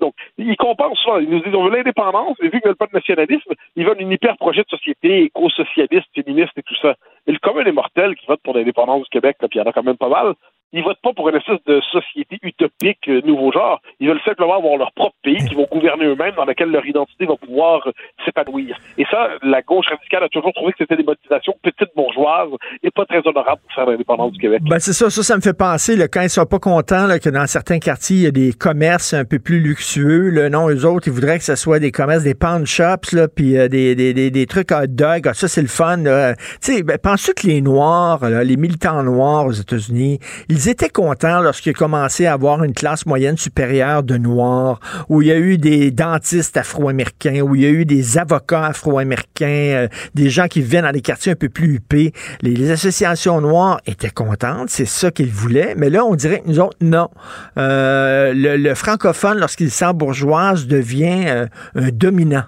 donc, ils compensent souvent. Ils nous disent on veut l'indépendance, mais vu qu'ils veulent pas de nationalisme, ils veulent une hyper projet de société éco-socialiste, féministe et tout ça. Et le commun des mortels qui vote pour l'indépendance du Québec, puis il y en a quand même pas mal, ils votent pas pour une espèce de société utopique euh, nouveau genre. Ils veulent simplement avoir leur propre pays qui vont gouverner eux-mêmes, dans lequel leur identité va pouvoir euh, s'épanouir. Et ça, la gauche radicale a toujours trouvé que c'était des motivations petites bourgeoises et pas très honorables pour faire l'indépendance du Québec. Ben c'est ça, ça, me fait penser, là, quand ils sont pas contents que dans certains quartiers, il y a des commerces un peu plus luxueux. Là, non, eux autres, ils voudraient que ce soit des commerces, des pawn shops, là, puis euh, des, des, des, des, trucs hot dog. Ah, ça, c'est le fun. Tu sais, ben, penses-tu que les Noirs, les militants noirs aux États-Unis, ils étaient contents lorsqu'il a commencé à avoir une classe moyenne supérieure de Noirs, où il y a eu des dentistes afro-américains, où il y a eu des avocats afro-américains, euh, des gens qui viennent dans des quartiers un peu plus huppés. Les, associations noires étaient contentes, c'est ça qu'ils voulaient, mais là, on dirait que nous autres, non. Euh, le, francophone, lorsqu'il s'embourgeoise, devient euh, un dominant.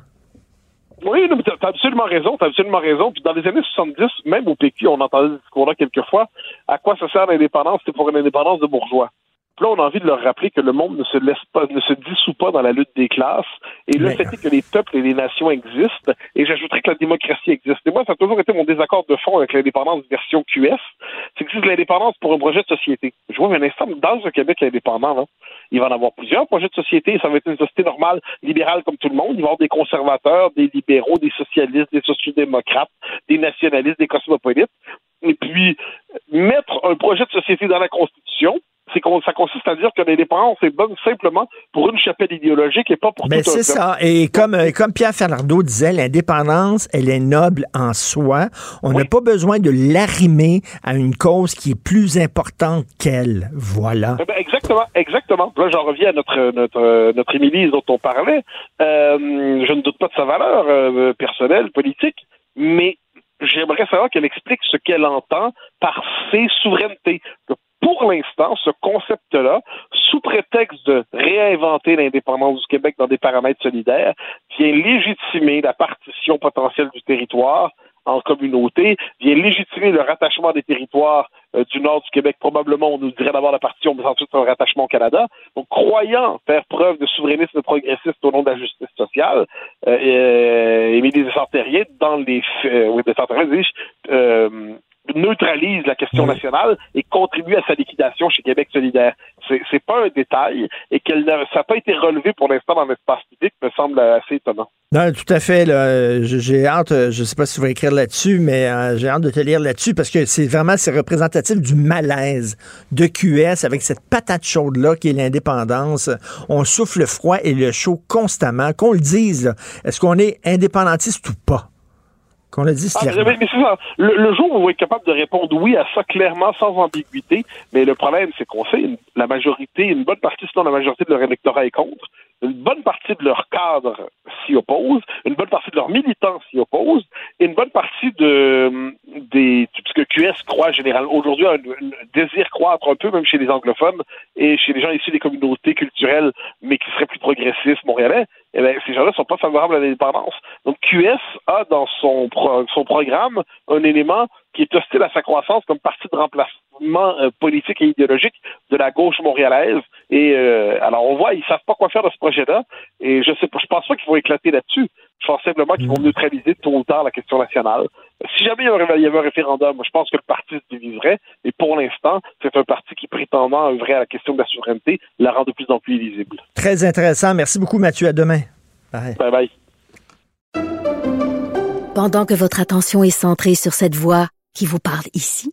Oui, tu as absolument raison, tu as absolument raison. Puis dans les années 70, même au PQ, on entendait ce discours-là quelquefois. À quoi ça sert l'indépendance? C'est pour une indépendance de bourgeois. Puis là, on a envie de leur rappeler que le monde ne se laisse pas, ne se dissout pas dans la lutte des classes. Et le fait est que les peuples et les nations existent. Et j'ajouterais que la démocratie existe. Et moi, ça a toujours été mon désaccord de fond avec l'indépendance version QS. C'est que c'est de l'indépendance pour un projet de société. Je vois un instant, dans un Québec indépendant, là, il va en avoir plusieurs projets de société. Ça va être une société normale, libérale comme tout le monde. Il va y avoir des conservateurs, des libéraux, des socialistes, des sociodémocrates, des nationalistes, des cosmopolites. Et puis, mettre un projet de société dans la Constitution, c'est ça consiste à dire que l'indépendance est bonne simplement pour une chapelle idéologique et pas pour ben, c'est ça. Et comme, euh, comme Pierre Fernando disait, l'indépendance, elle est noble en soi. On n'a pas besoin de l'arrimer à une cause qui est plus importante qu'elle. Voilà. Eh ben, exactement, exactement. Là, j'en reviens à notre notre notre Émilie dont on parlait. Euh, je ne doute pas de sa valeur euh, personnelle, politique, mais j'aimerais savoir qu'elle explique ce qu'elle entend par ses souverainetés pour l'instant, ce concept-là, sous prétexte de réinventer l'indépendance du Québec dans des paramètres solidaires, vient légitimer la partition potentielle du territoire en communauté, vient légitimer le rattachement des territoires euh, du nord du Québec. Probablement, on nous dirait d'abord la partition, mais ensuite un rattachement au Canada. Donc, croyant faire preuve de souverainisme progressiste au nom de la justice sociale, euh, euh, Émilie Desartériens, dans les... Euh, oui, neutralise la question nationale et contribue à sa liquidation chez Québec solidaire. C'est, c'est pas un détail et qu'elle ça n'a pas été relevé pour l'instant dans l'espace public me semble assez étonnant. Non, tout à fait. J'ai hâte, je sais pas si tu vas écrire là-dessus, mais euh, j'ai hâte de te lire là-dessus parce que c'est vraiment c'est représentatif du malaise de QS avec cette patate chaude-là qui est l'indépendance. On souffle le froid et le chaud constamment. Qu'on le dise, est-ce qu'on est indépendantiste ou pas? Ah, Le, jour où vous êtes capable de répondre oui à ça clairement, sans ambiguïté, mais le problème, c'est qu'on sait, la majorité, une bonne partie, sinon la majorité de leur électorat est contre, une bonne partie de leur cadre s'y oppose, une bonne partie de leurs militants s'y oppose, et une bonne partie de des puisque QS croit généralement aujourd'hui un, désir croître un peu même chez les anglophones et chez les gens issus des communautés culturelles mais qui seraient plus progressistes montréalais, eh bien, ces gens-là sont pas favorables à l'indépendance. Donc QS a dans son son programme un élément qui est hostile à sa croissance comme parti de remplacement euh, politique et idéologique de la gauche montréalaise. Et euh, alors on voit, ils savent pas quoi faire de ce projet-là. Et je sais pas, je pense pas qu'ils vont éclater là-dessus. Je pense simplement qu'ils vont neutraliser tôt ou tard la question nationale. Si jamais il y avait un référendum, je pense que le parti se diviserait. Et pour l'instant, c'est un parti qui prétendant œuvrer à la question de la souveraineté la rend de plus en plus illisible. Très intéressant. Merci beaucoup, Mathieu. À demain. Bye bye. Pendant que votre attention est centrée sur cette voix qui vous parle ici,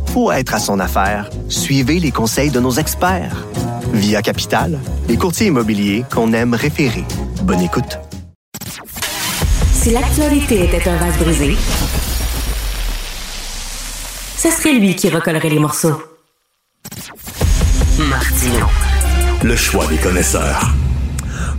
faut être à son affaire. Suivez les conseils de nos experts. Via Capital, les courtiers immobiliers qu'on aime référer. Bonne écoute. Si l'actualité était un vase brisé, ce serait lui qui recollerait les morceaux. Martino. Le choix des connaisseurs.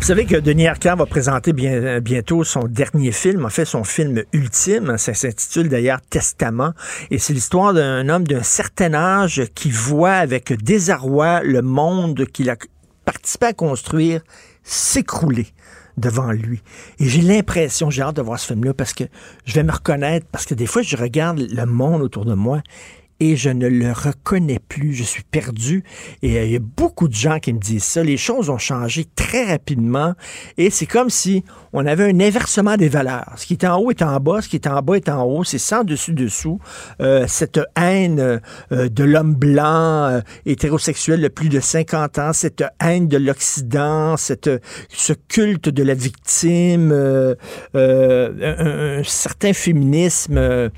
Vous savez que Denis Arcand va présenter bien, bientôt son dernier film, en fait son film ultime. Ça s'intitule d'ailleurs Testament. Et c'est l'histoire d'un homme d'un certain âge qui voit avec désarroi le monde qu'il a participé à construire s'écrouler devant lui. Et j'ai l'impression, j'ai hâte de voir ce film-là parce que je vais me reconnaître, parce que des fois, je regarde le monde autour de moi et je ne le reconnais plus. Je suis perdu. Et euh, il y a beaucoup de gens qui me disent ça. Les choses ont changé très rapidement et c'est comme si on avait un inversement des valeurs. Ce qui est en haut est en bas, ce qui est en bas est en haut. C'est sans dessus-dessous. Euh, cette haine euh, de l'homme blanc hétérosexuel de plus de 50 ans, cette haine de l'Occident, cette, ce culte de la victime, un, certain féminisme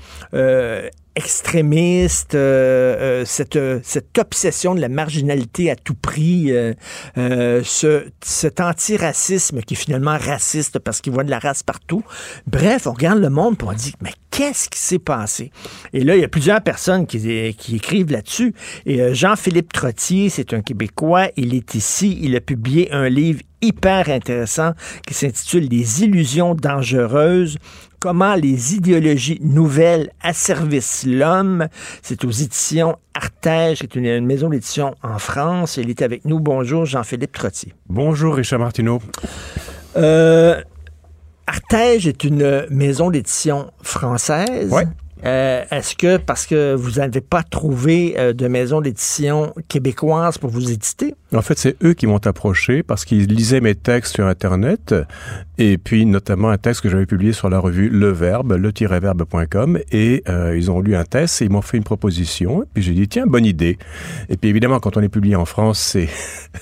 extrémiste, euh, euh, cette, cette obsession de la marginalité à tout prix, euh, euh, ce, cet antiracisme qui est finalement raciste parce qu'il voit de la race partout. Bref, on regarde le monde et on dit, mais qu'est-ce qui s'est passé? Et là, il y a plusieurs personnes qui, qui écrivent là-dessus. Et euh, Jean-Philippe Trottier, c'est un Québécois, il est ici, il a publié un livre hyper intéressant qui s'intitule Les illusions dangereuses comment les idéologies nouvelles asservissent l'homme. C'est aux éditions Artege, qui est une, une maison d'édition en France. Il est avec nous. Bonjour, Jean-Philippe Trottier. Bonjour, Richard Martineau. Euh, Artege est une maison d'édition française. Oui. Euh, Est-ce que parce que vous n'avez pas trouvé euh, de maison d'édition québécoise pour vous éditer? En fait, c'est eux qui m'ont approché parce qu'ils lisaient mes textes sur Internet et puis notamment un texte que j'avais publié sur la revue Le Verbe, le-verbe.com et euh, ils ont lu un test et ils m'ont fait une proposition. Et puis j'ai dit, tiens, bonne idée. Et puis évidemment, quand on est publié en France, c'est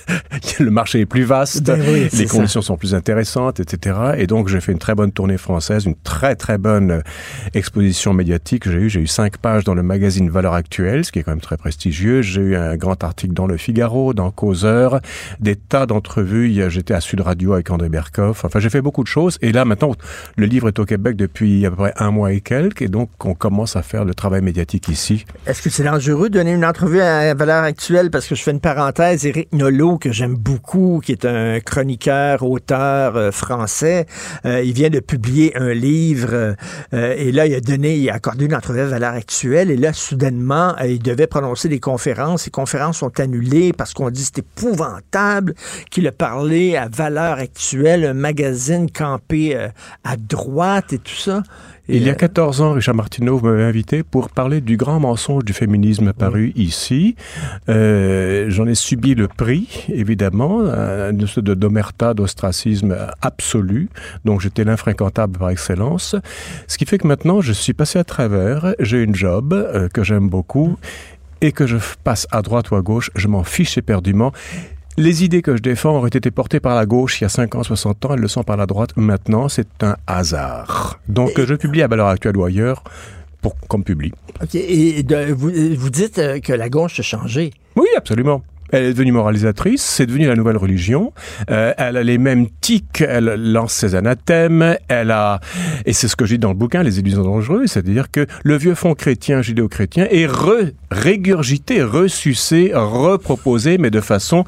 le marché est plus vaste, Ben oui, les ça. conditions sont plus intéressantes, etc. Et donc j'ai fait une très bonne tournée française, une très très bonne euh, exposition médiatique que j'ai eue. J'ai eu cinq pages dans le magazine Valeurs Actuelles, ce qui est quand même très prestigieux. J'ai eu un grand article dans Le Figaro, dans Causeur, des tas d'entrevues. J'étais à Sud Radio avec André Berkoff. Enfin, j'ai fait beaucoup de choses. Et là, maintenant, le livre est au Québec depuis à peu près un mois et quelques. Et donc, on commence à faire le travail médiatique ici. Est-ce que c'est dangereux de donner une entrevue à Valeur Actuelle? Parce que je fais une parenthèse, Éric Nolot, que j'aime beaucoup, qui est un chroniqueur, auteur euh, français, euh, il vient de publier un livre euh, et là, il a donné, il a accordé une entrevue à Valeur Actuelle et là, soudainement, il devait prononcer des conférences. Ces conférences sont annulées parce qu'on dit c'est épouvantable qu'il a parlé à Valeur Actuelle, un magazine euh, à droite et tout ça. Et, Il y a euh, 14 ans, Richard Martineau vous m'avez invité pour parler du grand mensonge du féminisme paru ici. Euh, J'en ai subi le prix, évidemment, euh, de d'omerta, d'ostracisme absolu. Donc j'étais l'infréquentable par excellence. Ce qui fait que maintenant, je suis passé à travers. J'ai une job euh, que j'aime beaucoup et que je passe à droite ou à gauche, je m'en fiche éperdument. Les idées que je défends auraient été portées par la gauche il y a 5 ans, 60 ans, elles le sont par la droite maintenant, c'est un hasard. Donc je publie à valeur actuelle ou ailleurs pour qu'on me publie. OK. Et de- vous, vous dites euh, que la gauche a changé. Oui, absolument. Elle est devenue moralisatrice, c'est devenu la nouvelle religion. Euh, elle a les mêmes tics, elle lance ses anathèmes, elle a, et c'est ce que j'ai dit dans le bouquin, les illusions dangereuses, c'est-à-dire que le vieux fond chrétien, judéo-chrétien est re, régurgité, ressucé, reproposé, mais de façon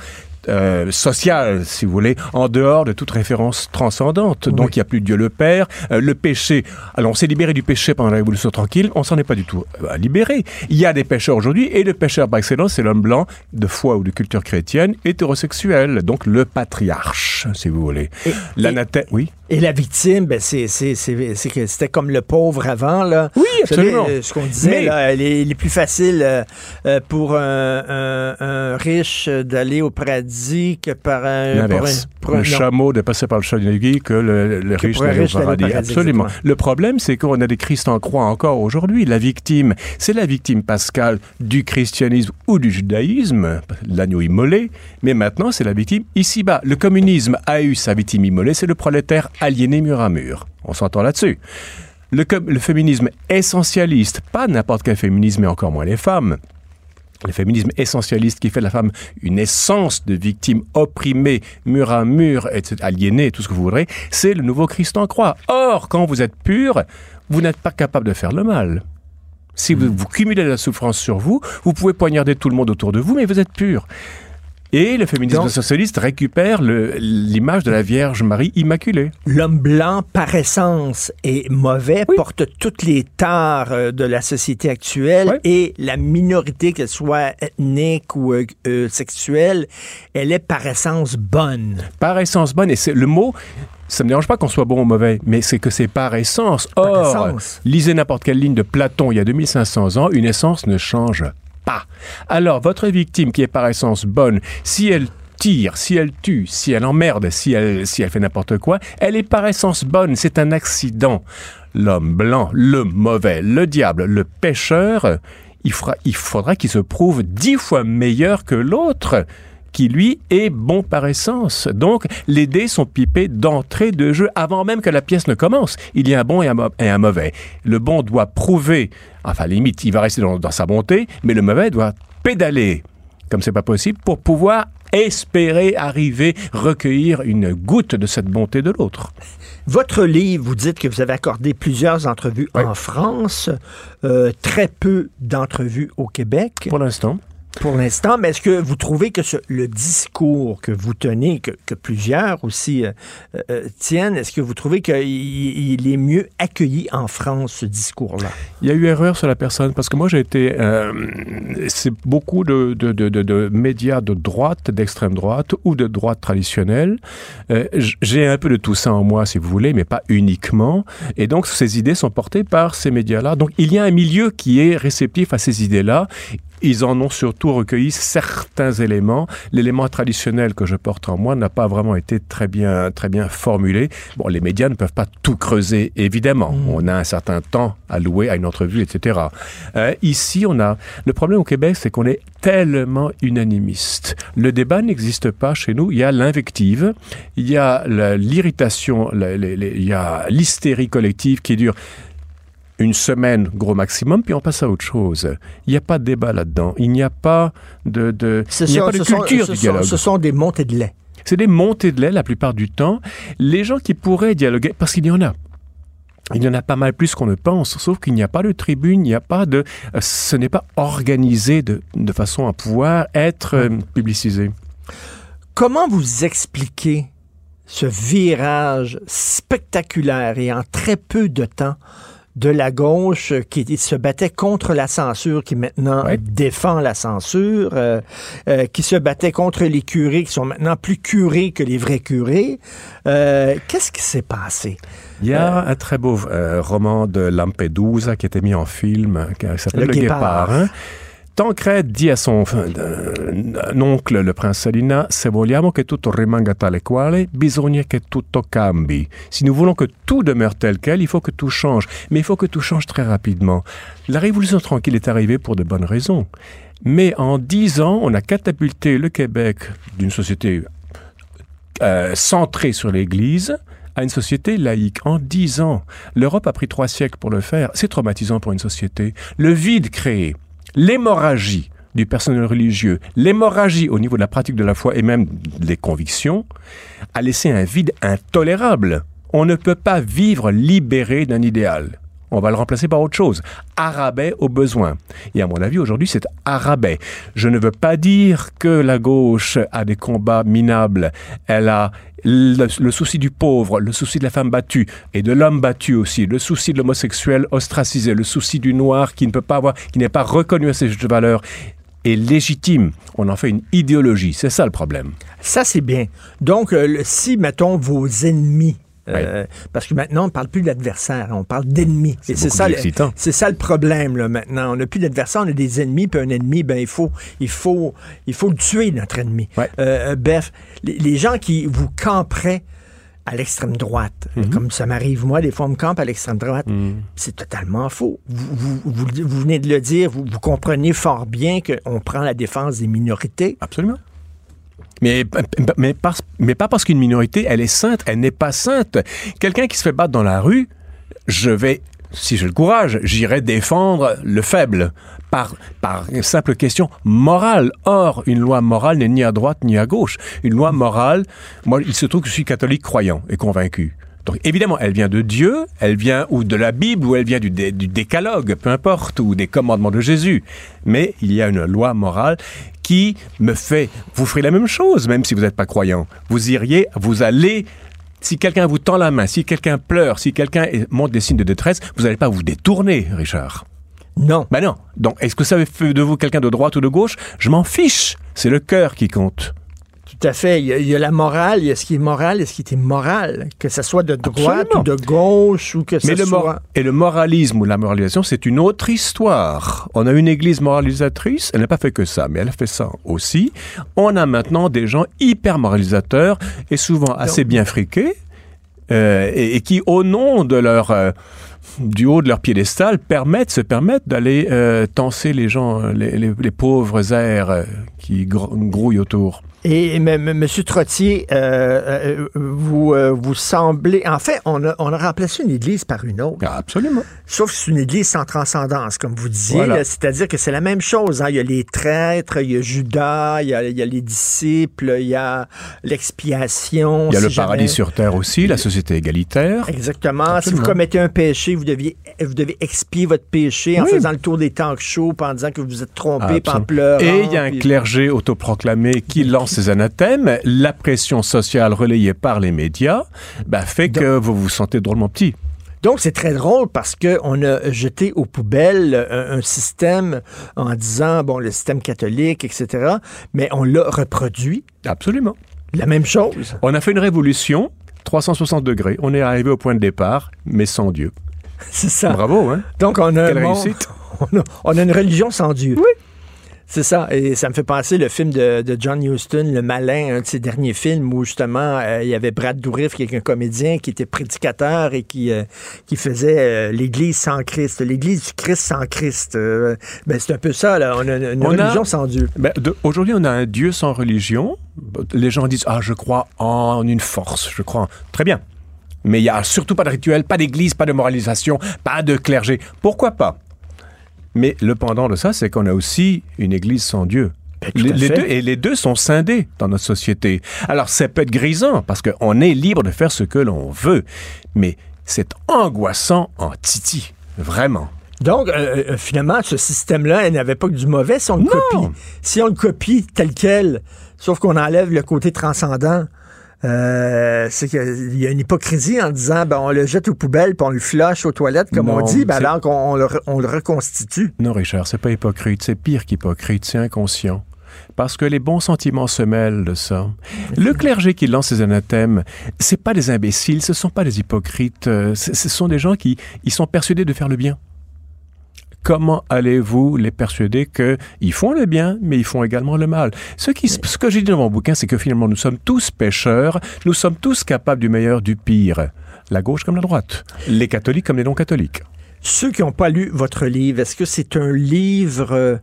euh, sociale, si vous voulez, en dehors de toute référence transcendante. Donc il n'y a plus Dieu le Père. Euh, le péché, alors on s'est libéré du péché pendant la Révolution tranquille, on s'en est pas du tout euh, libéré. Il y a des pécheurs aujourd'hui, et le pécheur par excellence, c'est l'homme blanc de foi ou de culture chrétienne, hétérosexuel, donc le patriarche, si vous voulez. L'anathème, oui? et la victime, ben c'est, c'était comme le pauvre avant. Là. Oui, absolument. Savez, ce qu'on disait, là, il, est, il est plus facile euh, euh, pour un, un, un riche d'aller au paradis que par un... Pour un, pour le un- non. chameau de passer par le que le, le Que riche d'aller au paradis. Absolument. exactement. Le problème, c'est qu'on a des Christ en croix encore aujourd'hui. La victime, c'est la victime pascale du christianisme ou du judaïsme, l'agneau immolé, mais maintenant, c'est la victime ici-bas. Le communisme a eu sa victime immolée, c'est le prolétaire aliéné mur à mur. On s'entend là-dessus. Le, féminisme essentialiste, pas n'importe quel féminisme, et encore moins les femmes, le féminisme essentialiste qui fait de la femme une essence de victime opprimée, mur à mur, etc., aliénée, tout ce que vous voudrez, c'est le nouveau Christ en croix. Or, quand vous êtes pur, vous n'êtes pas capable de faire le mal. Si vous, vous cumulez la souffrance sur vous, vous pouvez poignarder tout le monde autour de vous, mais vous êtes pur. Et le féminisme Donc- socialiste récupère l'image de la Vierge Marie immaculée. L'homme blanc, par essence, est mauvais, porte toutes les tares euh, de la société actuelle et la minorité, qu'elle soit ethnique ou euh, euh, sexuelle, elle est par essence bonne. Par essence bonne, et c'est le mot, ça me dérange pas qu'on soit bon ou mauvais, mais c'est que c'est par essence. Par Or, essence. lisez n'importe quelle ligne de Platon il y a 2500 ans, une essence ne change Alors, votre victime qui est par essence bonne, si elle tire, si elle tue, si elle emmerde, si elle, si elle fait n'importe quoi, elle est par essence bonne, c'est un accident. L'homme blanc, le mauvais, le diable, le pécheur, il, il faudra qu'il se prouve dix fois meilleur que l'autre qui lui est bon par essence. Donc, les dés sont pipés d'entrée de jeu avant même que la pièce ne commence. Il y a un bon et un, mo- et un mauvais. Le bon doit prouver, enfin limite, il va rester dans, dans sa bonté, mais le mauvais doit pédaler, comme c'est pas possible, pour pouvoir espérer arriver, recueillir une goutte de cette bonté de l'autre. Votre livre, vous dites que vous avez accordé plusieurs entrevues en France, euh, très peu d'entrevues au Québec. Pour l'instant. Pour l'instant, mais est-ce que vous trouvez que le discours que vous tenez, que, plusieurs aussi euh, euh, tiennent, est-ce que vous trouvez qu'il il est mieux accueilli en France, ce discours-là? Il y a eu erreur sur la personne parce que moi j'ai été. euh, c'est beaucoup de, de, médias de droite, d'extrême droite ou de droite traditionnelle. J'ai un peu de tout ça en moi, si vous voulez, mais pas uniquement. Et donc ces idées sont portées par ces médias-là. Donc il y a un milieu qui est réceptif à ces idées-là. Ils en ont surtout recueilli certains éléments. L'élément traditionnel que je porte en moi n'a pas vraiment été très bien, très bien formulé. Bon, les médias ne peuvent pas tout creuser, évidemment. On a un certain temps alloué à une entrevue, etc. Euh, ici, on a le problème au Québec, c'est qu'on est tellement unanimiste. Le débat n'existe pas chez nous. Il y a l'invective, il y a l'irritation, il y a l'hystérie collective qui dure une semaine, gros maximum, puis on passe à autre chose. Il n'y a pas de débat là-dedans. Il n'y a pas de, de Ce il a sont- pas de sont- culture du sont- dialogue. ce sont des montées de lait. C'est des montées de lait la plupart du temps. Les gens qui pourraient dialoguer, parce qu'il y en a. Il y en a pas mal plus qu'on ne pense, sauf qu'il n'y a pas de tribune, il n'y a pas de... euh, Ce n'est pas organisé de, de façon à pouvoir être euh, publicisé. Comment vous expliquez ce virage spectaculaire et en très peu de temps de la gauche qui se battait contre la censure, qui maintenant défend la censure, euh, euh, qui se battait contre les curés, qui sont maintenant plus curés que les vrais curés. Euh, Qu'est-ce qui s'est passé? Il y a un très beau roman de Lampedusa qui a été mis en film, euh, qui s'appelle Le Le, Guépard. Guépard. hein. Tancred dit à son euh, oncle, le prince Salina, se vogliamo che tutto rimanga tale quale, bisogna che tutto cambi. Si nous voulons que tout demeure tel quel, il faut que tout change. Mais il faut que tout change très rapidement. La révolution tranquille est arrivée pour de bonnes raisons. Mais en dix ans, on a catapulté le Québec d'une société euh, centrée sur l'Église à une société laïque. En dix ans, l'Europe a pris trois siècles pour le faire. C'est traumatisant pour une société. Le vide créé, l'hémorragie du personnel religieux, l'hémorragie au niveau de la pratique de la foi et même des convictions, a laissé un vide intolérable. On ne peut pas vivre libéré d'un idéal. On va le remplacer par autre chose. Arabais au besoin. Et à mon avis, aujourd'hui, c'est arabais. Je ne veux pas dire que la gauche a des combats minables. Elle a le, souci du pauvre, le souci de la femme battue et de l'homme battu aussi, le souci de l'homosexuel ostracisé, le souci du noir qui ne peut pas avoir, qui n'est pas reconnu à ses valeurs est légitime. On en fait une idéologie. C'est ça le problème. Ça, c'est bien. Donc, euh, si, mettons, vos ennemis euh, parce que maintenant, on ne parle plus d'adversaire, on parle d'ennemis. C'est ça, c'est ça le problème là, maintenant. On n'a plus d'adversaire, on a des ennemis, puis un ennemi, ben il faut, il faut, il faut tuer notre ennemi. Euh, bref, les, gens qui vous camperaient à l'extrême droite, mhm. comme ça m'arrive moi, des fois on me campe à l'extrême droite, mhm. c'est totalement faux. Vous, vous, vous, venez de le dire, vous, vous comprenez fort bien qu'on prend la défense des minorités. Absolument. Mais, mais, pas parce qu'une minorité, elle est sainte, elle n'est pas sainte. Quelqu'un qui se fait battre dans la rue, je vais, si j'ai le courage, j'irai défendre le faible par, par une simple question morale. Or, une loi morale n'est ni à droite ni à gauche. Une loi morale, moi, il se trouve que je suis catholique croyant et convaincu. Donc évidemment, elle vient de Dieu, elle vient ou de la Bible, ou elle vient du, décalogue, peu importe, ou des commandements de Jésus. Mais il y a une loi morale qui me fait, vous ferez la même chose, même si vous n'êtes pas croyant. Vous iriez, vous allez si quelqu'un vous tend la main, si quelqu'un pleure, si quelqu'un montre des signes de détresse, vous n'allez pas vous détourner, Richard. Non. Ben non. Donc, est-ce que ça fait de vous quelqu'un de droite ou de gauche? Je m'en fiche. C'est le cœur qui compte. Tout à fait. Il y, a, la morale, il y a ce qui est moral et ce qui est immoral. Que ce soit de droite ou de gauche ou que ce soit... Et le moralisme ou la moralisation, c'est une autre histoire. On a une église moralisatrice, elle n'a pas fait que ça, mais elle a fait ça aussi. On a maintenant des gens hyper moralisateurs et souvent assez bien friqués euh, et, qui, au nom de leur... Euh, du haut de leur piédestal, permettent, se permettent d'aller euh, tenser les gens, les, pauvres airs qui grouillent autour. Et M. Trottier, euh, euh, vous, euh, vous semblez... En fait, on a, on a remplacé une église par une autre. Ah, absolument. Sauf que c'est une église sans transcendance, comme vous disiez. C'est-à-dire que c'est la même chose. Hein. Il y a les traîtres, il y a Judas, il y a, il y a les disciples, il y a l'expiation. Il y a le paradis sur terre aussi, la société égalitaire. Exactement. Si vous commettez un péché, vous, deviez, vous devez expier votre péché en faisant le tour des talk shows, en disant que vous êtes trompé, en pleurant. Et il y a un clergé autoproclamé qui lance ces anathèmes, la pression sociale relayée par les médias bah, fait que vous vous sentez drôlement petit. Donc, c'est très drôle parce qu'on a jeté aux poubelles un, système en disant, bon, le système catholique, etc., mais on l'a reproduit. Absolument. La même chose. On a fait une révolution, 360 degrés. On est arrivé au point de départ, mais sans Dieu. C'est ça. Bravo, hein? Donc, on a, Quelle réussite. on a une religion sans Dieu. Oui. C'est ça. Et ça me fait penser le film de, John Huston, Le Malin, un de ses derniers films où justement euh, il y avait Brad Dourif, qui est un comédien, qui était prédicateur et qui, euh, qui faisait euh, l'Église sans Christ, l'Église du Christ sans Christ. ben, c'est un peu ça, là. On a une religion sans Dieu. Ben, aujourd'hui, on a un Dieu sans religion. Les gens disent Ah, je crois en une force, je crois. Très bien. Mais il n'y a surtout pas de rituel, pas d'église, pas de moralisation, pas de clergé. Pourquoi pas? Mais le pendant de ça, c'est qu'on a aussi une Église sans Dieu. Ben, les, deux, et les deux sont scindés dans notre société. Alors, ça peut être grisant parce qu'on est libre de faire ce que l'on veut, mais c'est angoissant en titi, vraiment. Donc, euh, euh, finalement, ce système-là, il n'avait pas que du mauvais si on le copie. Si on le copie tel quel, sauf qu'on enlève le côté transcendant, euh, c'est qu'il y a une hypocrisie en disant ben, on le jette aux poubelles puis on le flush aux toilettes, comme on dit, ben, alors qu'on le, on le reconstitue. Non, Richard, c'est pas hypocrite, c'est pire qu'hypocrite, c'est inconscient parce que les bons sentiments se mêlent de ça. Le clergé qui lance ces anathèmes, c'est pas des imbéciles, ce sont pas des hypocrites, euh, ce sont des gens qui ils sont persuadés de faire le bien comment allez-vous les persuader qu'ils font le bien, mais ils font également le mal? Ce, qui, ce que j'ai dit dans mon bouquin, c'est que finalement, nous sommes tous pécheurs, nous sommes tous capables du meilleur, du pire. La gauche comme la droite, les catholiques comme les non-catholiques. Ceux qui n'ont pas lu votre livre, est-ce que c'est un livre euh,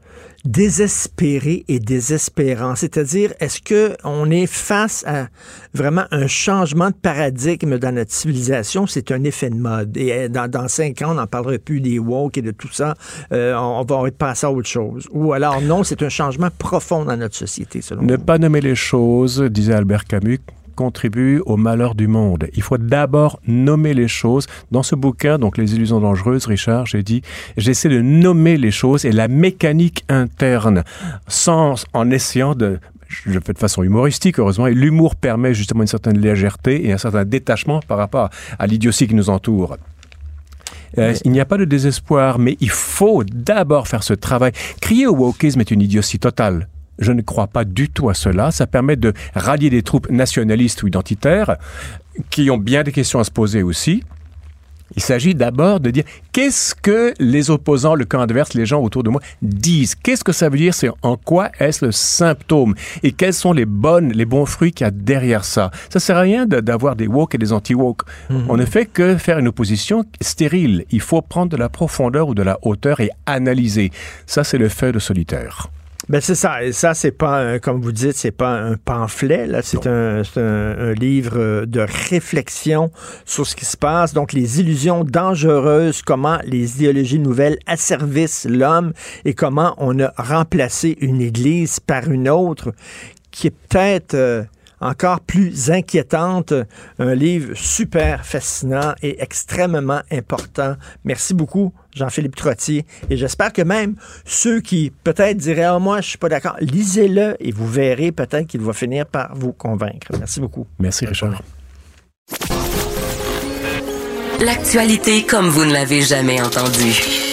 désespéré et désespérant? C'est-à-dire, est-ce que on est face à vraiment un changement de paradigme dans notre civilisation? C'est un effet de mode. Et euh, dans, cinq ans, on n'en parlera plus des woke et de tout ça. Euh, on, va être passé à autre chose. Ou alors, non, c'est un changement profond dans notre société, selon Ne pas nommer les choses, disait Albert Camus, contribue au malheur du monde. Il faut d'abord nommer les choses. Dans ce bouquin, donc Les illusions dangereuses, Richard, j'ai dit, j'essaie de nommer les choses et la mécanique interne, sans, en essayant de je le fais de façon humoristique, heureusement, et l'humour permet justement une certaine légèreté et un certain détachement par rapport à l'idiotie qui nous entoure. Euh, il n'y a pas de désespoir, mais il faut d'abord faire ce travail. Crier au wokisme est une idiotie totale. Je ne crois pas du tout à cela. Ça permet de rallier des troupes nationalistes ou identitaires qui ont bien des questions à se poser aussi. Il s'agit d'abord de dire qu'est-ce que les opposants, le camp adverse, les gens autour de moi disent? Qu'est-ce que ça veut dire? C'est en quoi est-ce le symptôme? Et quels sont les bonnes, les bons fruits qu'il y a derrière ça? Ça sert à rien d'avoir des woke et des anti-woke. Mhm. On ne fait que faire une opposition stérile. Il faut prendre de la profondeur ou de la hauteur et analyser. Ça, c'est le fait de solitaire. Ben c'est ça. Et ça, c'est pas, comme vous dites, c'est pas un pamphlet. Là, c'est un, un, livre euh, de réflexion sur ce qui se passe. Donc, les illusions dangereuses, comment les idéologies nouvelles asservissent l'homme et comment on a remplacé une Église par une autre qui est peut-être euh, encore plus inquiétante. Un livre super fascinant et extrêmement important. Merci beaucoup, Jean-Philippe Trottier. Et j'espère que même ceux qui peut-être diraient, oh, moi, je suis pas d'accord, lisez-le et vous verrez peut-être qu'il va finir par vous convaincre. Merci beaucoup. Merci, Richard. L'actualité comme vous ne l'avez jamais entendue.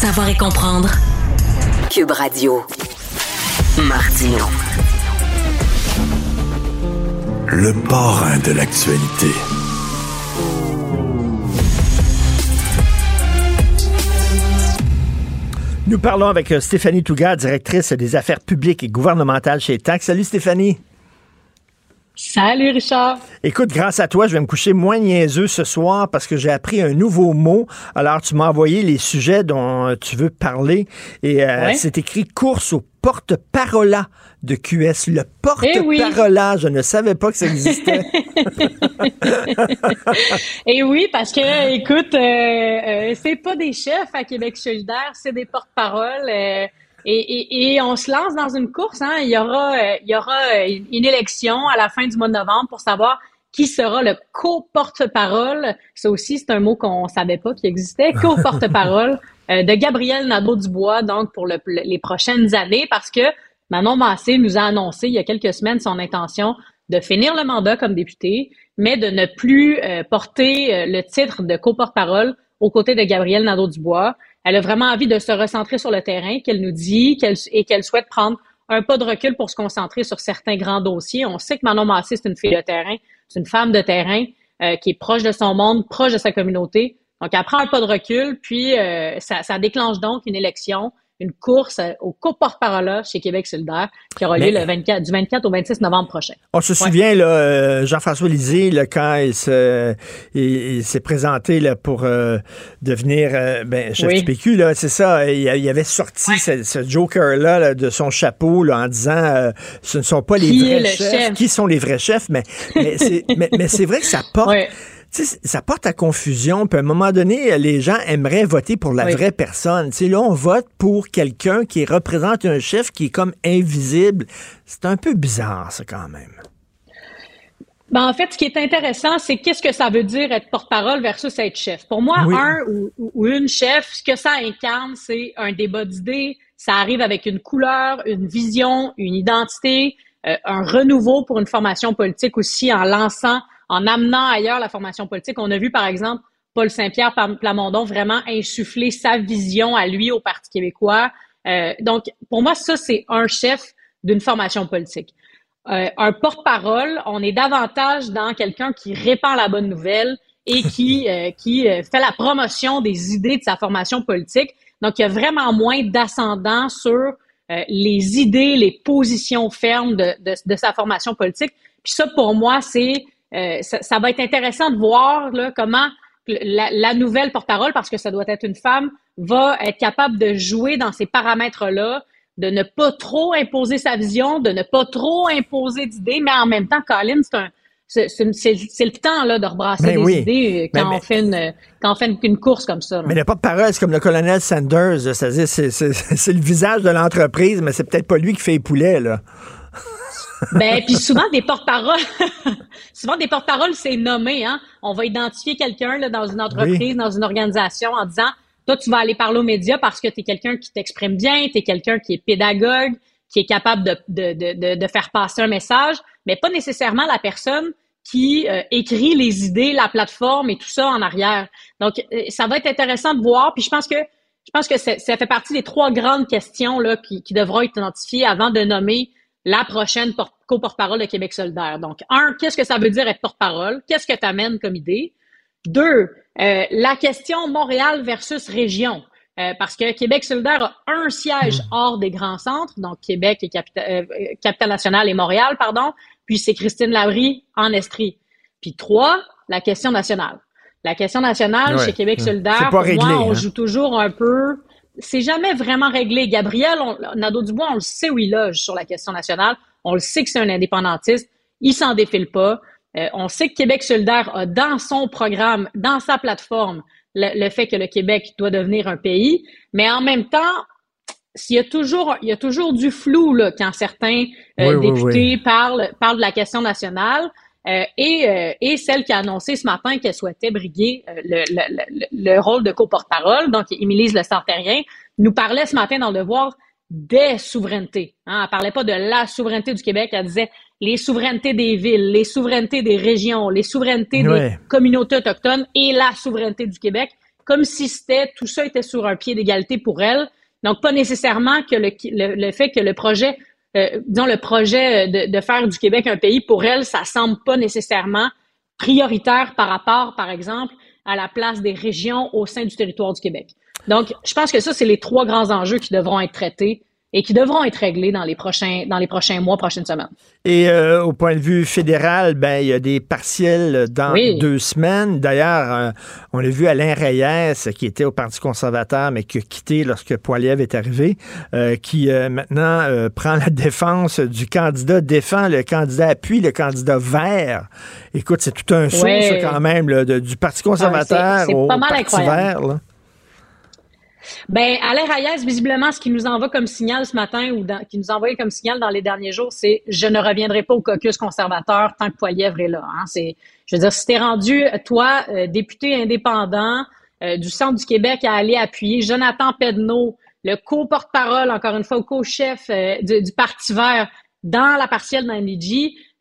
Savoir et comprendre. Cube Radio. Martino. Le parrain de l'actualité. Nous parlons avec euh, Stéphanie Touga, directrice des affaires publiques et gouvernementales chez TAC. Salut Stéphanie. Salut Richard. Écoute, grâce à toi, je vais me coucher moins niaiseux ce soir parce que j'ai appris un nouveau mot. Alors, tu m'as envoyé les sujets dont euh, tu veux parler et euh, c'est écrit course au porte-parola de QS. Le porte-parola, je ne savais pas que ça existait. et oui, parce que, écoute, euh, c'est pas des chefs à Québec solidaire, c'est des porte-paroles. Et, et, on se lance dans une course. Hein. Il y aura, euh, il y aura euh, une élection à la fin du mois de novembre pour savoir qui sera le co-porte-parole. Ça aussi, c'est un mot qu'on savait pas qu'il existait. Co-porte-parole euh, de Gabriel Nadeau-Dubois, donc pour les prochaines années, parce que Manon Massé nous a annoncé il y a quelques semaines son intention de finir le mandat comme député, mais de ne plus porter le titre de co-porte-parole aux côtés de Gabriel Nadeau-Dubois. Elle a vraiment envie de se recentrer sur le terrain, qu'elle nous dit, et qu'elle souhaite prendre un pas de recul pour se concentrer sur certains grands dossiers. On sait que Manon Massé, c'est une fille de terrain, c'est une femme de terrain euh, qui est proche de son monde, proche de sa communauté. Donc, elle prend un pas de recul, puis euh, ça déclenche donc une élection une course euh, au co-porte-parole chez Québec solidaire qui aura lieu le 24, du 24 au 26 novembre prochain. On se souvient, là, euh, Jean-François Lisée, là, quand il, se, il, s'est présenté là, pour euh, devenir ben, chef du PQ, là, c'est ça, il, il, avait sorti ce, joker-là de son chapeau là, en disant ce ne sont pas les vrais chefs. Qui sont les vrais chefs? Mais, mais, c'est, mais, mais c'est vrai que ça porte ça porte à confusion. Puis à un moment donné, les gens aimeraient voter pour la vraie personne. là, on vote pour quelqu'un qui représente un chef qui est comme invisible. C'est un peu bizarre, ça, quand même. Ben, en fait, ce qui est intéressant, c'est qu'est-ce que ça veut dire être porte-parole versus être chef? Pour moi, un ou, une chef, ce que ça incarne, c'est un débat d'idées. Ça arrive avec une couleur, une vision, une identité, euh, un renouveau pour une formation politique aussi en lançant en amenant ailleurs la formation politique. On a vu, par exemple, Paul Saint-Pierre Plamondon vraiment insuffler sa vision à lui au Parti québécois. Euh, donc, pour moi, ça, c'est un chef d'une formation politique. Euh, un porte-parole, on est davantage dans quelqu'un qui répand la bonne nouvelle et qui, euh, qui fait la promotion des idées de sa formation politique. Donc, il y a vraiment moins d'ascendant sur les idées, les positions fermes de, de, sa formation politique. Puis ça, pour moi, c'est ça, ça, va être intéressant de voir là, comment la, la nouvelle porte-parole, parce que ça doit être une femme, va être capable de jouer dans ces paramètres-là, de ne pas trop imposer sa vision, de ne pas trop imposer d'idées, mais en même temps, Colin, c'est un c'est le temps là de rebrasser ben des idées quand, on fait une, quand on fait une, course comme ça. Mais le porte-parole, c'est comme le colonel Sanders, c'est-à-dire c'est le visage de l'entreprise, mais c'est peut-être pas lui qui fait les poulets là. Ben puis souvent des porte-paroles, souvent des porte-paroles c'est nommé hein. On va identifier quelqu'un là dans une entreprise, dans une organisation en disant toi, tu vas aller parler aux médias parce que tu es quelqu'un qui t'exprime bien, tu es quelqu'un qui est pédagogue, qui est capable de, de, de, de, faire passer un message, mais pas nécessairement la personne qui euh, écrit les idées, la plateforme et tout ça en arrière. Donc, euh, ça va être intéressant de voir. Puis je pense que je pense que ça fait partie des trois grandes questions là, qui, qui devront être identifiées avant de nommer la prochaine co-porte-parole de Québec solidaire. Donc, un, qu'est-ce que ça veut dire être porte-parole? Qu'est-ce que tu amènes comme idée? Deux, euh, la question Montréal versus région. Euh, parce que Québec solidaire a un siège hmm. hors des grands centres, donc Québec et Capitale, euh, nationale et Montréal, pardon, puis c'est Christine Labrie en Estrie. Puis trois, la question nationale. La question nationale chez Québec solidaire, pour moi, on hein. joue toujours un peu... C'est jamais vraiment réglé. Gabriel Nadeau-Dubois, on le sait où il loge sur la question nationale. On le sait que c'est un indépendantiste. Il s'en défile pas. Euh, on sait que Québec solidaire a dans son programme, dans sa plateforme, le, fait que le Québec doit devenir un pays, mais en même temps, s'il y a toujours, il y a toujours du flou là, quand certains euh, députés Parlent, parlent de la question nationale. Euh, et, et celle qui a annoncé ce matin qu'elle souhaitait briguer le, le, le, rôle de co-porte-parole, donc Émilise Le Santérien, nous parlait ce matin dans le devoir des souverainetés. Hein. Elle parlait pas de la souveraineté du Québec, elle disait les souverainetés des villes, les souverainetés des régions, les souverainetés des communautés autochtones et la souveraineté du Québec, comme si c'était tout ça était sur un pied d'égalité pour elle. Donc pas nécessairement que le, le, fait que le projet, euh, disons le projet de, de, faire du Québec un pays pour elle, ça semble pas nécessairement prioritaire par rapport, par exemple, à la place des régions au sein du territoire du Québec. Donc, je pense que ça, c'est les trois grands enjeux qui devront être traités et qui devront être réglés dans les prochains, dans les prochains mois, prochaines semaines. Et euh, au point de vue fédéral, ben il y a des partiels dans deux semaines. D'ailleurs, euh, on l'a vu Alain Reyes, qui était au Parti conservateur, mais qui a quitté lorsque Poiliev est arrivé, euh, qui maintenant prend la défense du candidat, défend le candidat appui, le candidat vert. Écoute, c'est tout un saut, quand même, du Parti conservateur au Parti vert. Là. Ben, Alain Reyes, visiblement, ce qui nous envoie comme signal ce matin ou qui nous envoyé comme signal dans les derniers jours, c'est je ne reviendrai pas au caucus conservateur tant que Poilièvre est là. Hein. C'est, je veux dire, si t'es rendu, toi, euh, député indépendant euh, du Centre du Québec, à aller appuyer Jonathan Pedneau, le co-porte-parole, encore une fois, au co-chef euh, du, Parti vert dans la partielle dans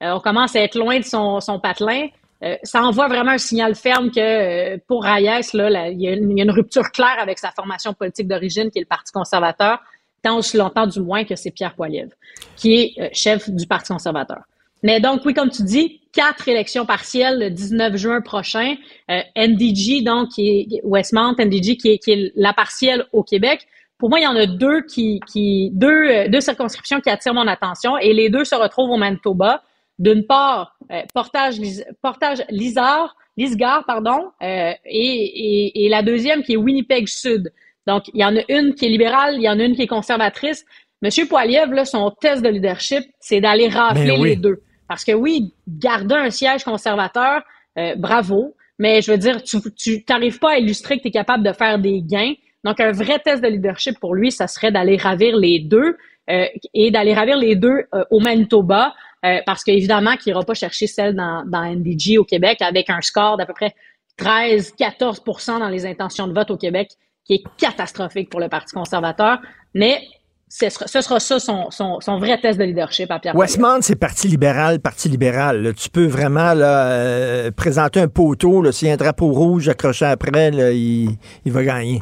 on commence à être loin de son, son patelin. Euh, ça envoie vraiment un signal ferme que euh, pour Reyes, là, il, y a une, rupture claire avec sa formation politique d'origine, qui est le Parti conservateur, tant aussi longtemps du moins que c'est Pierre Poilievre, qui est euh, chef du Parti conservateur. Mais donc, oui, comme tu dis, quatre élections partielles le 19 juin prochain. NDG, donc, qui est Westmount, NDG, qui est, qui est la partielle au Québec. Pour moi, il y en a deux qui, qui deux, deux circonscriptions qui attirent mon attention et les deux se retrouvent au Manitoba. D'une part, euh, portage, portage Lisard, Lisgar, pardon, euh, et, et, la deuxième qui est Winnipeg Sud. Donc, il y en a une qui est libérale, il y en a une qui est conservatrice. Monsieur Poiliev, là, son test de leadership, c'est d'aller rafler ben les deux. Parce que oui, garder un siège conservateur, euh, bravo, mais je veux dire, tu n'arrives pas à illustrer que tu es capable de faire des gains. Donc, un vrai test de leadership pour lui, ça serait d'aller ravir les deux euh, et d'aller ravir les deux au Manitoba. Euh, parce qu'évidemment qu'il n'ira pas chercher celle dans, dans NDG au Québec avec un score d'à peu près 13-14% dans les intentions de vote au Québec, qui est catastrophique pour le Parti conservateur. Mais ce sera, ce sera ça son, son, son, vrai test de leadership à Pierre Westmount, c'est Parti libéral, Parti libéral. Tu peux vraiment là, euh, présenter un poteau. S'il y a un drapeau rouge accroché après, là, il, il va gagner.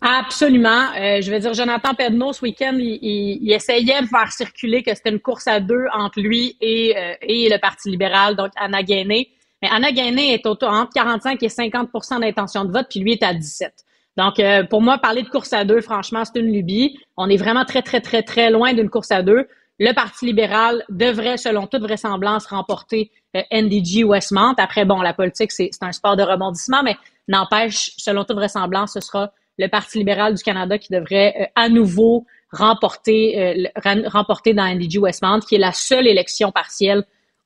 Absolument. Euh, je veux dire, Jonathan Pedneau, ce week-end, il, essayait de faire circuler que c'était une course à deux entre lui et, euh, et le Parti libéral, donc Anna Gainé. Mais Anna Gainé est autour, entre 45 et 50% d'intention de vote, puis lui est à 17. Donc, euh, pour moi, parler de course à deux, franchement, c'est une lubie. On est vraiment très, très, très, très loin d'une course à deux. Le Parti libéral devrait, selon toute vraisemblance, remporter euh, NDG Westmont. Après, bon, la politique, c'est un sport de rebondissement, mais n'empêche, selon toute vraisemblance, ce sera le Parti libéral du Canada qui devrait euh, à nouveau remporter, remporter dans NDG Westmont, qui est la seule élection partielle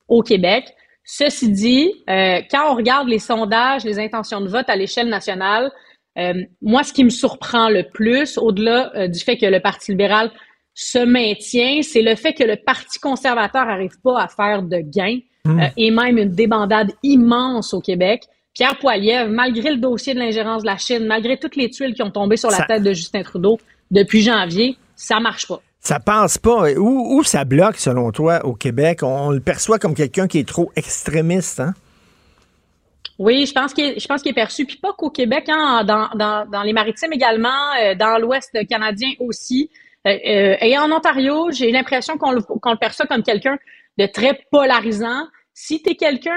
au Québec. Ceci dit, quand on regarde les sondages, les intentions de vote à l'échelle nationale, euh, moi, ce qui me surprend le plus, au-delà euh, du fait que le Parti libéral se maintient, c'est le fait que le Parti conservateur n'arrive pas à faire de gains mmh. euh, et même une débandade immense au Québec. Pierre Poilievre, malgré le dossier de l'ingérence de la Chine, malgré toutes les tuiles qui ont tombé sur la tête de Justin Trudeau depuis janvier, ça marche pas. Ça passe pas. Où, où ça bloque, selon toi, au Québec? On le perçoit comme quelqu'un qui est trop extrémiste, hein? Oui, je pense qu'il est, je pense qu'il est perçu, puis pas qu'au Québec, hein, dans, dans, dans les maritimes également, euh, dans l'Ouest canadien aussi. Euh, euh, et en Ontario, j'ai l'impression qu'on le, qu'on le perçoit comme quelqu'un de très polarisant. Si tu es quelqu'un,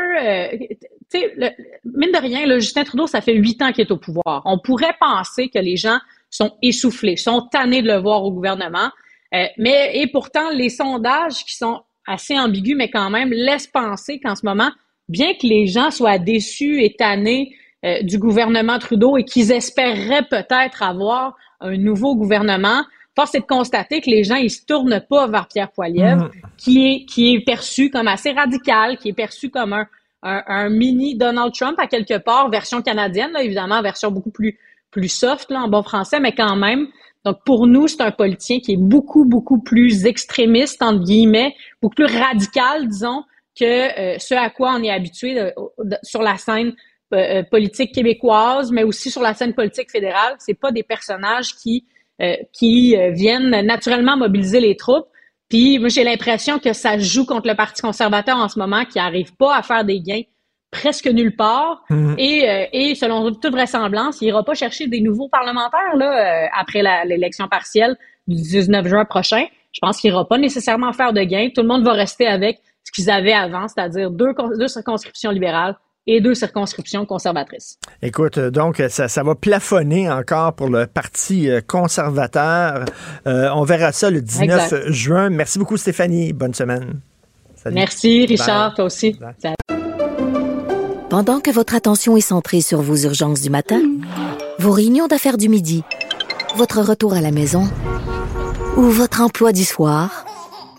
tu sais, mine de rien, le Justin Trudeau, ça fait huit ans qu'il est au pouvoir. On pourrait penser que les gens sont essoufflés, sont tannés de le voir au gouvernement. mais et pourtant, les sondages qui sont assez ambigus, mais quand même laissent penser qu'en ce moment, bien que les gens soient déçus et tannés euh, du gouvernement Trudeau et qu'ils espéreraient peut-être avoir un nouveau gouvernement, force est de constater que les gens ils se tournent pas vers Pierre Poilievre, mm. qui est qui est perçu comme assez radical, qui est perçu comme un, un, mini Donald Trump à quelque part, version canadienne, là, évidemment, version beaucoup plus plus soft là, en bon français, mais quand même. Donc pour nous, c'est un politicien qui est beaucoup beaucoup plus extrémiste entre guillemets, beaucoup plus radical, disons, que euh, ce à quoi on est habitué euh, sur la scène euh, politique québécoise, mais aussi sur la scène politique fédérale. C'est pas des personnages qui qui viennent naturellement mobiliser les troupes. Puis j'ai l'impression que ça joue contre le Parti conservateur en ce moment, qui arrive pas à faire des gains presque nulle part. Mhm. Et, et selon toute vraisemblance, il ira pas chercher des nouveaux parlementaires là après l'élection partielle du 19 juin prochain. Je pense qu'il ira pas nécessairement faire de gains. Tout le monde va rester avec ce qu'ils avaient avant, c'est-à-dire deux, deux circonscriptions libérales et deux circonscriptions conservatrices. Écoute, euh, donc ça, ça va plafonner encore pour le Parti euh, conservateur. Euh, on verra ça le 19 juin. Merci beaucoup, Stéphanie. Bonne semaine. Merci, Richard, toi aussi. Pendant que votre attention est centrée sur vos urgences du matin, vos réunions d'affaires du midi, votre retour à la maison ou votre emploi du soir,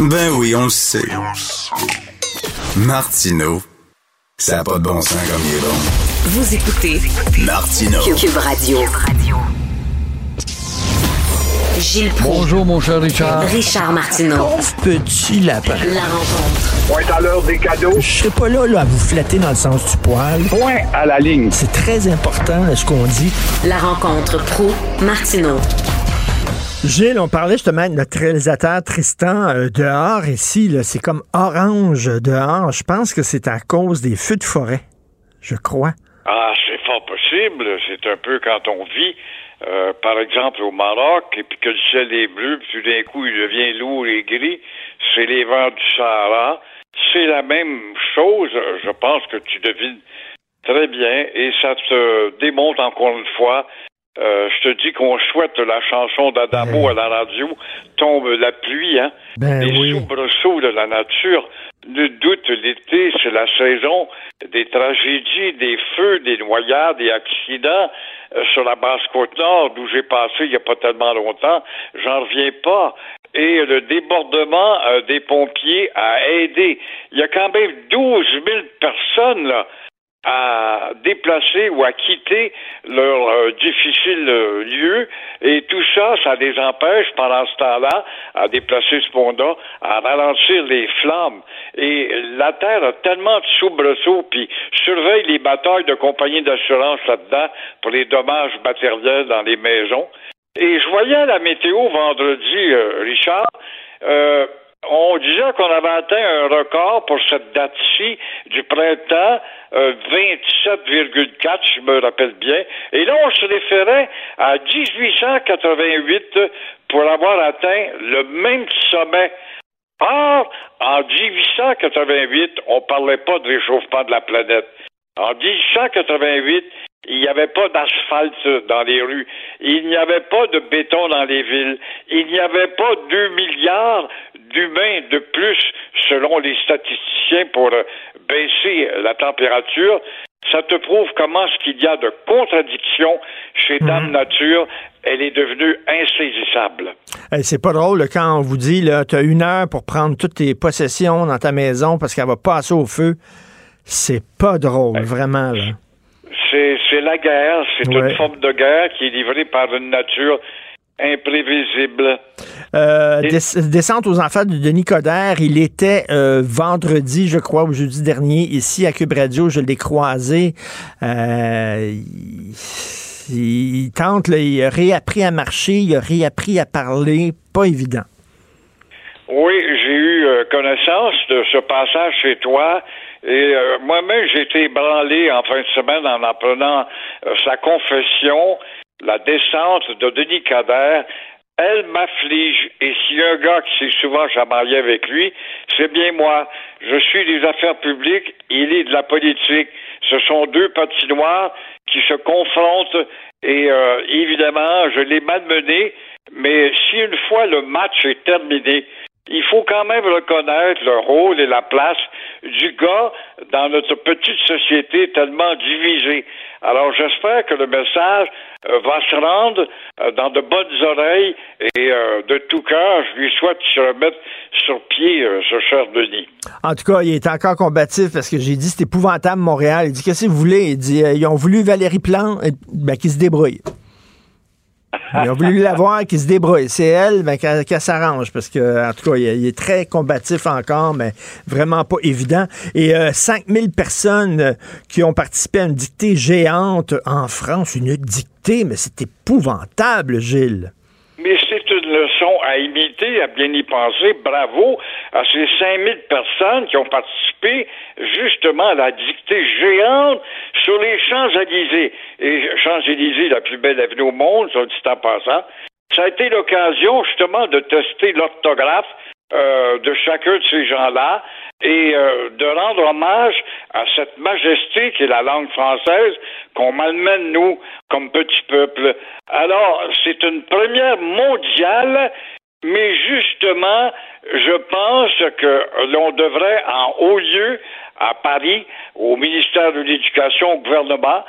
Ben oui, on le sait. Martineau, ça n'a pas de bon sens comme il est bon. Vous écoutez Martineau. Cube Radio. Gilles Bonjour, mon cher Richard. Richard Martineau. Pauvre petit lapin. La rencontre. Point à l'heure des cadeaux. Je serai pas là, là à vous flatter dans le sens du poil. Point à la ligne. C'est très important ce qu'on dit. La rencontre pro martineau Gilles, on parlait justement de notre réalisateur Tristan euh, dehors ici. C'est comme orange dehors. Je pense que c'est à cause des feux de forêt. Je crois. Ah, c'est fort possible. C'est un peu quand on vit, euh, par exemple, au Maroc, et puis que le ciel est bleu, puis tout d'un coup, il devient lourd et gris. C'est les vents du Sahara. C'est la même chose. Je pense que tu devines très bien. Et ça te démontre encore une fois euh, je te dis qu'on souhaite la chanson d'Adamo à la radio, tombe la pluie, hein. Ben Les soubresauts de la nature. Ne doute, l'été, c'est la saison des tragédies, des feux, des noyades, des accidents. Euh, sur la basse côte nord, d'où j'ai passé il n'y a pas tellement longtemps, j'en reviens pas. Et le débordement euh, des pompiers a aidé. Il y a quand même 12 000 personnes là, à déplacer ou à quitter leur euh, difficile euh, lieu. Et tout ça, ça les empêche pendant ce temps-là à déplacer ce pont-là, à ralentir les flammes. Et la Terre a tellement de soubresauts, puis surveille les batailles de compagnies d'assurance là-dedans pour les dommages matériels dans les maisons. Et je voyais la météo vendredi, euh, Richard. Euh, on disait qu'on avait atteint un record pour cette date-ci du printemps, 27,4, je me rappelle bien. Et là, on se référait à 1888 pour avoir atteint le même sommet. Or, en 1888, on parlait pas de réchauffement de la planète. En 1888, il n'y avait pas d'asphalte dans les rues. Il n'y avait pas de béton dans les villes. Il n'y avait pas 2 milliards d'humains de plus, selon les statisticiens, pour euh, baisser la température. Ça te prouve comment ce qu'il y a de contradiction chez mhm. Dame Nature. Elle est devenue insaisissable. c'est pas drôle quand on vous dit, tu as une heure pour prendre toutes tes possessions dans ta maison parce qu'elle va passer au feu. C'est pas drôle, vraiment. Là. C'est la guerre, c'est une forme de guerre qui est livrée par une nature imprévisible. Euh, descente aux enfants de Denis Coderre, il était euh, vendredi, je crois, ou jeudi dernier, ici à Cube Radio, je l'ai croisé. Euh, il, tente, il a réappris à marcher, il a réappris à parler, pas évident. Oui, j'ai eu connaissance de ce passage chez toi et euh, moi-même, j'ai été ébranlé en fin de semaine en apprenant euh, sa confession, la descente de Denis Coderre. Elle m'afflige. Et s'il y a un gars qui s'est souvent chamaillé avec lui, c'est bien moi. Je suis des affaires publiques, il est de la politique. Ce sont deux patinoires qui se confrontent et euh, évidemment, je l'ai malmené, mais si une fois le match est terminé, il faut quand même reconnaître le rôle et la place du gars dans notre petite société tellement divisée. Alors j'espère que le message euh, va se rendre euh, dans de bonnes oreilles et euh, de tout cœur, je lui souhaite qu'il se remette sur pied, ce cher Denis. En tout cas, il est encore combatif parce que j'ai dit c'est épouvantable Montréal. Il dit qu'est-ce que vous voulez? Il dit ils ont voulu Valérie Plante, ben, qui se débrouille. Ils ont voulu la voir qui se débrouille. C'est elle, mais qu'elle s'arrange, parce que, en tout cas, il, est très combatif encore, mais vraiment pas évident. Et 5000 euh, personnes euh, qui ont participé à une dictée géante en France, une dictée, mais c'est épouvantable, Gilles. C'est une leçon à imiter, à bien y penser. Bravo à ces 5000 personnes qui ont participé justement à la dictée géante sur les Champs-Élysées. Et Champs-Élysées, la plus belle avenue au monde, le dit en passant. Ça a été l'occasion justement de tester l'orthographe euh, de chacun de ces gens-là et euh, de rendre hommage à cette majesté qui est la langue française qu'on malmène, nous, comme petit peuple. Alors, c'est une première mondiale, mais justement, je pense que l'on devrait, en haut lieu, à Paris, au ministère de l'Éducation, au gouvernement,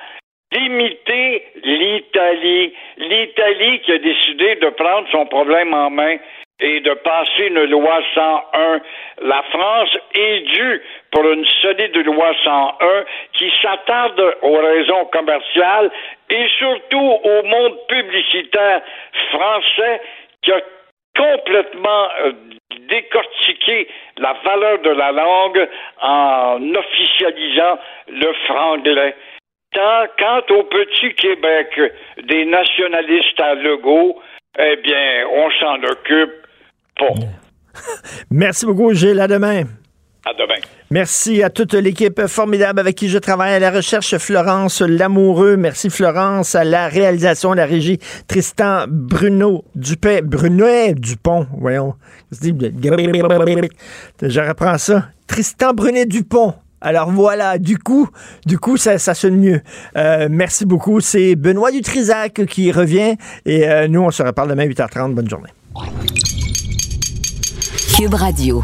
limiter l'Italie. L'Italie qui a décidé de prendre son problème en main et de passer une loi 101. La France est due pour une solide loi 101 qui s'attarde aux raisons commerciales et surtout au monde publicitaire français qui a complètement euh, décortiqué la valeur de la langue en officialisant le franglais. quant au petit Québec des nationalistes à Legault, eh bien, on s'en occupe Merci beaucoup, Gilles. À demain. À demain. Merci à toute l'équipe formidable avec qui je travaille à la recherche, Florence Lamoureux. Merci Florence à la réalisation, la régie, Tristan Bruno Dupé, Brunet Dupont, voyons. Je reprends ça. Tristan Brunet Dupont. Alors voilà, du coup, du coup, ça, ça sonne mieux. Euh, merci beaucoup. C'est Benoît Dutrisac qui revient et euh, nous, on se reparle demain 8h30. Bonne journée. Cube Radio.